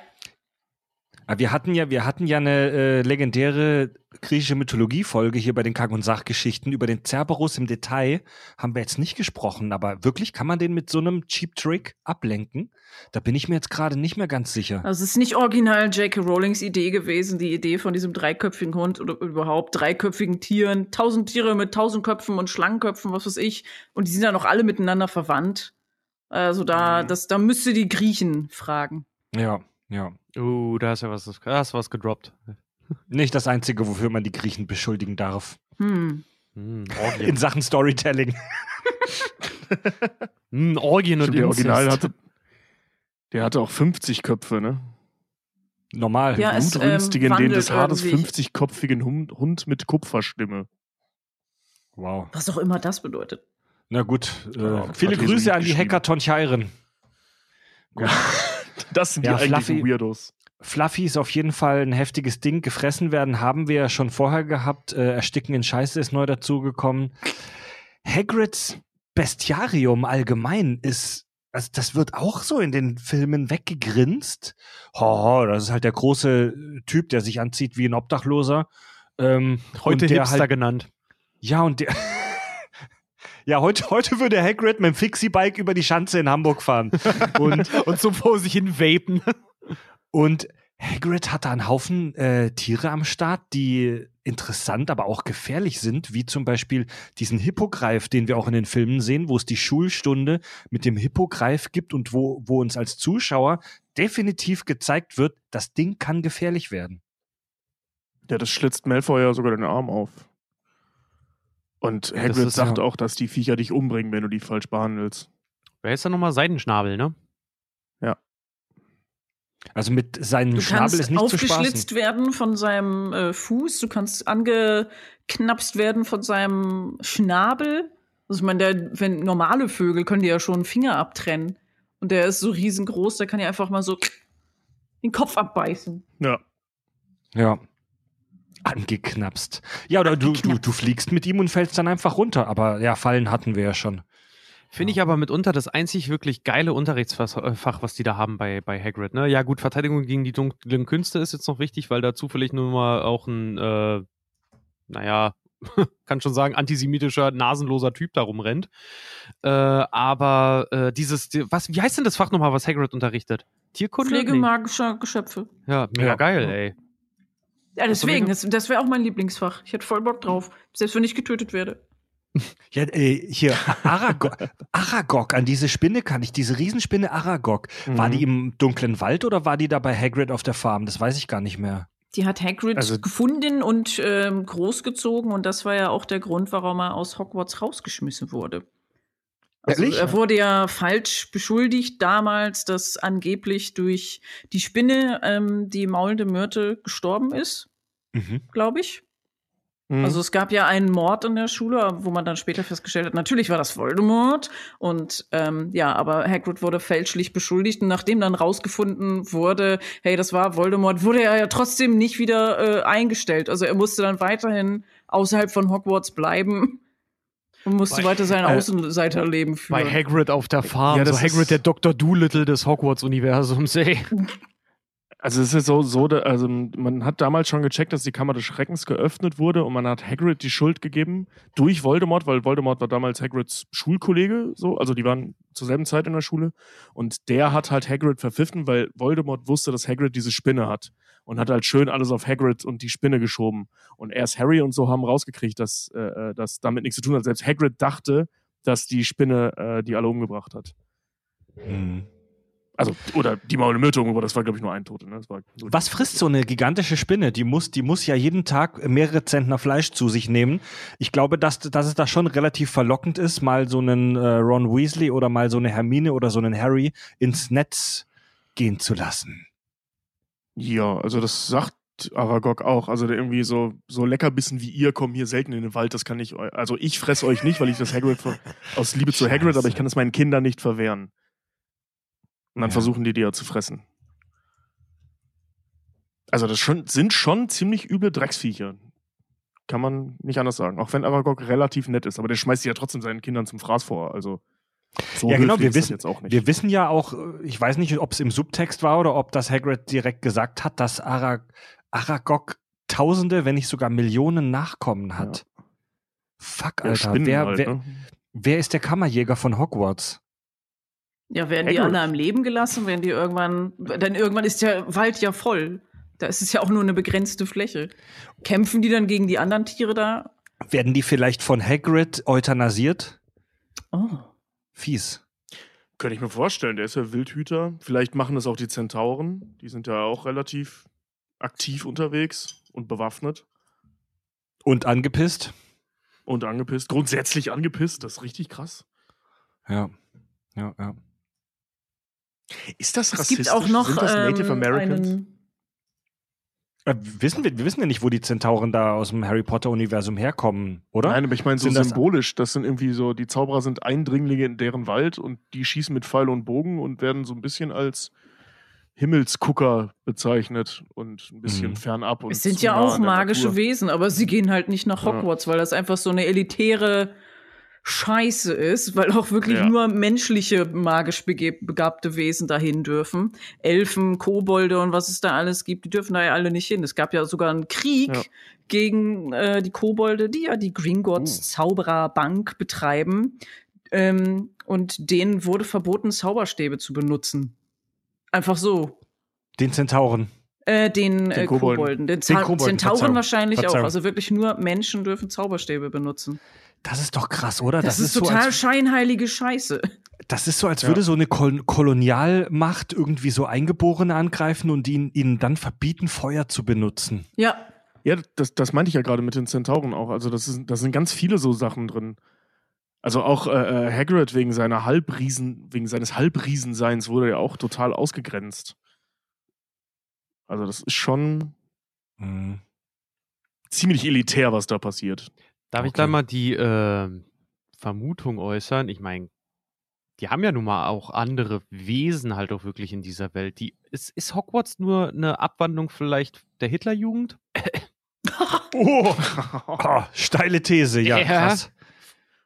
Aber Wir hatten ja, wir hatten ja eine äh, legendäre griechische Mythologie-Folge hier bei den Kack- und Sachgeschichten über den Cerberus im Detail. Haben wir jetzt nicht gesprochen, aber wirklich kann man den mit so einem Cheap-Trick ablenken? Da bin ich mir jetzt gerade nicht mehr ganz sicher. Also es ist nicht original J.K. Rowlings Idee gewesen, die Idee von diesem dreiköpfigen Hund oder überhaupt dreiköpfigen Tieren. Tausend Tiere mit tausend Köpfen und Schlangenköpfen, was weiß ich. Und die sind dann auch alle miteinander verwandt. Also da, Mhm. das, da müsste die Griechen fragen. Ja, ja. Uh, da ist ja was, da ist was gedroppt. Nicht das Einzige, wofür man die Griechen beschuldigen darf. Hm. Hm, <laughs> In. Sachen Storytelling. Hm, Orgien und der. Original hatte. Der hatte auch 50 Köpfe, ne? Normal. Ja, es, Blutrünstige, ähm, denen des Hades irgendwie. 50-kopfigen Hund, Hund mit Kupferstimme. Wow. Was auch immer das bedeutet. Na gut. Äh, Ja, viele hat Grüße an die geschrieben. Hackathon Cheiren. <laughs> Das sind Ja, die eigentlichen Fluffy- Weirdos. Fluffy ist auf jeden Fall ein heftiges Ding. Gefressen werden haben wir ja schon vorher gehabt. Äh, Ersticken in Scheiße ist neu dazugekommen. Hagrids Bestiarium allgemein ist, also das wird auch so in den Filmen weggegrinst. Ho, das ist halt der große Typ, der sich anzieht wie ein Obdachloser. Ähm, Heute der Hipster halt, genannt. Ja, und der. <laughs> ja, heute, heute würde Hagrid mit dem Fixie-Bike über die Schanze in Hamburg fahren. <laughs> Und Und so vor sich hin vapen. Und Hagrid hat da einen Haufen äh, Tiere am Start, die interessant, aber auch gefährlich sind, wie zum Beispiel diesen Hippogreif, den wir auch in den Filmen sehen, wo es die Schulstunde mit dem Hippogreif gibt und wo, wo uns als Zuschauer definitiv gezeigt wird, das Ding kann gefährlich werden. Ja, das schlitzt Malfoy ja sogar den Arm auf. Und Hagrid ist sagt ja- auch, dass die Viecher dich umbringen, wenn du die falsch behandelst. Wer ist da nochmal Seidenschnabel, ne? Also mit seinem Du Schnabel kannst ist nicht zu aufgeschlitzt spaßen. werden von seinem äh, Fuß, du kannst angeknapst werden von seinem Schnabel. Also ich meine, der, wenn normale Vögel können die ja schon einen Finger abtrennen. Und der ist so riesengroß, der kann ja einfach mal so den Kopf abbeißen. Ja. Ja. Angeknapst. Ja, oder du, du, du fliegst mit ihm und fällst dann einfach runter. Aber ja, Fallen hatten wir ja schon. Finde ich aber mitunter das einzig wirklich geile Unterrichtsfach, äh, was die da haben bei, bei Hagrid. Ne? Ja, gut, Verteidigung gegen die dunklen Künste ist jetzt noch wichtig, weil da zufällig nur mal auch ein, äh, naja, <laughs> kann schon sagen, antisemitischer, nasenloser Typ da rumrennt. Äh, aber äh, dieses, die- was, wie heißt denn das Fach nochmal, was Hagrid unterrichtet? Tierkunde? Pflege Nee. Geschöpfe. Ja, mega Ja. geil, ey. Ja, deswegen, das, das wäre auch mein Lieblingsfach. Ich hätte voll Bock drauf. Selbst wenn ich getötet werde. Ja, äh, hier, Aragog, Aragog, an diese Spinne kann ich, diese Riesenspinne Aragog. War Mhm. die im dunklen Wald oder war die da bei Hagrid auf der Farm? Das weiß ich gar nicht mehr. Die hat Hagrid Also- gefunden und ähm, großgezogen und das war ja auch der Grund, warum er aus Hogwarts rausgeschmissen wurde. Also, Ehrlich? er wurde ja falsch beschuldigt damals, dass angeblich durch die Spinne ähm, die maulende Myrte gestorben ist, Mhm. glaube ich. Mhm. Also es gab ja einen Mord in der Schule, wo man dann später festgestellt hat, natürlich war das Voldemort. Und ähm, ja, aber Hagrid wurde fälschlich beschuldigt. Und nachdem dann rausgefunden wurde, hey, das war Voldemort, wurde er ja trotzdem nicht wieder äh, eingestellt. Also er musste dann weiterhin außerhalb von Hogwarts bleiben <laughs> und musste Bei- weiter sein äh, Außenseiterleben führen. Bei Hagrid auf der Farm. Ja, so das Hagrid, ist- der Dr. Doolittle des Hogwarts-Universums, ey. <laughs> Also es ist so, so also man hat damals schon gecheckt, dass die Kammer des Schreckens geöffnet wurde und man hat Hagrid die Schuld gegeben durch Voldemort, weil Voldemort war damals Hagrids Schulkollege, so, also die waren zur selben Zeit in der Schule und der hat halt Hagrid verpfiffen, weil Voldemort wusste, dass Hagrid diese Spinne hat und hat halt schön alles auf Hagrid und die Spinne geschoben und erst Harry und so haben rausgekriegt, dass äh, äh, das damit nichts zu tun hat. Selbst Hagrid dachte, dass die Spinne äh, die alle umgebracht hat. Mhm. Also, oder die Maule Myrte umgebracht, das war glaube ich nur ein Tote. Ne? Die- Was frisst so eine gigantische Spinne? Die muss, die muss ja jeden Tag mehrere Zentner Fleisch zu sich nehmen. Ich glaube, dass, dass es da schon relativ verlockend ist, mal so einen äh, Ron Weasley oder mal so eine Hermine oder so einen Harry ins Netz gehen zu lassen. Ja, also das sagt Aragog auch. Also der irgendwie so, so Leckerbissen wie ihr kommen hier selten in den Wald. Das kann ich, also ich fresse euch nicht, weil ich das Hagrid aus Liebe zu Hagrid, aber ich kann es meinen Kindern nicht verwehren. Und dann Ja. versuchen die die ja zu fressen. Also das schon, sind schon ziemlich üble Drecksviecher. Kann man nicht anders sagen. Auch wenn Aragog relativ nett ist, aber der schmeißt sie ja trotzdem seinen Kindern zum Fraß vor. Also so Ja, genau, wir ist das wissen- jetzt auch nicht. Wir wissen ja auch, äh, ich weiß nicht, ob es im Subtext war oder ob das Hagrid direkt gesagt hat, dass Ara Aragog Tausende, wenn nicht sogar Millionen Nachkommen hat. Fuck, Ja, Alter. Spinnen Wer, halt, wer, ne? wer ist der Kammerjäger von Hogwarts? Ja, werden die Hagrid. alle am Leben gelassen, werden die irgendwann, denn irgendwann ist der Wald ja voll. Da ist es ja auch nur eine begrenzte Fläche. Kämpfen die dann gegen die anderen Tiere da? Werden die vielleicht von Hagrid euthanasiert? Oh. Fies. Könnte ich mir vorstellen, der ist ja Wildhüter. Vielleicht machen das auch die Zentauren. Die sind ja auch relativ aktiv unterwegs und bewaffnet Und angepisst? und angepisst. Grundsätzlich angepisst, das ist richtig krass. Ja. Ja, ja. Ist das Es rassistisch? gibt auch noch sind das Native ähm, Americans? Äh, wissen wir, wir wissen ja nicht, wo die Zentauren da aus dem Harry Potter-Universum herkommen, oder? Nein, aber ich meine so Sind das- symbolisch. Das sind irgendwie so, die Zauberer sind Eindringlinge in deren Wald und die schießen mit Pfeil und Bogen und werden so ein bisschen als Himmelsgucker bezeichnet und ein bisschen Mhm. fernab. Und Es sind ja auch magische Natur. Wesen, aber sie gehen halt nicht nach Ja. Hogwarts, weil das einfach so eine elitäre Scheiße ist, weil auch wirklich Ja. nur menschliche, magisch begabte Wesen dahin dürfen. Elfen, Kobolde und was es da alles gibt, die dürfen da ja alle nicht hin. Es gab ja sogar einen Krieg Ja. gegen äh, die Kobolde, die ja die Gringotts Uh. Zaubererbank betreiben. Ähm, und denen wurde verboten, Zauberstäbe zu benutzen. Einfach so. Den Zentauren. Äh, den, äh, Kobolden. Kobolden. Den, Den Kobolden, Zentauren Verzeihung. wahrscheinlich Verzeihung. auch. Also wirklich nur Menschen dürfen Zauberstäbe benutzen. Das ist doch krass, oder? Das, ist, so, total als, scheinheilige Scheiße. das ist so, als Ja. würde so eine Kol Kolonialmacht irgendwie so Eingeborene angreifen und ihnen, ihnen dann verbieten, Feuer zu benutzen. Ja, Ja, das, das meinte ich ja gerade mit den Zentauren auch. Also das, ist, das sind ganz viele so Sachen drin. Also auch äh, äh, Hagrid wegen seiner Halbriesen, wegen seines Halbriesenseins wurde ja auch total ausgegrenzt. Also das ist schon Mhm. ziemlich elitär, was da passiert. Darf ich Okay. da mal die äh, Vermutung äußern? Ich meine, die haben ja nun mal auch andere Wesen halt auch wirklich in dieser Welt. Die, ist, ist Hogwarts nur eine Abwandlung vielleicht der Hitlerjugend? <laughs> Oh, oh, <laughs> steile These, ja, Ja. krass.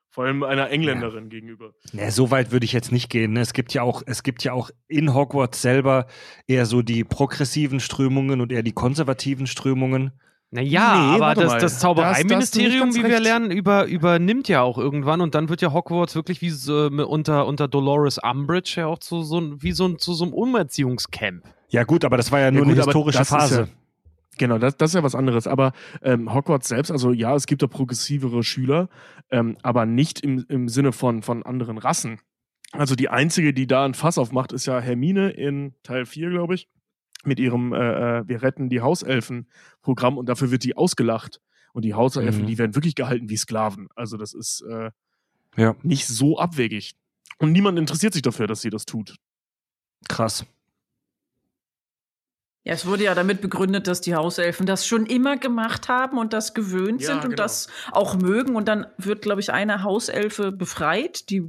Vor allem einer Engländerin gegenüber. Nee, so weit würde ich jetzt nicht gehen. ne? Es gibt ja auch, es gibt ja auch in Hogwarts selber eher so die progressiven Strömungen und eher die konservativen Strömungen. Naja, Nee, aber das, das Da Zaubereiministerium, wie wir recht. lernen, über, übernimmt ja auch irgendwann und dann wird ja Hogwarts wirklich wie so, äh, unter, unter Dolores Umbridge ja auch zu so, wie so, zu so einem Umerziehungscamp. Ja gut, aber das war ja nur gut, eine historische Phase. Ja, genau, das, das ist ja was anderes. Aber ähm, Hogwarts selbst, also ja, es gibt da progressivere Schüler, ähm, aber nicht im, im Sinne von, von anderen Rassen. Also die einzige, die da ein Fass aufmacht, ist ja Hermine in Teil 4, glaube ich, mit ihrem äh, äh, Wir retten die Hauselfen-Programm und dafür wird die ausgelacht. Und die Hauselfen, Mhm. die werden wirklich gehalten wie Sklaven. Also das ist äh, Ja. nicht so abwegig. Und niemand interessiert sich dafür, dass sie das tut. Krass. Ja, es wurde ja damit begründet, dass die Hauselfen das schon immer gemacht haben und das gewöhnt Ja, sind und genau. das auch mögen. Und dann wird, glaube ich, eine Hauselfe befreit, die,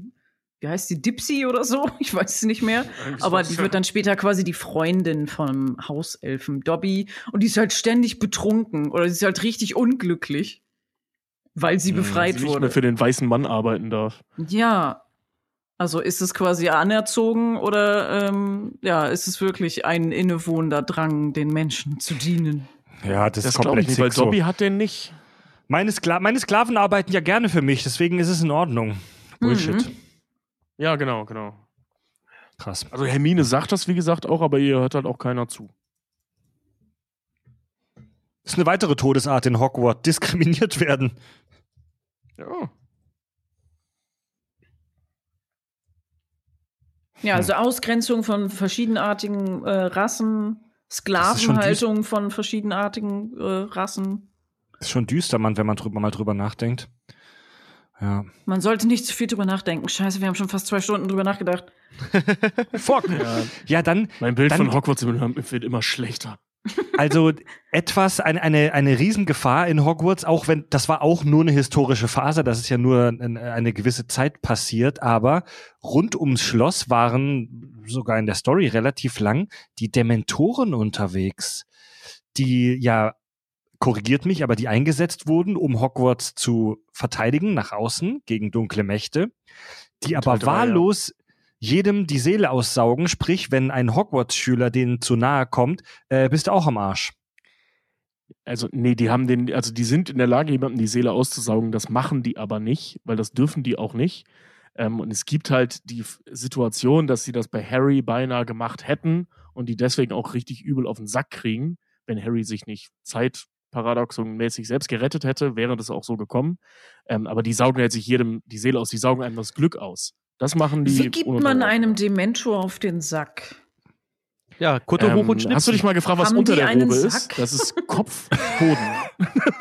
wie heißt die, Dipsy oder so? <laughs> Ich weiß es nicht mehr. <laughs> Aber die wird dann später quasi die Freundin vom Hauselfen Dobby. Und die ist halt ständig betrunken oder sie ist halt richtig unglücklich, weil sie Hm, befreit sie nicht wurde. mehr für den weißen Mann arbeiten darf. Ja. Also ist es quasi anerzogen oder ähm, ja, ist es wirklich ein innewohnender Drang, den Menschen zu dienen? Ja, das, Das ist glaube komplett ich nicht, weil so. Dobby hat den nicht. Meine, Skla meine Sklaven arbeiten ja gerne für mich, deswegen ist es in Ordnung. Bullshit. Mhm. Ja, genau, genau. Krass. Also Hermine sagt das, wie gesagt, auch, aber ihr hört halt auch keiner zu. Das ist eine weitere Todesart in Hogwarts. Diskriminiert werden. Ja. Ja, also Ausgrenzung von verschiedenartigen äh, Rassen. Sklavenhaltung von verschiedenartigen äh, Rassen. Das ist schon düster, Mann, wenn man drüber, mal drüber nachdenkt. Ja. Man sollte nicht zu viel drüber nachdenken. Scheiße, wir haben schon fast zwei Stunden drüber nachgedacht. <laughs> Fuck. ja. Ja, dann, Mein Bild Dann- von Hogwarts wird immer schlechter. <laughs> also etwas, eine, eine, eine Riesengefahr in Hogwarts, auch wenn, das war auch nur eine historische Phase, das ist ja nur ein, eine gewisse Zeit passiert, aber rund ums Schloss waren sogar in der Story relativ lang die Dementoren unterwegs, die ja, korrigiert mich, aber die eingesetzt wurden, um Hogwarts zu verteidigen nach außen gegen dunkle Mächte, die aber Teil drei, ja. wahllos jedem die Seele aussaugen, sprich, wenn ein Hogwarts-Schüler denen zu nahe kommt, äh, bist du auch am Arsch. Also, nee, die haben den, also die sind in der Lage, jemandem die Seele auszusaugen, das machen die aber nicht, weil das dürfen die auch nicht. Ähm, und es gibt halt die Situation, dass sie das bei Harry beinahe gemacht hätten und die deswegen auch richtig übel auf den Sack kriegen, wenn Harry sich nicht zeitparadoxonmäßig selbst gerettet hätte, wäre das auch so gekommen. Ähm, aber die saugen jetzt sich jedem die Seele aus, die saugen einem das Glück aus. Das machen die. Wie gibt man einem Dementor auf den Sack? Ja, Kutte hoch und Ähm, hast du dich schnipsen. mal gefragt, was Haben unter der Robe ist? Sack? Das ist Kopfhoden. <laughs>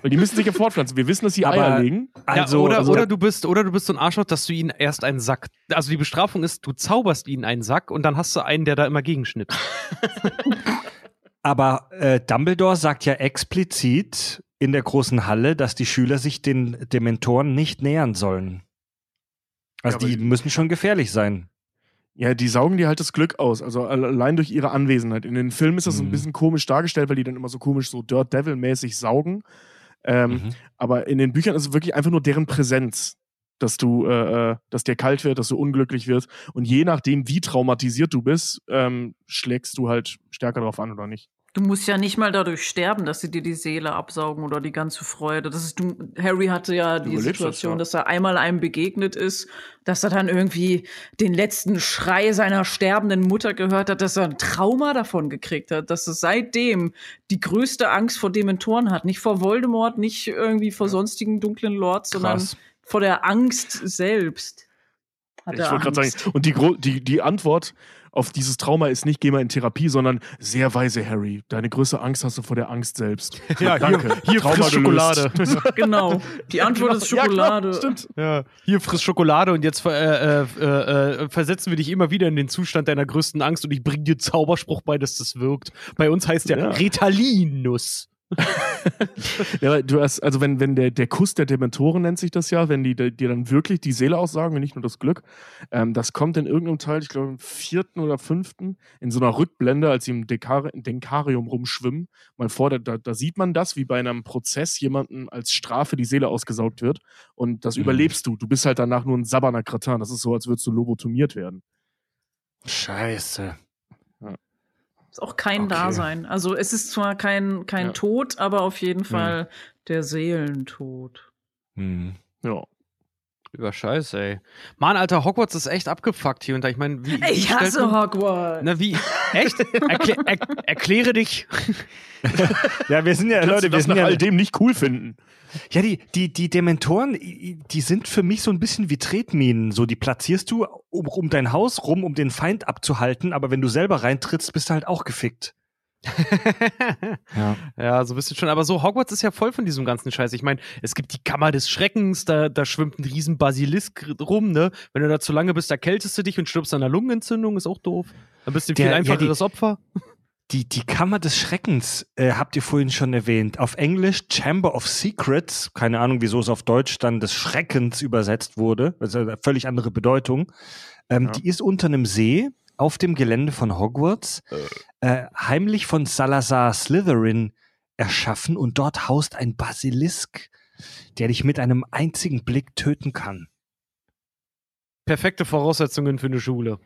Weil die müssen sich ja fortpflanzen. Wir wissen, dass sie Aber- Eier legen. Also, ja, oder, also oder du bist oder du bist so ein Arschloch, dass du ihnen erst einen Sack. Also die Bestrafung ist, du zauberst ihnen einen Sack und dann hast du einen, der da immer gegenschnippt. <laughs> aber äh, Dumbledore sagt ja explizit in der großen Halle, dass die Schüler sich den Dementoren nicht nähern sollen. Also Ja, die müssen schon gefährlich sein. Ja, die saugen dir halt das Glück aus, also allein durch ihre Anwesenheit. In den Filmen ist das so ein Mhm. bisschen komisch dargestellt, weil die dann immer so komisch, so Dirt Devil-mäßig saugen. Ähm, Mhm. Aber in den Büchern ist es wirklich einfach nur deren Präsenz, dass du, äh, äh, dass dir kalt wird, dass du unglücklich wirst. Und je nachdem, wie traumatisiert du bist, ähm, schlägst du halt stärker drauf an oder nicht. Du musst ja nicht mal dadurch sterben, dass sie dir die Seele absaugen oder die ganze Freude. Das ist, du, Harry hatte ja die überlebst das, Situation, ja. dass er einmal einem begegnet ist, dass er dann irgendwie den letzten Schrei seiner sterbenden Mutter gehört hat, dass er ein Trauma davon gekriegt hat, dass er seitdem die größte Angst vor Dementoren hat. Nicht vor Voldemort, nicht irgendwie vor sonstigen dunklen Lords, sondern vor der Angst selbst. Hat Ich wollte gerade sagen, und die, die, die Antwort auf dieses Trauma ist nicht, geh mal in Therapie, sondern sehr weise Harry. Deine größte Angst hast du vor der Angst selbst. <laughs> Ja, Danke. hier, hier Trauma friss Schokolade. <laughs> Genau. Die Antwort ist Ja, klar, Schokolade. stimmt. Ja, hier friss Schokolade und jetzt äh, äh, äh, äh, versetzen wir dich immer wieder in den Zustand deiner größten Angst und ich bring dir Zauberspruch bei, dass das wirkt. Bei uns heißt der Ja. Ritalinus. Ja, du hast, also wenn, wenn der, der Kuss der Dementoren nennt sich das ja, wenn die dir dann wirklich die Seele aussagen und nicht nur das Glück, ähm, das kommt in irgendeinem Teil, ich glaube im vierten oder fünften, in so einer Rückblende, als sie im Dekar Denkarium rumschwimmen, mal vor, da, da, sieht man das, wie bei einem Prozess jemandem als Strafe die Seele ausgesaugt wird und das Mhm. überlebst du. Du bist halt danach nur ein Sabberner Kratin. Das ist so, als würdest du lobotomiert werden. Scheiße. Ist auch kein Okay. Dasein. Also es ist zwar kein, kein Ja. Tod, aber auf jeden Fall der Seelentod. Hm. Ja. Über Scheiße, ey. Mann, Alter, Hogwarts ist echt abgefuckt hier und da. Ich meine, wie. wie Ich hasse man- Hogwarts. Na, wie? Echt? Erklä er erkläre dich. Ja, wir sind ja, Kannst Leute, du wir sind ja, all dem nicht cool finden? ja die, die, die Dementoren, die sind für mich so ein bisschen wie Tretminen. So, die platzierst du um, um dein Haus rum, um den Feind abzuhalten, aber wenn du selber reintrittst, bist du halt auch gefickt. <laughs> Ja. Ja, so bist du schon. Aber so, Hogwarts ist ja voll von diesem ganzen Scheiß. Ich meine, es gibt die Kammer des Schreckens, da, da schwimmt ein riesen Basilisk rum, ne? Wenn du da zu lange bist, erkältest du dich und stirbst an einer Lungenentzündung, ist auch doof. Dann bist du Der- viel ja, einfacheres Opfer. Die, die Kammer des Schreckens äh, habt ihr vorhin schon erwähnt. Auf Englisch Chamber of Secrets. Keine Ahnung, wieso es auf Deutsch dann des Schreckens übersetzt wurde. Das ist eine völlig andere Bedeutung. Ähm, Ja. Die ist unter einem See auf dem Gelände von Hogwarts, äh, heimlich von Salazar Slytherin erschaffen und dort haust ein Basilisk, der dich mit einem einzigen Blick töten kann. Perfekte Voraussetzungen für eine Schule.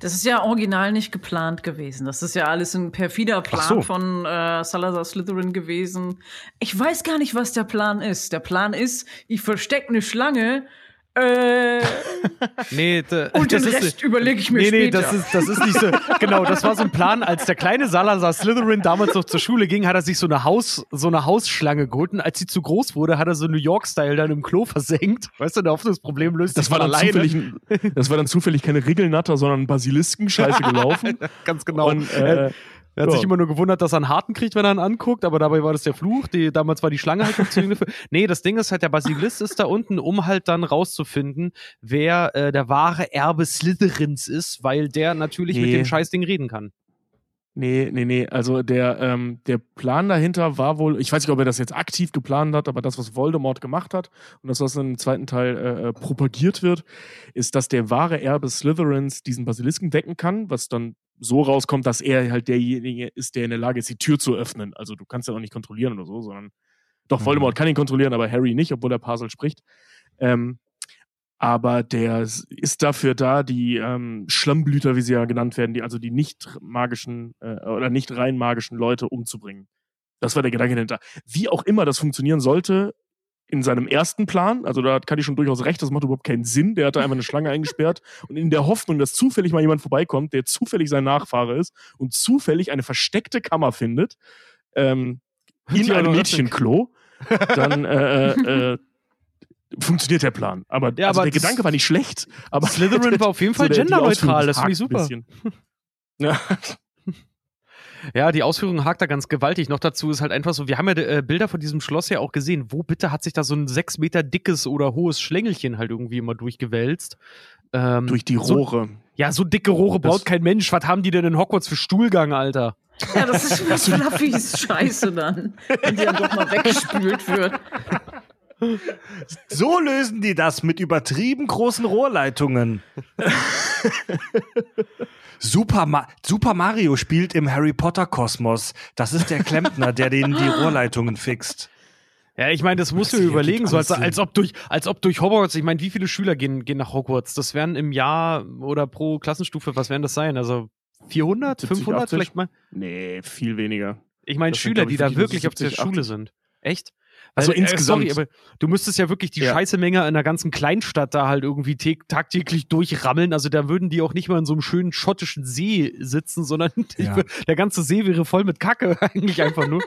Das ist ja original nicht geplant gewesen. Das ist ja alles ein perfider Plan so. von äh, Salazar Slytherin gewesen. Ich weiß gar nicht, was der Plan ist. Der Plan ist, ich verstecke eine Schlange äh, <laughs> Nee, da, und den das ist- Rest überlege ich mir Nee, nee, später. das ist, das ist nicht so. Genau, das war so ein Plan. Als der kleine Salazar Slytherin damals noch zur Schule ging, hat er sich so eine, Haus, so eine Hausschlange geholt. Und als sie zu groß wurde, hat er so New York-Style dann im Klo versenkt. Weißt du, der hofft, das Problem löst Das sich war, dann alleine. zufällig, das war dann zufällig keine Riegelnatter, sondern ein Basilisken scheiße <laughs> gelaufen. Ganz genau. Und, äh, er hat sich ja. immer nur gewundert, dass er einen harten kriegt, wenn er ihn anguckt, aber dabei war das der Fluch. Die, damals war die Schlange halt funktioniert. Nee, das Ding ist halt, der Basilisk ist da unten, um halt dann rauszufinden, wer äh, der wahre Erbe Slytherins ist, weil der natürlich mit Nee. dem Scheißding reden kann. Nee, nee, nee. Also der, ähm, der Plan dahinter war wohl, ich weiß nicht, ob er das jetzt aktiv geplant hat, aber das, was Voldemort gemacht hat und das, was im zweiten Teil äh, äh, propagiert wird, ist, dass der wahre Erbe Slytherins diesen Basilisken wecken kann, was dann so rauskommt, dass er halt derjenige ist, der in der Lage ist, die Tür zu öffnen. Also du kannst ja auch nicht kontrollieren oder so, sondern doch, Mhm. Voldemort kann ihn kontrollieren, aber Harry nicht, obwohl der Parsel spricht. Ähm, aber der ist dafür da, die ähm, Schlammblüter, wie sie ja genannt werden, die also die nicht magischen äh, oder nicht rein magischen Leute umzubringen. Das war der Gedanke dahinter. Wie auch immer das funktionieren sollte, in seinem ersten Plan, also da hat Kadi schon durchaus recht, das macht überhaupt keinen Sinn. Der hat da einfach eine Schlange eingesperrt <laughs> und in der Hoffnung, dass zufällig mal jemand vorbeikommt, der zufällig sein Nachfahre ist und zufällig eine versteckte Kammer findet, ähm, in Die einem Mädchenklo, dann äh, äh, äh, funktioniert der Plan. Aber, Ja, also aber der Gedanke war nicht schlecht. Aber Slytherin <laughs> war auf jeden so Fall die genderneutral, das finde ich super. Ja. Ja, die Ausführung hakt da ganz gewaltig. Noch dazu ist halt einfach so, wir haben ja äh, Bilder von diesem Schloss ja auch gesehen. Wo bitte hat sich da so ein sechs Meter dickes oder hohes Schlängelchen halt irgendwie immer durchgewälzt? Ähm, Durch die so, Rohre. Ja, so dicke Rohre Das- baut kein Mensch. Was haben die denn in Hogwarts für Stuhlgang, Alter? ja, das ist für Fluffys Scheiße dann, wenn die dann doch mal <laughs> weggespült wird. So lösen die das mit übertrieben großen Rohrleitungen. Super, Ma Super Mario spielt im Harry Potter Kosmos. Das ist der Klempner, der denen die Rohrleitungen fixt. Ja, ich meine, das musst du Das überlegen, so als, als ob durch, als ob durch Hogwarts, ich meine, wie viele Schüler gehen, gehen nach Hogwarts? Das wären im Jahr oder pro Klassenstufe, was werden das sein? Also 400, 70, 500 80? vielleicht mal? Nee, viel weniger. Ich meine, sind, Schüler, glaub ich, die da wirklich nur wirklich so auf der 70, Schule 80. sind. Echt? Also Weil, äh, insgesamt. Sorry, aber du müsstest ja wirklich die Ja. scheiße Menge in einer ganzen Kleinstadt da halt irgendwie tä- tagtäglich durchrammeln. Also da würden die auch nicht mal in so einem schönen schottischen See sitzen, sondern <laughs> Ja. der ganze See wäre voll mit Kacke <laughs> eigentlich einfach nur.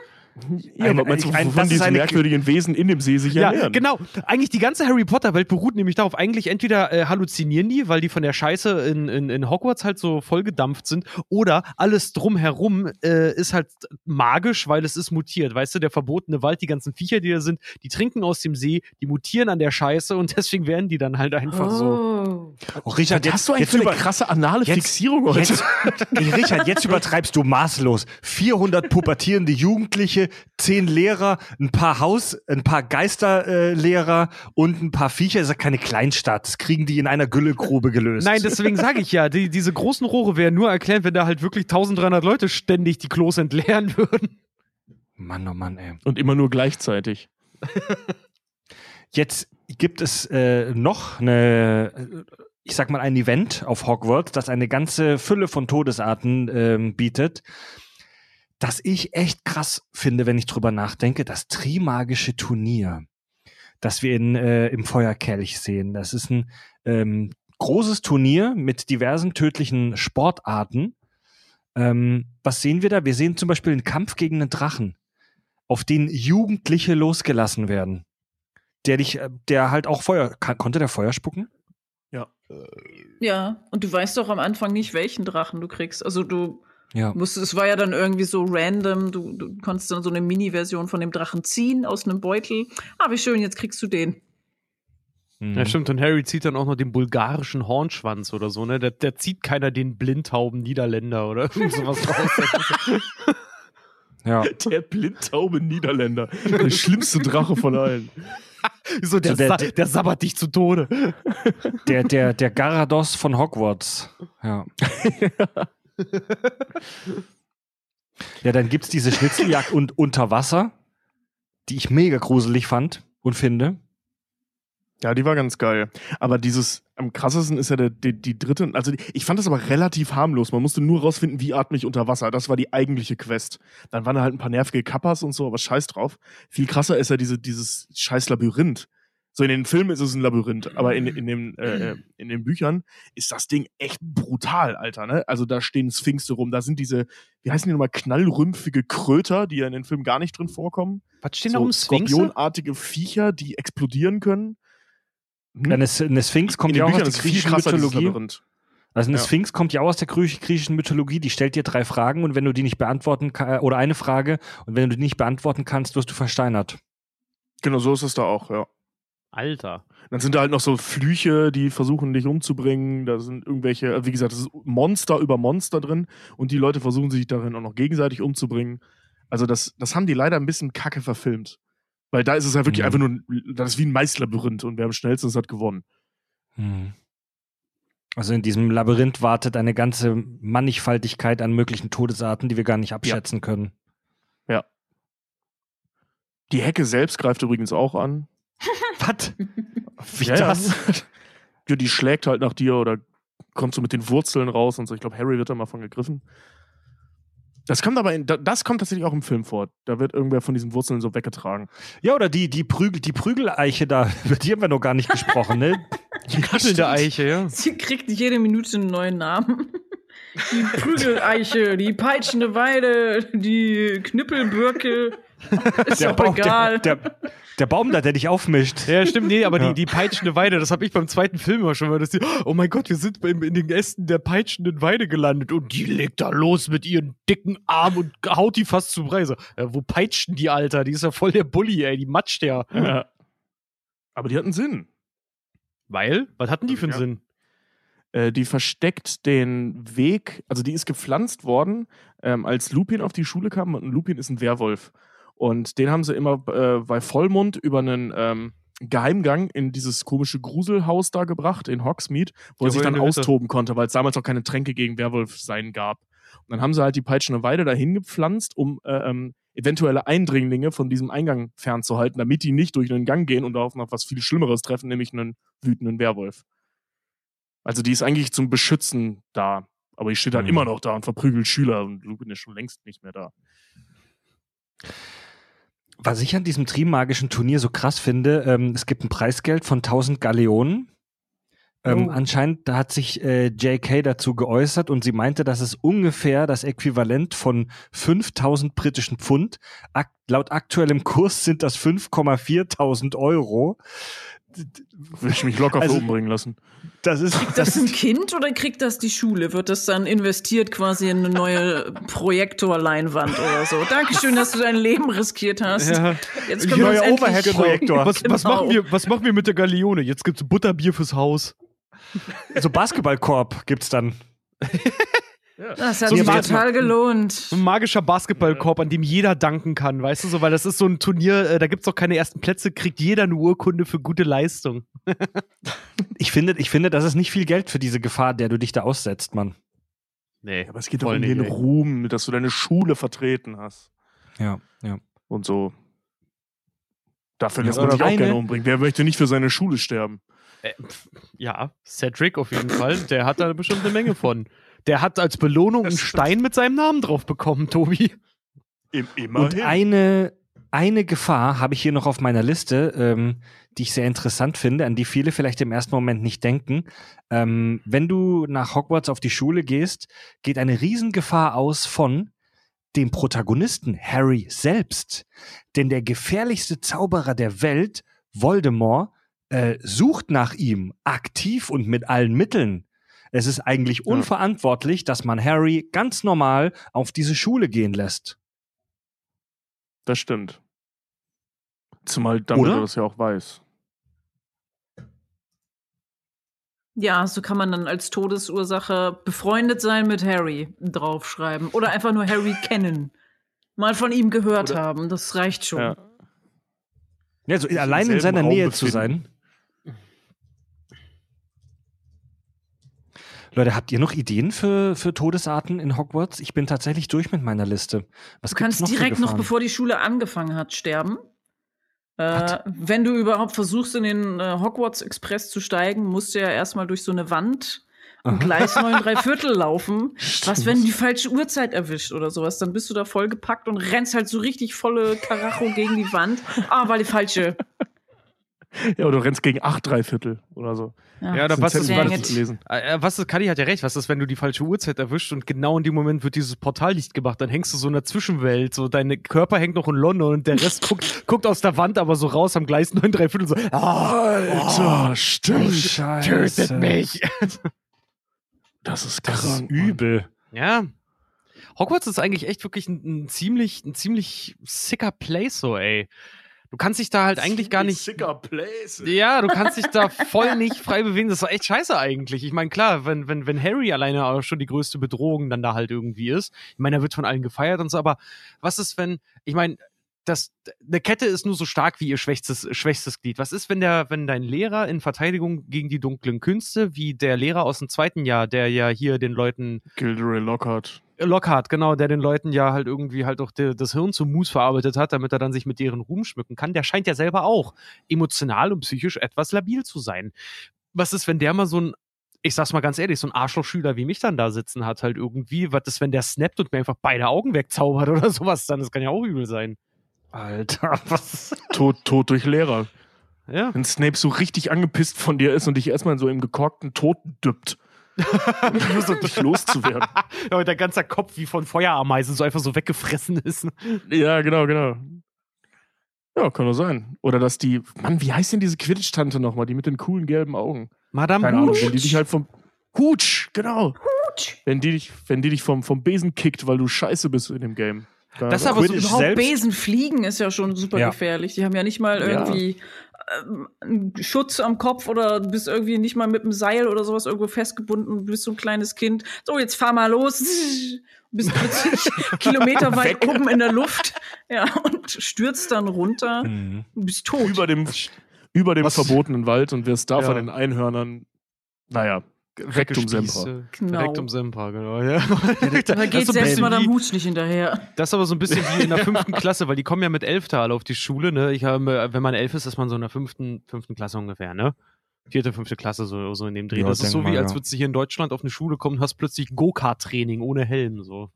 Ja, Ein- aber meinst du, ein- wovon diese eine- merkwürdigen Wesen in dem See sich Ja, ernähren? genau. Eigentlich die ganze Harry Potter Welt beruht nämlich darauf, eigentlich entweder äh, halluzinieren die, weil die von der Scheiße in, in, in Hogwarts halt so vollgedampft sind, oder alles drumherum äh, ist halt magisch, weil es ist mutiert. Weißt du, der verbotene Wald, die ganzen Viecher, die da sind, die trinken aus dem See, die mutieren an der Scheiße und <laughs> deswegen werden die dann halt einfach so. Oh. Oh, Richard, Was hast du eigentlich jetzt für eine krasse anale jetzt- Fixierung heute? Jetzt, <laughs> Ey, Richard, jetzt <laughs> übertreibst du maßlos. 400 pubertierende Jugendliche, 10 Lehrer, ein paar Haus, ein paar Geisterlehrer äh, und ein paar Viecher. Das ist ja keine Kleinstadt. Das kriegen die in einer Güllegrube gelöst. Nein, deswegen sage ich ja, die, diese großen Rohre wären nur erklärt, wenn da halt wirklich 1300 Leute ständig die Klos entleeren würden. Mann, oh Mann, ey. Und immer nur gleichzeitig. Jetzt gibt es äh, noch eine, ich sag mal, ein Event auf Hogwarts, das eine ganze Fülle von Todesarten ähm, bietet, das ich echt krass finde, wenn ich drüber nachdenke, das Trimagische Turnier, das wir in, äh, im Feuerkelch sehen. Das ist ein ähm, großes Turnier mit diversen tödlichen Sportarten. Ähm, was sehen wir da? Wir sehen zum Beispiel einen Kampf gegen einen Drachen, auf den Jugendliche losgelassen werden der dich, äh, der halt auch Feuer, kann, konnte der Feuer spucken? Ja, und du weißt doch am Anfang nicht, welchen Drachen du kriegst. Also du Ja. musst, es war ja dann irgendwie so random. Du, du konntest dann so eine Mini-Version von dem Drachen ziehen aus einem Beutel. Ah, wie schön, jetzt kriegst du den. Mhm. Ja, stimmt. Und Harry zieht dann auch noch den bulgarischen Hornschwanz oder so, ne? Der, der zieht keiner den blindtauben Niederländer oder sowas raus. <laughs> Ja. Der blindtaube Niederländer. <laughs> Der schlimmste Drache von allen. so, <laughs> der, So der- der- der sabbert dich zu Tode. Der, der, der Garados von Hogwarts. Ja. Ja, dann gibt's diese Schnitzeljagd und unter Wasser, die ich mega gruselig fand und finde. Ja, die war ganz geil. Aber dieses, am krassesten ist ja der, die, die dritte, also die, ich fand das aber relativ harmlos. Man musste nur rausfinden, wie atme ich unter Wasser. Das war die eigentliche Quest. Dann waren da halt ein paar nervige Kappas und so, aber scheiß drauf. Viel krasser ist ja diese, dieses scheiß Labyrinth. So in den Filmen ist es ein Labyrinth, aber in, in, dem, äh, in den Büchern ist das Ding echt brutal, Alter. Ne? Also da stehen Sphinxe rum, da sind diese, wie heißen die nochmal, knallrümpfige Kröter, die ja in den Filmen gar nicht drin vorkommen. Was stehen so da um Sphinxe? skorpionartige Viecher, die explodieren können. Hm? Eine, eine Sphinx kommt in ja auch Büchern aus der griechischen Mythologie. Also eine Ja. Sphinx kommt ja auch aus der griechisch- griechischen Mythologie, die stellt dir drei Fragen und wenn du die nicht beantworten kannst, oder eine Frage, und wenn du die nicht beantworten kannst, wirst du versteinert. Genau, so ist es da auch, ja. Alter. Dann sind da halt noch so Flüche, die versuchen dich umzubringen. Da sind irgendwelche, äh, wie gesagt, es ist Monster über Monster drin und die Leute versuchen sich darin auch noch gegenseitig umzubringen. Also das, das haben die leider ein bisschen kacke verfilmt. Weil da ist es ja wirklich Mhm. einfach nur, das ist wie ein Maislabyrinth und wer am schnellsten ist, hat gewonnen. Hm. Also in diesem Labyrinth wartet eine ganze Mannigfaltigkeit an möglichen Todesarten, die wir gar nicht abschätzen können. Die Hecke selbst greift übrigens auch an. Was? Wie Ja, das? Ja, die schlägt halt nach dir oder kommt so mit den Wurzeln raus und so. Ich glaube, Harry wird da mal von gegriffen. Das kommt aber in, da- das kommt tatsächlich auch im Film vor. Da wird irgendwer von diesen Wurzeln so weggetragen. Ja, oder die, die, Prügel, die Prügeleiche da, <laughs> über die haben wir noch gar nicht gesprochen, ne? <laughs> Die knüppelnde Eiche, ja. Sie kriegt jede Minute einen neuen Namen. Die Prügeleiche, die peitschende Weide, die Knüppelbirke. Ist doch Baum, egal. Der, der, der Baum da, der dich aufmischt. Ja, stimmt, nee, aber Ja. die, die peitschende Weide, das habe ich beim zweiten Film immer schon mal, dass die, oh mein Gott, wir sind in, in den Ästen der peitschenden Weide gelandet und die legt da los mit ihren dicken Arm und haut die fast zu Preise. Äh, wo peitschen die, Alter? Die ist ja voll der Bully, ey, die matscht ja. Ja. Aber die hatten Sinn. Weil? Was hatten die für einen Ja. Sinn? Äh, die versteckt den Weg, also die ist gepflanzt worden, ähm, als Lupin auf die Schule kam und Lupin ist ein Werwolf. Und den haben sie immer äh, bei Vollmond über einen, ähm, Geheimgang in dieses komische Gruselhaus da gebracht, in Hogsmeade, wo er Ja, sich wo dann der Hütte. austoben konnte, weil es damals auch keine Tränke gegen Werwolf sein gab. Und dann haben sie halt die peitschende Weide dahin gepflanzt, um äh, ähm, eventuelle Eindringlinge von diesem Eingang fernzuhalten, damit die nicht durch einen Gang gehen und auf noch was viel Schlimmeres treffen, nämlich einen wütenden Werwolf. Also die ist eigentlich zum Beschützen da. Aber die steht halt Mhm. immer noch da und verprügelt Schüler und Lupin ist schon längst nicht mehr da. Was ich an diesem Trimagischen Turnier so krass finde, ähm, es gibt ein Preisgeld von 1000 Galeonen. Ähm, Oh. Anscheinend da hat sich äh, JK dazu geäußert und sie meinte, dass es ungefähr das Äquivalent von 5000 britischen Pfund. Ak laut aktuellem Kurs sind das 5,4000 Euro. Würde ich mich locker Also- für umbringen lassen. Das ist, Das ein Kind oder kriegt das die Schule? Wird das dann investiert quasi in eine neue Projektorleinwand oder so? Dankeschön, dass du dein Leben riskiert hast. Ja. Jetzt können wir Neuer endlich Overhead-Projektor. Was, was, Genau. machen wir, was machen wir mit der Galeone? Jetzt gibt's Butterbier fürs Haus. so Basketballkorb gibt's dann. <laughs> Das hat So sich total gelohnt. So ein magischer Basketballkorb, an dem jeder danken kann, weißt du so, weil das ist so ein Turnier, äh, da gibt's auch keine ersten Plätze, kriegt jeder eine Urkunde für gute Leistung. <laughs> Ich finde, ich finde, das ist nicht viel Geld für diese Gefahr, der du dich da aussetzt, Mann. Nee, Aber es geht doch um den ey. Ruhm, dass du deine Schule vertreten hast. Ja, ja. Und so. Dafür Ja, lässt man oder sich auch gerne umbringen. Wer möchte nicht für seine Schule sterben? Äh, ja, Cedric auf jeden Fall, der hat da bestimmt eine Menge von. Der hat als Belohnung einen Stein mit seinem Namen drauf bekommen, Tobi. Im, Und eine, eine Gefahr habe ich hier noch auf meiner Liste, ähm, die ich sehr interessant finde, an die viele vielleicht im ersten Moment nicht denken. Ähm, wenn du nach Hogwarts auf die Schule gehst, geht eine Riesengefahr aus von dem Protagonisten Harry selbst. Denn der gefährlichste Zauberer der Welt, Voldemort, äh, sucht nach ihm aktiv und mit allen Mitteln. Es ist eigentlich unverantwortlich, dass man Harry ganz normal auf diese Schule gehen lässt. Das stimmt. Zumal Dumbledore das ja auch weiß. Ja, so kann man dann als Todesursache befreundet sein mit Harry draufschreiben. Oder einfach nur Harry <laughs> kennen. Mal von ihm gehört Oder- haben. Das reicht schon. Ja. Ja, so allein in seiner Raum Nähe zu befinden. sein. Leute, habt ihr noch Ideen für, für Todesarten in Hogwarts? Ich bin tatsächlich durch mit meiner Liste. Was Du kannst noch direkt noch, bevor die Schule angefangen hat, sterben. Äh, wenn du überhaupt versuchst, in den äh, Hogwarts Express zu steigen, musst du ja erstmal durch so eine Wand und Gleis 9 3 Viertel laufen. <laughs> Was, wenn die falsche Uhrzeit erwischt oder sowas? Dann bist du da voll gepackt und rennst halt so richtig volle Karacho gegen die Wand. Ah, war die falsche. Ja, oder du rennst gegen acht Dreiviertel oder so. Ja, oder Das was sind ist, lesen. Äh, was ist, Kadi hat ja recht, was ist, wenn du die falsche Uhrzeit erwischt und genau in dem Moment wird dieses Portallicht gemacht, dann hängst du so in der Zwischenwelt, so dein Körper hängt noch in London und der Rest <laughs> guckt, guckt aus der Wand, aber so raus am Gleis 9 3 Viertel so, ah, Alter, stimmt. tötet mich. <laughs> Das ist Das ist übel. Ja. Hogwarts ist eigentlich echt wirklich ein, ein ziemlich, ein ziemlich sicker Place, so, ey. Du kannst dich da halt eigentlich gar nicht. Sicker Place. Ja, du <laughs> kannst dich da voll nicht frei bewegen. Das ist echt scheiße eigentlich. Ich meine, klar, wenn, wenn, wenn Harry alleine auch schon die größte Bedrohung dann da halt irgendwie ist, ich meine, er wird von allen gefeiert und so, aber was ist, wenn, ich meine, das, eine Kette ist nur so stark wie ihr schwächstes, schwächstes Glied. Was ist, wenn der, wenn dein Lehrer in Verteidigung gegen die dunklen Künste, wie der Lehrer aus dem zweiten Jahr, der ja hier den Leuten Gilderoy Lockhart. Lockhart, genau, der den Leuten ja halt irgendwie halt auch de, das Hirn zu Mus verarbeitet hat, damit er dann sich mit deren Ruhm schmücken kann, der scheint ja selber auch emotional und psychisch etwas labil zu sein. Was ist, wenn der mal so ein, ich sag's mal ganz ehrlich, so ein Arschlochschüler wie mich dann da sitzen hat, halt irgendwie, was ist, wenn der snappt und mir einfach beide Augen wegzaubert oder <laughs> sowas dann? Das kann ja auch übel sein. Alter, <laughs> was? Tod, Tod durch Lehrer. Ja. Wenn Snape so richtig angepisst von dir ist und dich erstmal so im gekorkten Tod dippt. <laughs> Nur so dich loszuwerden. <laughs> ja und der ganze Kopf wie von Feuerameisen so einfach so weggefressen ist. Ja, genau, genau. Ja, kann doch sein. Oder dass die, Mann, wie heißt denn diese Quidditch-Tante nochmal, die mit den coolen gelben Augen? Madame Keine Ahnung, wenn die dich halt vom Hutsch, genau. Hutsch. Wenn die dich, wenn die dich vom, vom Besen kickt, weil du scheiße bist in dem Game. Da- Das aber so Überhaupt selbst- Besen fliegen ist ja schon super Ja. gefährlich. Die haben ja nicht mal Ja. irgendwie ähm, Schutz am Kopf oder du bist irgendwie nicht mal mit einem Seil oder sowas irgendwo festgebunden. Du bist so ein kleines Kind. So, jetzt fahr mal los. Bist plötzlich <laughs> Kilometer weit oben in der Luft. Ja, und stürzt dann runter. Mhm. Bist tot. über dem, über dem Was? verbotenen Wald und wirst da Ja. von den Einhörnern, naja, Rectum Sempra. Spieße. Genau. Rectum Sempra, genau. Ja. Da <laughs> Das geht so selbst Madame wie- Hutsch nicht hinterher. Das ist aber so ein bisschen wie in der fünften Klasse, weil die kommen ja mit elf Tal auf die Schule. Ne? Ich habe, wenn man elf ist, ist man so in der fünften, fünften Klasse ungefähr, ne? Vierte, fünfte Klasse, so, so in dem Dreh. Ja, das ist so wie, mal, als ja. würdest du hier in Deutschland auf eine Schule kommen und hast plötzlich Go-Kart-Training ohne Helm. So.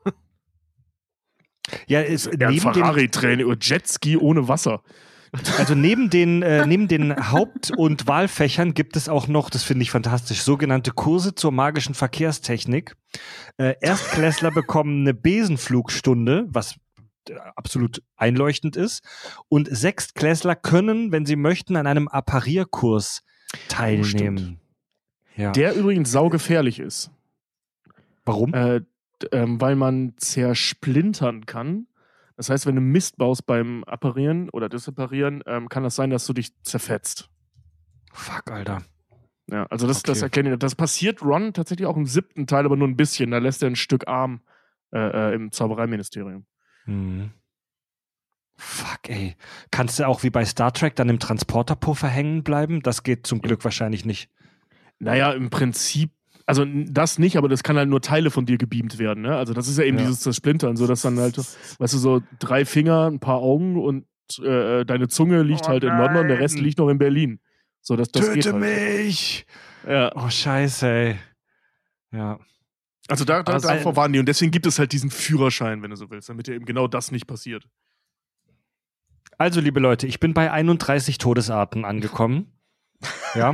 Ja, ist, Ja, neben Ferrari-Training oder Jetski ohne Wasser. Also neben den, äh, neben den Haupt- und Wahlfächern gibt es auch noch, das finde ich fantastisch, sogenannte Kurse zur magischen Verkehrstechnik. Äh, Erstklässler bekommen eine Besenflugstunde, was äh, absolut einleuchtend ist. Und Sechstklässler können, wenn sie möchten, an einem Apparierkurs teilnehmen. Ja. Der übrigens saugefährlich ist. Warum? Äh, ähm, weil man zersplintern kann. Das heißt, wenn du Mist baust beim Apparieren oder Disapparieren, ähm, kann das sein, dass du dich zerfetzt. Fuck, Alter. Ja, also das, das Okay. erkenne ich. Das passiert Ron tatsächlich auch im siebten Teil, aber nur ein bisschen. Da lässt er ein Stück Arm äh, äh, im Zaubereiministerium. Mhm. Fuck, ey. Kannst du auch wie bei Star Trek dann im Transporterpuffer hängen bleiben? Das geht zum Glück wahrscheinlich nicht. Naja, im Prinzip, also das nicht, aber das kann halt nur Teile von dir gebeamt werden. Ne? Also das ist ja eben Ja. dieses Zersplintern, so dass dann halt, weißt du, so drei Finger, ein paar Augen und äh, deine Zunge liegt Oh halt in London, der Rest nein. liegt noch in Berlin. So, das, das geht Töte halt. mich! Ja. Oh, scheiße, ey. Ja. Also da, da, es- davor waren die und deswegen gibt es halt diesen Führerschein, wenn du so willst, damit dir eben genau das nicht passiert. Also, liebe Leute, ich bin bei 31 Todesarten angekommen. Ja.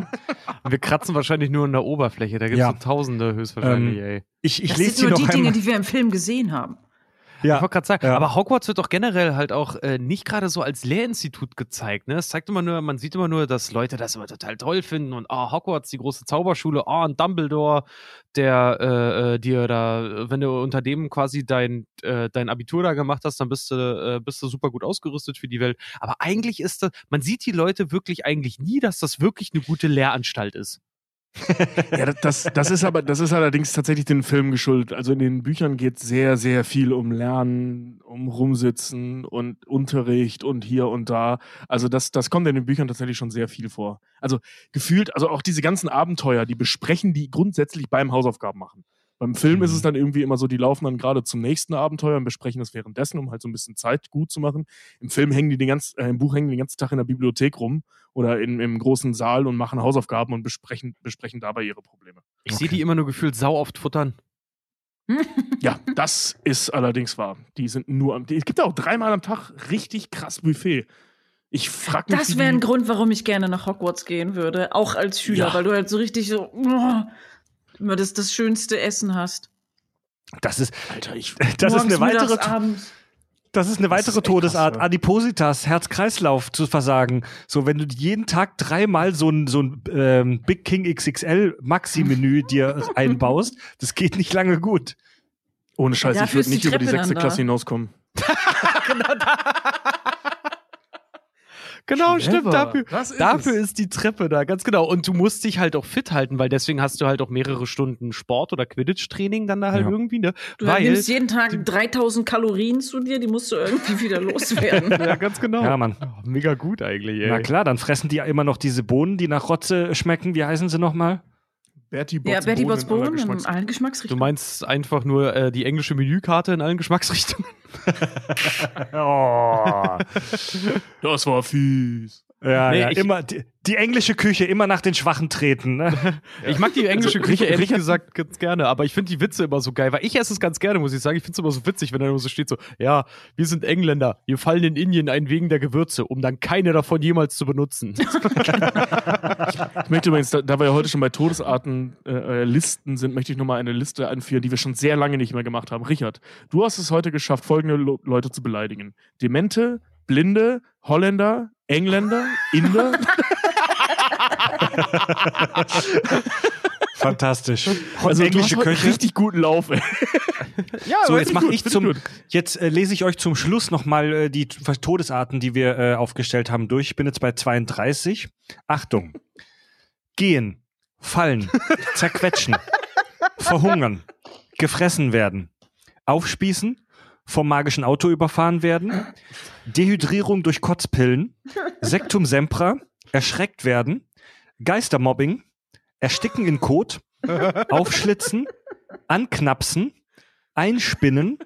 Und wir kratzen wahrscheinlich nur an der Oberfläche. Da gibt es Ja. so Tausende höchstwahrscheinlich, Ähm, ey. Ich, ich das lese sind nur noch die Dinge, einmal. die wir im Film gesehen haben. Ich ja. wollte gerade sagen, Ja. aber Hogwarts wird doch generell halt auch äh, nicht gerade so als Lehrinstitut gezeigt. Ne? Es zeigt immer nur, man sieht immer nur, dass Leute das immer total toll finden und oh, Hogwarts, die große Zauberschule, oh, und Dumbledore, der äh, äh, dir da, wenn du unter dem quasi dein, äh, dein Abitur da gemacht hast, dann bist du, äh, bist du super gut ausgerüstet für die Welt. Aber eigentlich ist das, man sieht die Leute wirklich eigentlich nie, dass das wirklich eine gute Lehranstalt ist. Ja, das- das, ist aber, das ist allerdings tatsächlich den Film geschuldet. Also in den Büchern geht sehr, sehr viel um Lernen, um Rumsitzen und Unterricht und hier und da. Also das, das kommt in den Büchern tatsächlich schon sehr viel vor. Also gefühlt, also auch diese ganzen Abenteuer, die besprechen die grundsätzlich beim Hausaufgaben machen. Beim Film ist es dann irgendwie immer so, die laufen dann gerade zum nächsten Abenteuer und besprechen das währenddessen, um halt so ein bisschen Zeit gut zu machen. Im Film hängen die den ganzen, äh, im Buch hängen die den ganzen Tag in der Bibliothek rum oder in, im großen Saal und machen Hausaufgaben und besprechen, besprechen dabei ihre Probleme. Ich sehe die immer nur gefühlt sau oft futtern. <laughs> Ja, das ist allerdings wahr. Die sind nur am. Es gibt auch dreimal am Tag richtig krass Buffet. Ich frag mich. Das wäre ein Grund, warum ich gerne nach Hogwarts gehen würde. Auch als Schüler, Ja. weil du halt so richtig so oh, immer das, das schönste Essen hast. Das ist, Alter, ich. <laughs> das ist eine weitere, abends. das ist eine Das ist weitere echt Todesart, krass, ja. Adipositas, Herz-Kreislauf zu versagen. So, wenn du jeden Tag dreimal so ein, so ein ähm, Big King XXL Maxi-Menü <laughs> dir einbaust, das geht nicht lange gut. Ohne Scheiß, ich Dafür würde ist die nicht über die sechste Klasse <laughs> da. hinauskommen. Genau, Clever. stimmt. Dafür, Das ist dafür ist die Treppe da, ganz genau. Und du musst dich halt auch fit halten, weil deswegen hast du halt auch mehrere Stunden Sport oder Quidditch-Training dann da halt Ja. irgendwie, ne? Du weil, nimmst jeden Tag 3000 Kalorien zu dir, die musst du irgendwie wieder <laughs> loswerden. ja, ganz genau. Ja, Mann. Oh, mega gut eigentlich, ey. Na klar, dann fressen die ja immer noch diese Bohnen, die nach Rotze schmecken. Wie heißen sie nochmal? Bertie Botts ja, Botts in aller Bohnen in Geschmacks- allen Du Geschmacksrichtungen. meinst einfach nur äh, die englische Menükarte in allen Geschmacksrichtungen? <laughs> <laughs> Oh. Das war fies. Ja, Nee, ja, ich- immer die, die englische Küche immer nach den Schwachen treten. Ne? <laughs> Ich mag die englische Also, Küche ehrlich gesagt ganz gerne, aber ich finde die Witze immer so geil, weil ich esse es ganz gerne, muss ich sagen. Ich finde es immer so witzig, wenn da immer so steht so, ja, wir sind Engländer, wir fallen in Indien ein wegen der Gewürze, um dann keine davon jemals zu benutzen. <laughs> Ich möchte übrigens, da, da wir ja heute schon bei Todesarten äh, äh, Listen sind, möchte ich nochmal eine Liste anführen, die wir schon sehr lange nicht mehr gemacht haben. Richard, du hast es heute geschafft, folgende Lo Leute zu beleidigen: Demente, Blinde, Holländer, Engländer, Inder. Fantastisch. Also englische du Köche. richtig guten Lauf. ey. ja, So, jetzt mache ich zum. Jetzt äh, lese ich euch zum Schluss nochmal äh, die Todesarten, die wir äh, aufgestellt haben, durch. Ich bin jetzt bei 32. Achtung. Gehen, fallen, zerquetschen, verhungern, gefressen werden, aufspießen, vom magischen Auto überfahren werden, Dehydrierung durch Kotzpillen, Sektum Sempra, erschreckt werden, Geistermobbing, ersticken in Kot, aufschlitzen, anknapsen, einspinnen,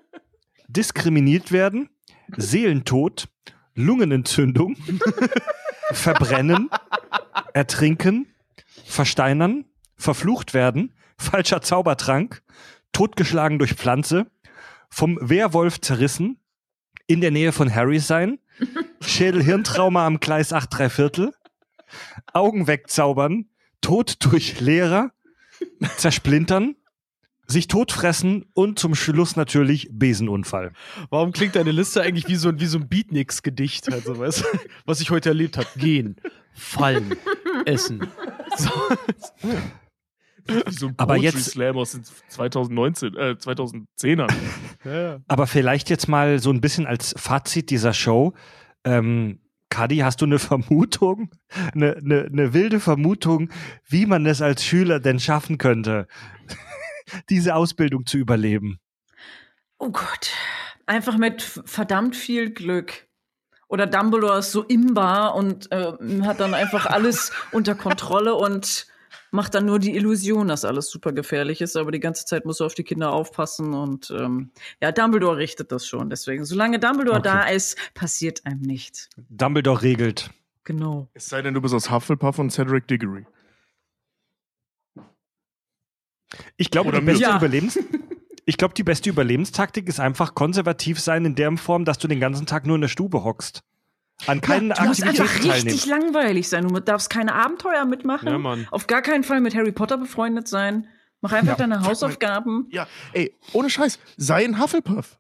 diskriminiert werden, Seelentod, Lungenentzündung, <laughs> verbrennen, ertrinken, versteinern, verflucht werden, falscher Zaubertrank, totgeschlagen durch Pflanze, vom Werwolf zerrissen, in der Nähe von Harry sein, <laughs> Schädel-Hirntrauma am Gleis 8 3 Viertel, Augen wegzaubern, Tod durch Lehrer, <laughs> zersplintern, sich totfressen und zum Schluss natürlich Besenunfall. Warum klingt deine Liste eigentlich wie so, ein- wie so ein Beatniks-Gedicht? Also, weißt, du, was ich heute erlebt habe. Gehen, fallen, essen. So. <laughs> So ein Aber jetzt- Slam aus den 2019, äh, 2010ern. Ja. Aber vielleicht jetzt mal so ein bisschen als Fazit dieser Show. Ähm, Kadi, hast du eine Vermutung, eine, eine, eine wilde Vermutung, wie man es als Schüler denn schaffen könnte, <laughs> diese Ausbildung zu überleben? Oh Gott. Einfach mit verdammt viel Glück. Oder Dumbledore ist so imbar und äh, hat dann einfach alles unter Kontrolle und macht dann nur die Illusion, dass alles super gefährlich ist, aber die ganze Zeit muss er auf die Kinder aufpassen und ähm, ja, Dumbledore richtet das schon. Deswegen, solange Dumbledore Okay. da ist, passiert einem nichts. Dumbledore regelt. Genau. Es sei denn, du bist aus Hufflepuff und Cedric Diggory. Ich glaube, Oder die beste Ja. Überlebens <laughs> ich glaube, die beste Überlebenstaktik ist einfach konservativ sein in der Form, dass du den ganzen Tag nur in der Stube hockst. An keinen ja, du musst einfach richtig langweilig sein. Du darfst keine Abenteuer mitmachen. Ja, Mann. Auf gar keinen Fall mit Harry Potter befreundet sein. Mach einfach Ja. deine Hausaufgaben. Ja, ey, ohne Scheiß, sei ein Hufflepuff.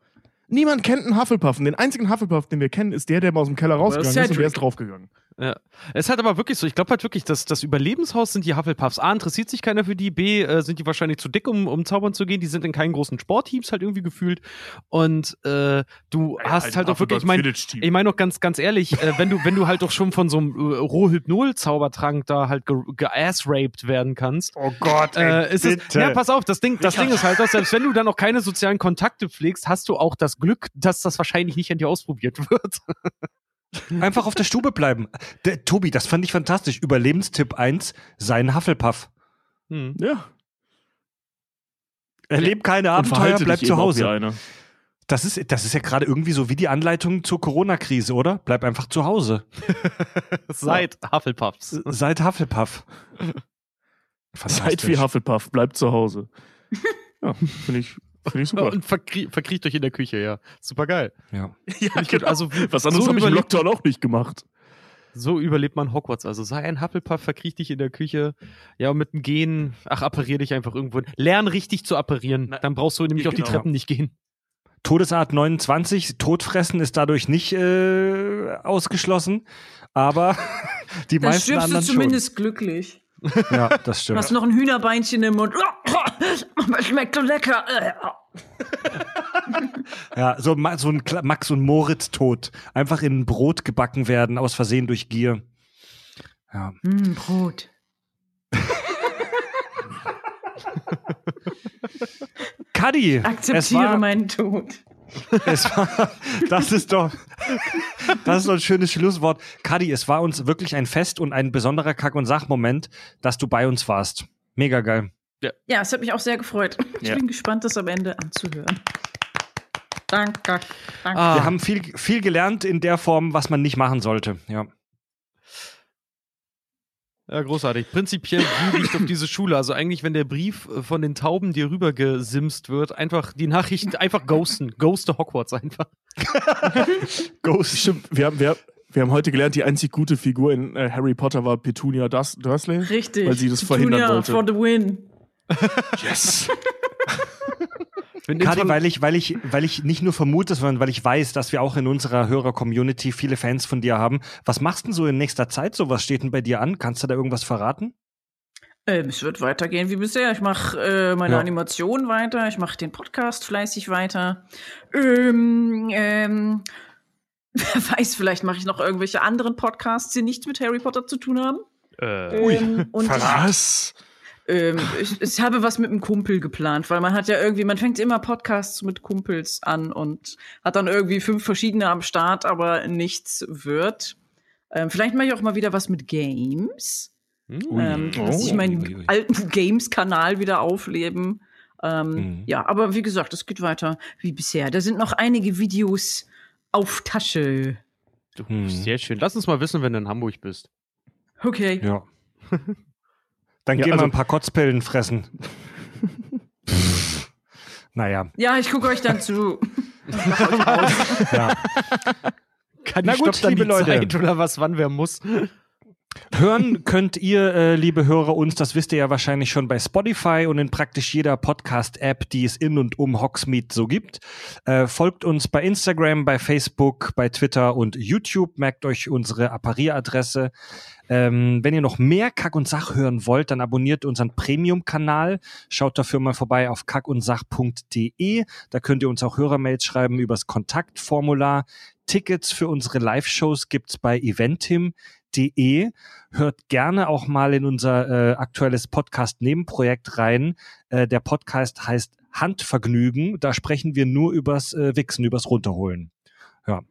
Niemand kennt einen Hufflepuff. Und den einzigen Hufflepuff, den wir kennen, ist der, der mal aus dem Keller rausgegangen ist und der ist draufgegangen. Ja. Es ist halt aber wirklich so, ich glaube halt wirklich, dass das Überlebenshaus sind die Hufflepuffs. A, interessiert sich keiner für die, B, äh, sind die wahrscheinlich zu dick, um, um zaubern zu gehen. Die sind in keinen großen Sportteams halt irgendwie gefühlt. Und äh, du hast halt auch wirklich, ich meine, ich meine doch ganz, ganz ehrlich, äh, wenn du, wenn du halt doch schon von so einem äh, Rohhypnol-Zaubertrank da halt ge geass-raped werden kannst, Oh Gott, äh, ist es, ja, pass auf, das Ding, das Ding ist halt, dass selbst wenn du dann noch keine sozialen Kontakte pflegst, hast du auch das Glück, dass das wahrscheinlich nicht an dir ausprobiert <laughs> wird. Einfach auf der Stube bleiben. Der, Tobi, das fand ich fantastisch. Überlebenstipp 1, sein Hufflepuff. Hm. Ja. Erleb keine Abenteuer, bleib zu Hause. Das ist, das ist ja gerade irgendwie so wie die Anleitung zur Corona-Krise, oder? Bleib einfach zu Hause. <laughs> Seit Hufflepuffs. Seid Hufflepuff. Seid wie Hufflepuff, bleibt zu Hause. <laughs> Ja, finde ich, find ich super. Und verkrie verkriecht euch in der Küche, ja. Super geil. Ja. <laughs> ja, Ich würd- also, Was anderes so habe ich im Lockdown auch nicht gemacht. So überlebt man Hogwarts. Also sei ein Hufflepuff, verkriech dich in der Küche. Ja, und mit dem Gehen, ach, apparier dich einfach irgendwo. Lern richtig zu apparieren. Na, Dann brauchst du nämlich ja, auch die genau. Treppen nicht gehen. Todesart 29, Todfressen ist dadurch nicht äh, ausgeschlossen, aber <laughs> die Dann meisten stirbst du anderen zumindest glücklich. Ja, das Du stimmt. hast noch ein Hühnerbeinchen im Mund. Schmeckt so lecker. Ja, so, so ein Max und Moritz Tod. Einfach in Brot gebacken werden, aus Versehen durch Gier. Ja. Mm, Brot. Kadi, es Akzeptiere meinen Tod. Es war, <laughs> das ist doch, das ist doch ein schönes Schlusswort. Kadi, es war uns wirklich ein Fest und ein besonderer Kack- und Sachmoment, dass du bei uns warst. Mega geil. Ja, es hat mich auch sehr gefreut. Ich Ja. bin gespannt, das am Ende anzuhören. Danke. Danke. Ah. Wir haben viel, viel gelernt in der Form, was man nicht machen sollte. Ja. Ja, großartig. Prinzipiell jubel ich auf diese Schule. Also eigentlich, wenn der Brief äh, von den Tauben dir rübergesimst wird, einfach die Nachrichten einfach ghosten. Ghoste Hogwarts einfach. <laughs> Ghost. Stimmt, wir haben, wir, wir haben heute gelernt, die einzig gute Figur in äh, Harry Potter war Petunia Durs Dursley. Richtig. Weil sie das Petunia verhindern wollte. For the win. Yes. <laughs> <laughs> Wenn Kadi, Intro- weil ich, weil ich, weil ich nicht nur vermute, sondern weil ich weiß, dass wir auch in unserer Hörer-Community viele Fans von dir haben. Was machst du denn so in nächster Zeit? So, was steht denn bei dir an? Kannst du da irgendwas verraten? Ähm, es wird weitergehen wie bisher. Ich mache äh, meine Ja. Animation weiter. Ich mache den Podcast fleißig weiter. Ähm, ähm, <laughs> wer weiß, vielleicht mache ich noch irgendwelche anderen Podcasts, die nichts mit Harry Potter zu tun haben. äh, Ähm, und ich, Was? Ähm, ich, ich habe was mit einem Kumpel geplant, weil man hat ja irgendwie, man fängt immer Podcasts mit Kumpels an und hat dann irgendwie fünf verschiedene am Start, aber nichts wird. Ähm, vielleicht mache ich auch mal wieder was mit Games. Hm. Ähm, Oh. dass ich meinen Ui, ui. alten Games-Kanal wieder aufleben. Ähm, Mhm. Ja, aber wie gesagt, es geht weiter wie bisher. Da sind noch einige Videos auf Tasche. Hm. Sehr schön. Lass uns mal wissen, wenn du in Hamburg bist. Okay. Ja. <laughs> Dann Ja, gehen also- wir ein paar Kotzpillen fressen. naja, Ja, ich gucke euch dann zu. ja. Kann Na ich gut, liebe die Leute. Zeit oder was, wann wer muss? Hören könnt ihr, äh, liebe Hörer, uns, das wisst ihr ja wahrscheinlich schon bei Spotify und in praktisch jeder Podcast-App, die es in und um Hogsmeade so gibt. Äh, folgt uns bei Instagram, bei Facebook, bei Twitter und YouTube. Merkt euch unsere Apparieradresse. Ähm, wenn ihr noch mehr Kack und Sach hören wollt, dann abonniert unseren Premium-Kanal. Schaut dafür mal vorbei auf kackundsach.de. Da könnt ihr uns auch Hörermails schreiben übers Kontaktformular. Tickets für unsere Live-Shows gibt's bei eventim.de. Hört gerne auch mal in unser äh, aktuelles Podcast-Nebenprojekt rein. Äh, der Podcast heißt Handvergnügen. Da sprechen wir nur übers äh, Wichsen, übers Runterholen. Ja.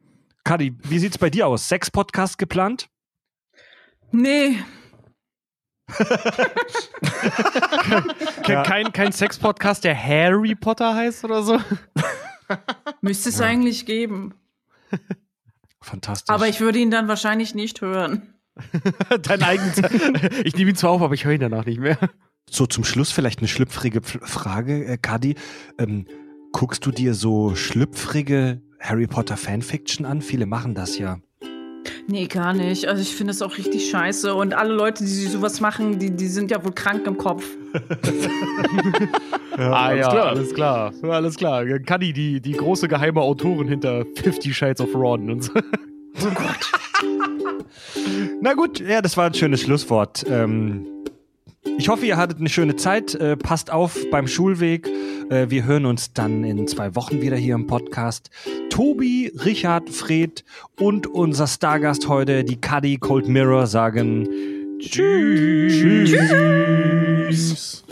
Kadi, wie sieht's bei dir aus? Sechs Podcasts geplant? Nee. Kein, kein Sex-Podcast, der Harry Potter heißt oder so? müsste es Ja. eigentlich geben. Fantastisch. Aber ich würde ihn dann wahrscheinlich nicht hören. <laughs> Dein eigenes. Ich nehme ihn zwar auf, aber ich höre ihn danach nicht mehr. So zum Schluss vielleicht eine schlüpfrige Pf- Frage, äh, Kadi. Ähm, guckst du dir so schlüpfrige Harry Potter Fanfiction an? Viele machen das ja. Nee, gar nicht. Also ich finde es auch richtig scheiße. Und alle Leute, die sowas machen, die, die sind ja wohl krank im Kopf. <laughs> ah alles ja, klar. alles klar. Alles klar. Kadi, die, die große geheime Autorin hinter Fifty Shades of Ron und so. Oh Gott. <laughs> Na gut, ja, das war ein schönes Schlusswort. Ähm, ich hoffe, ihr hattet eine schöne Zeit. Äh, passt auf beim Schulweg. Äh, wir hören uns dann in zwei Wochen wieder hier im Podcast. Tobi, Richard, Fred und unser Stargast heute, die Kadi Cold Mirror, sagen Tschüss. Tschüss.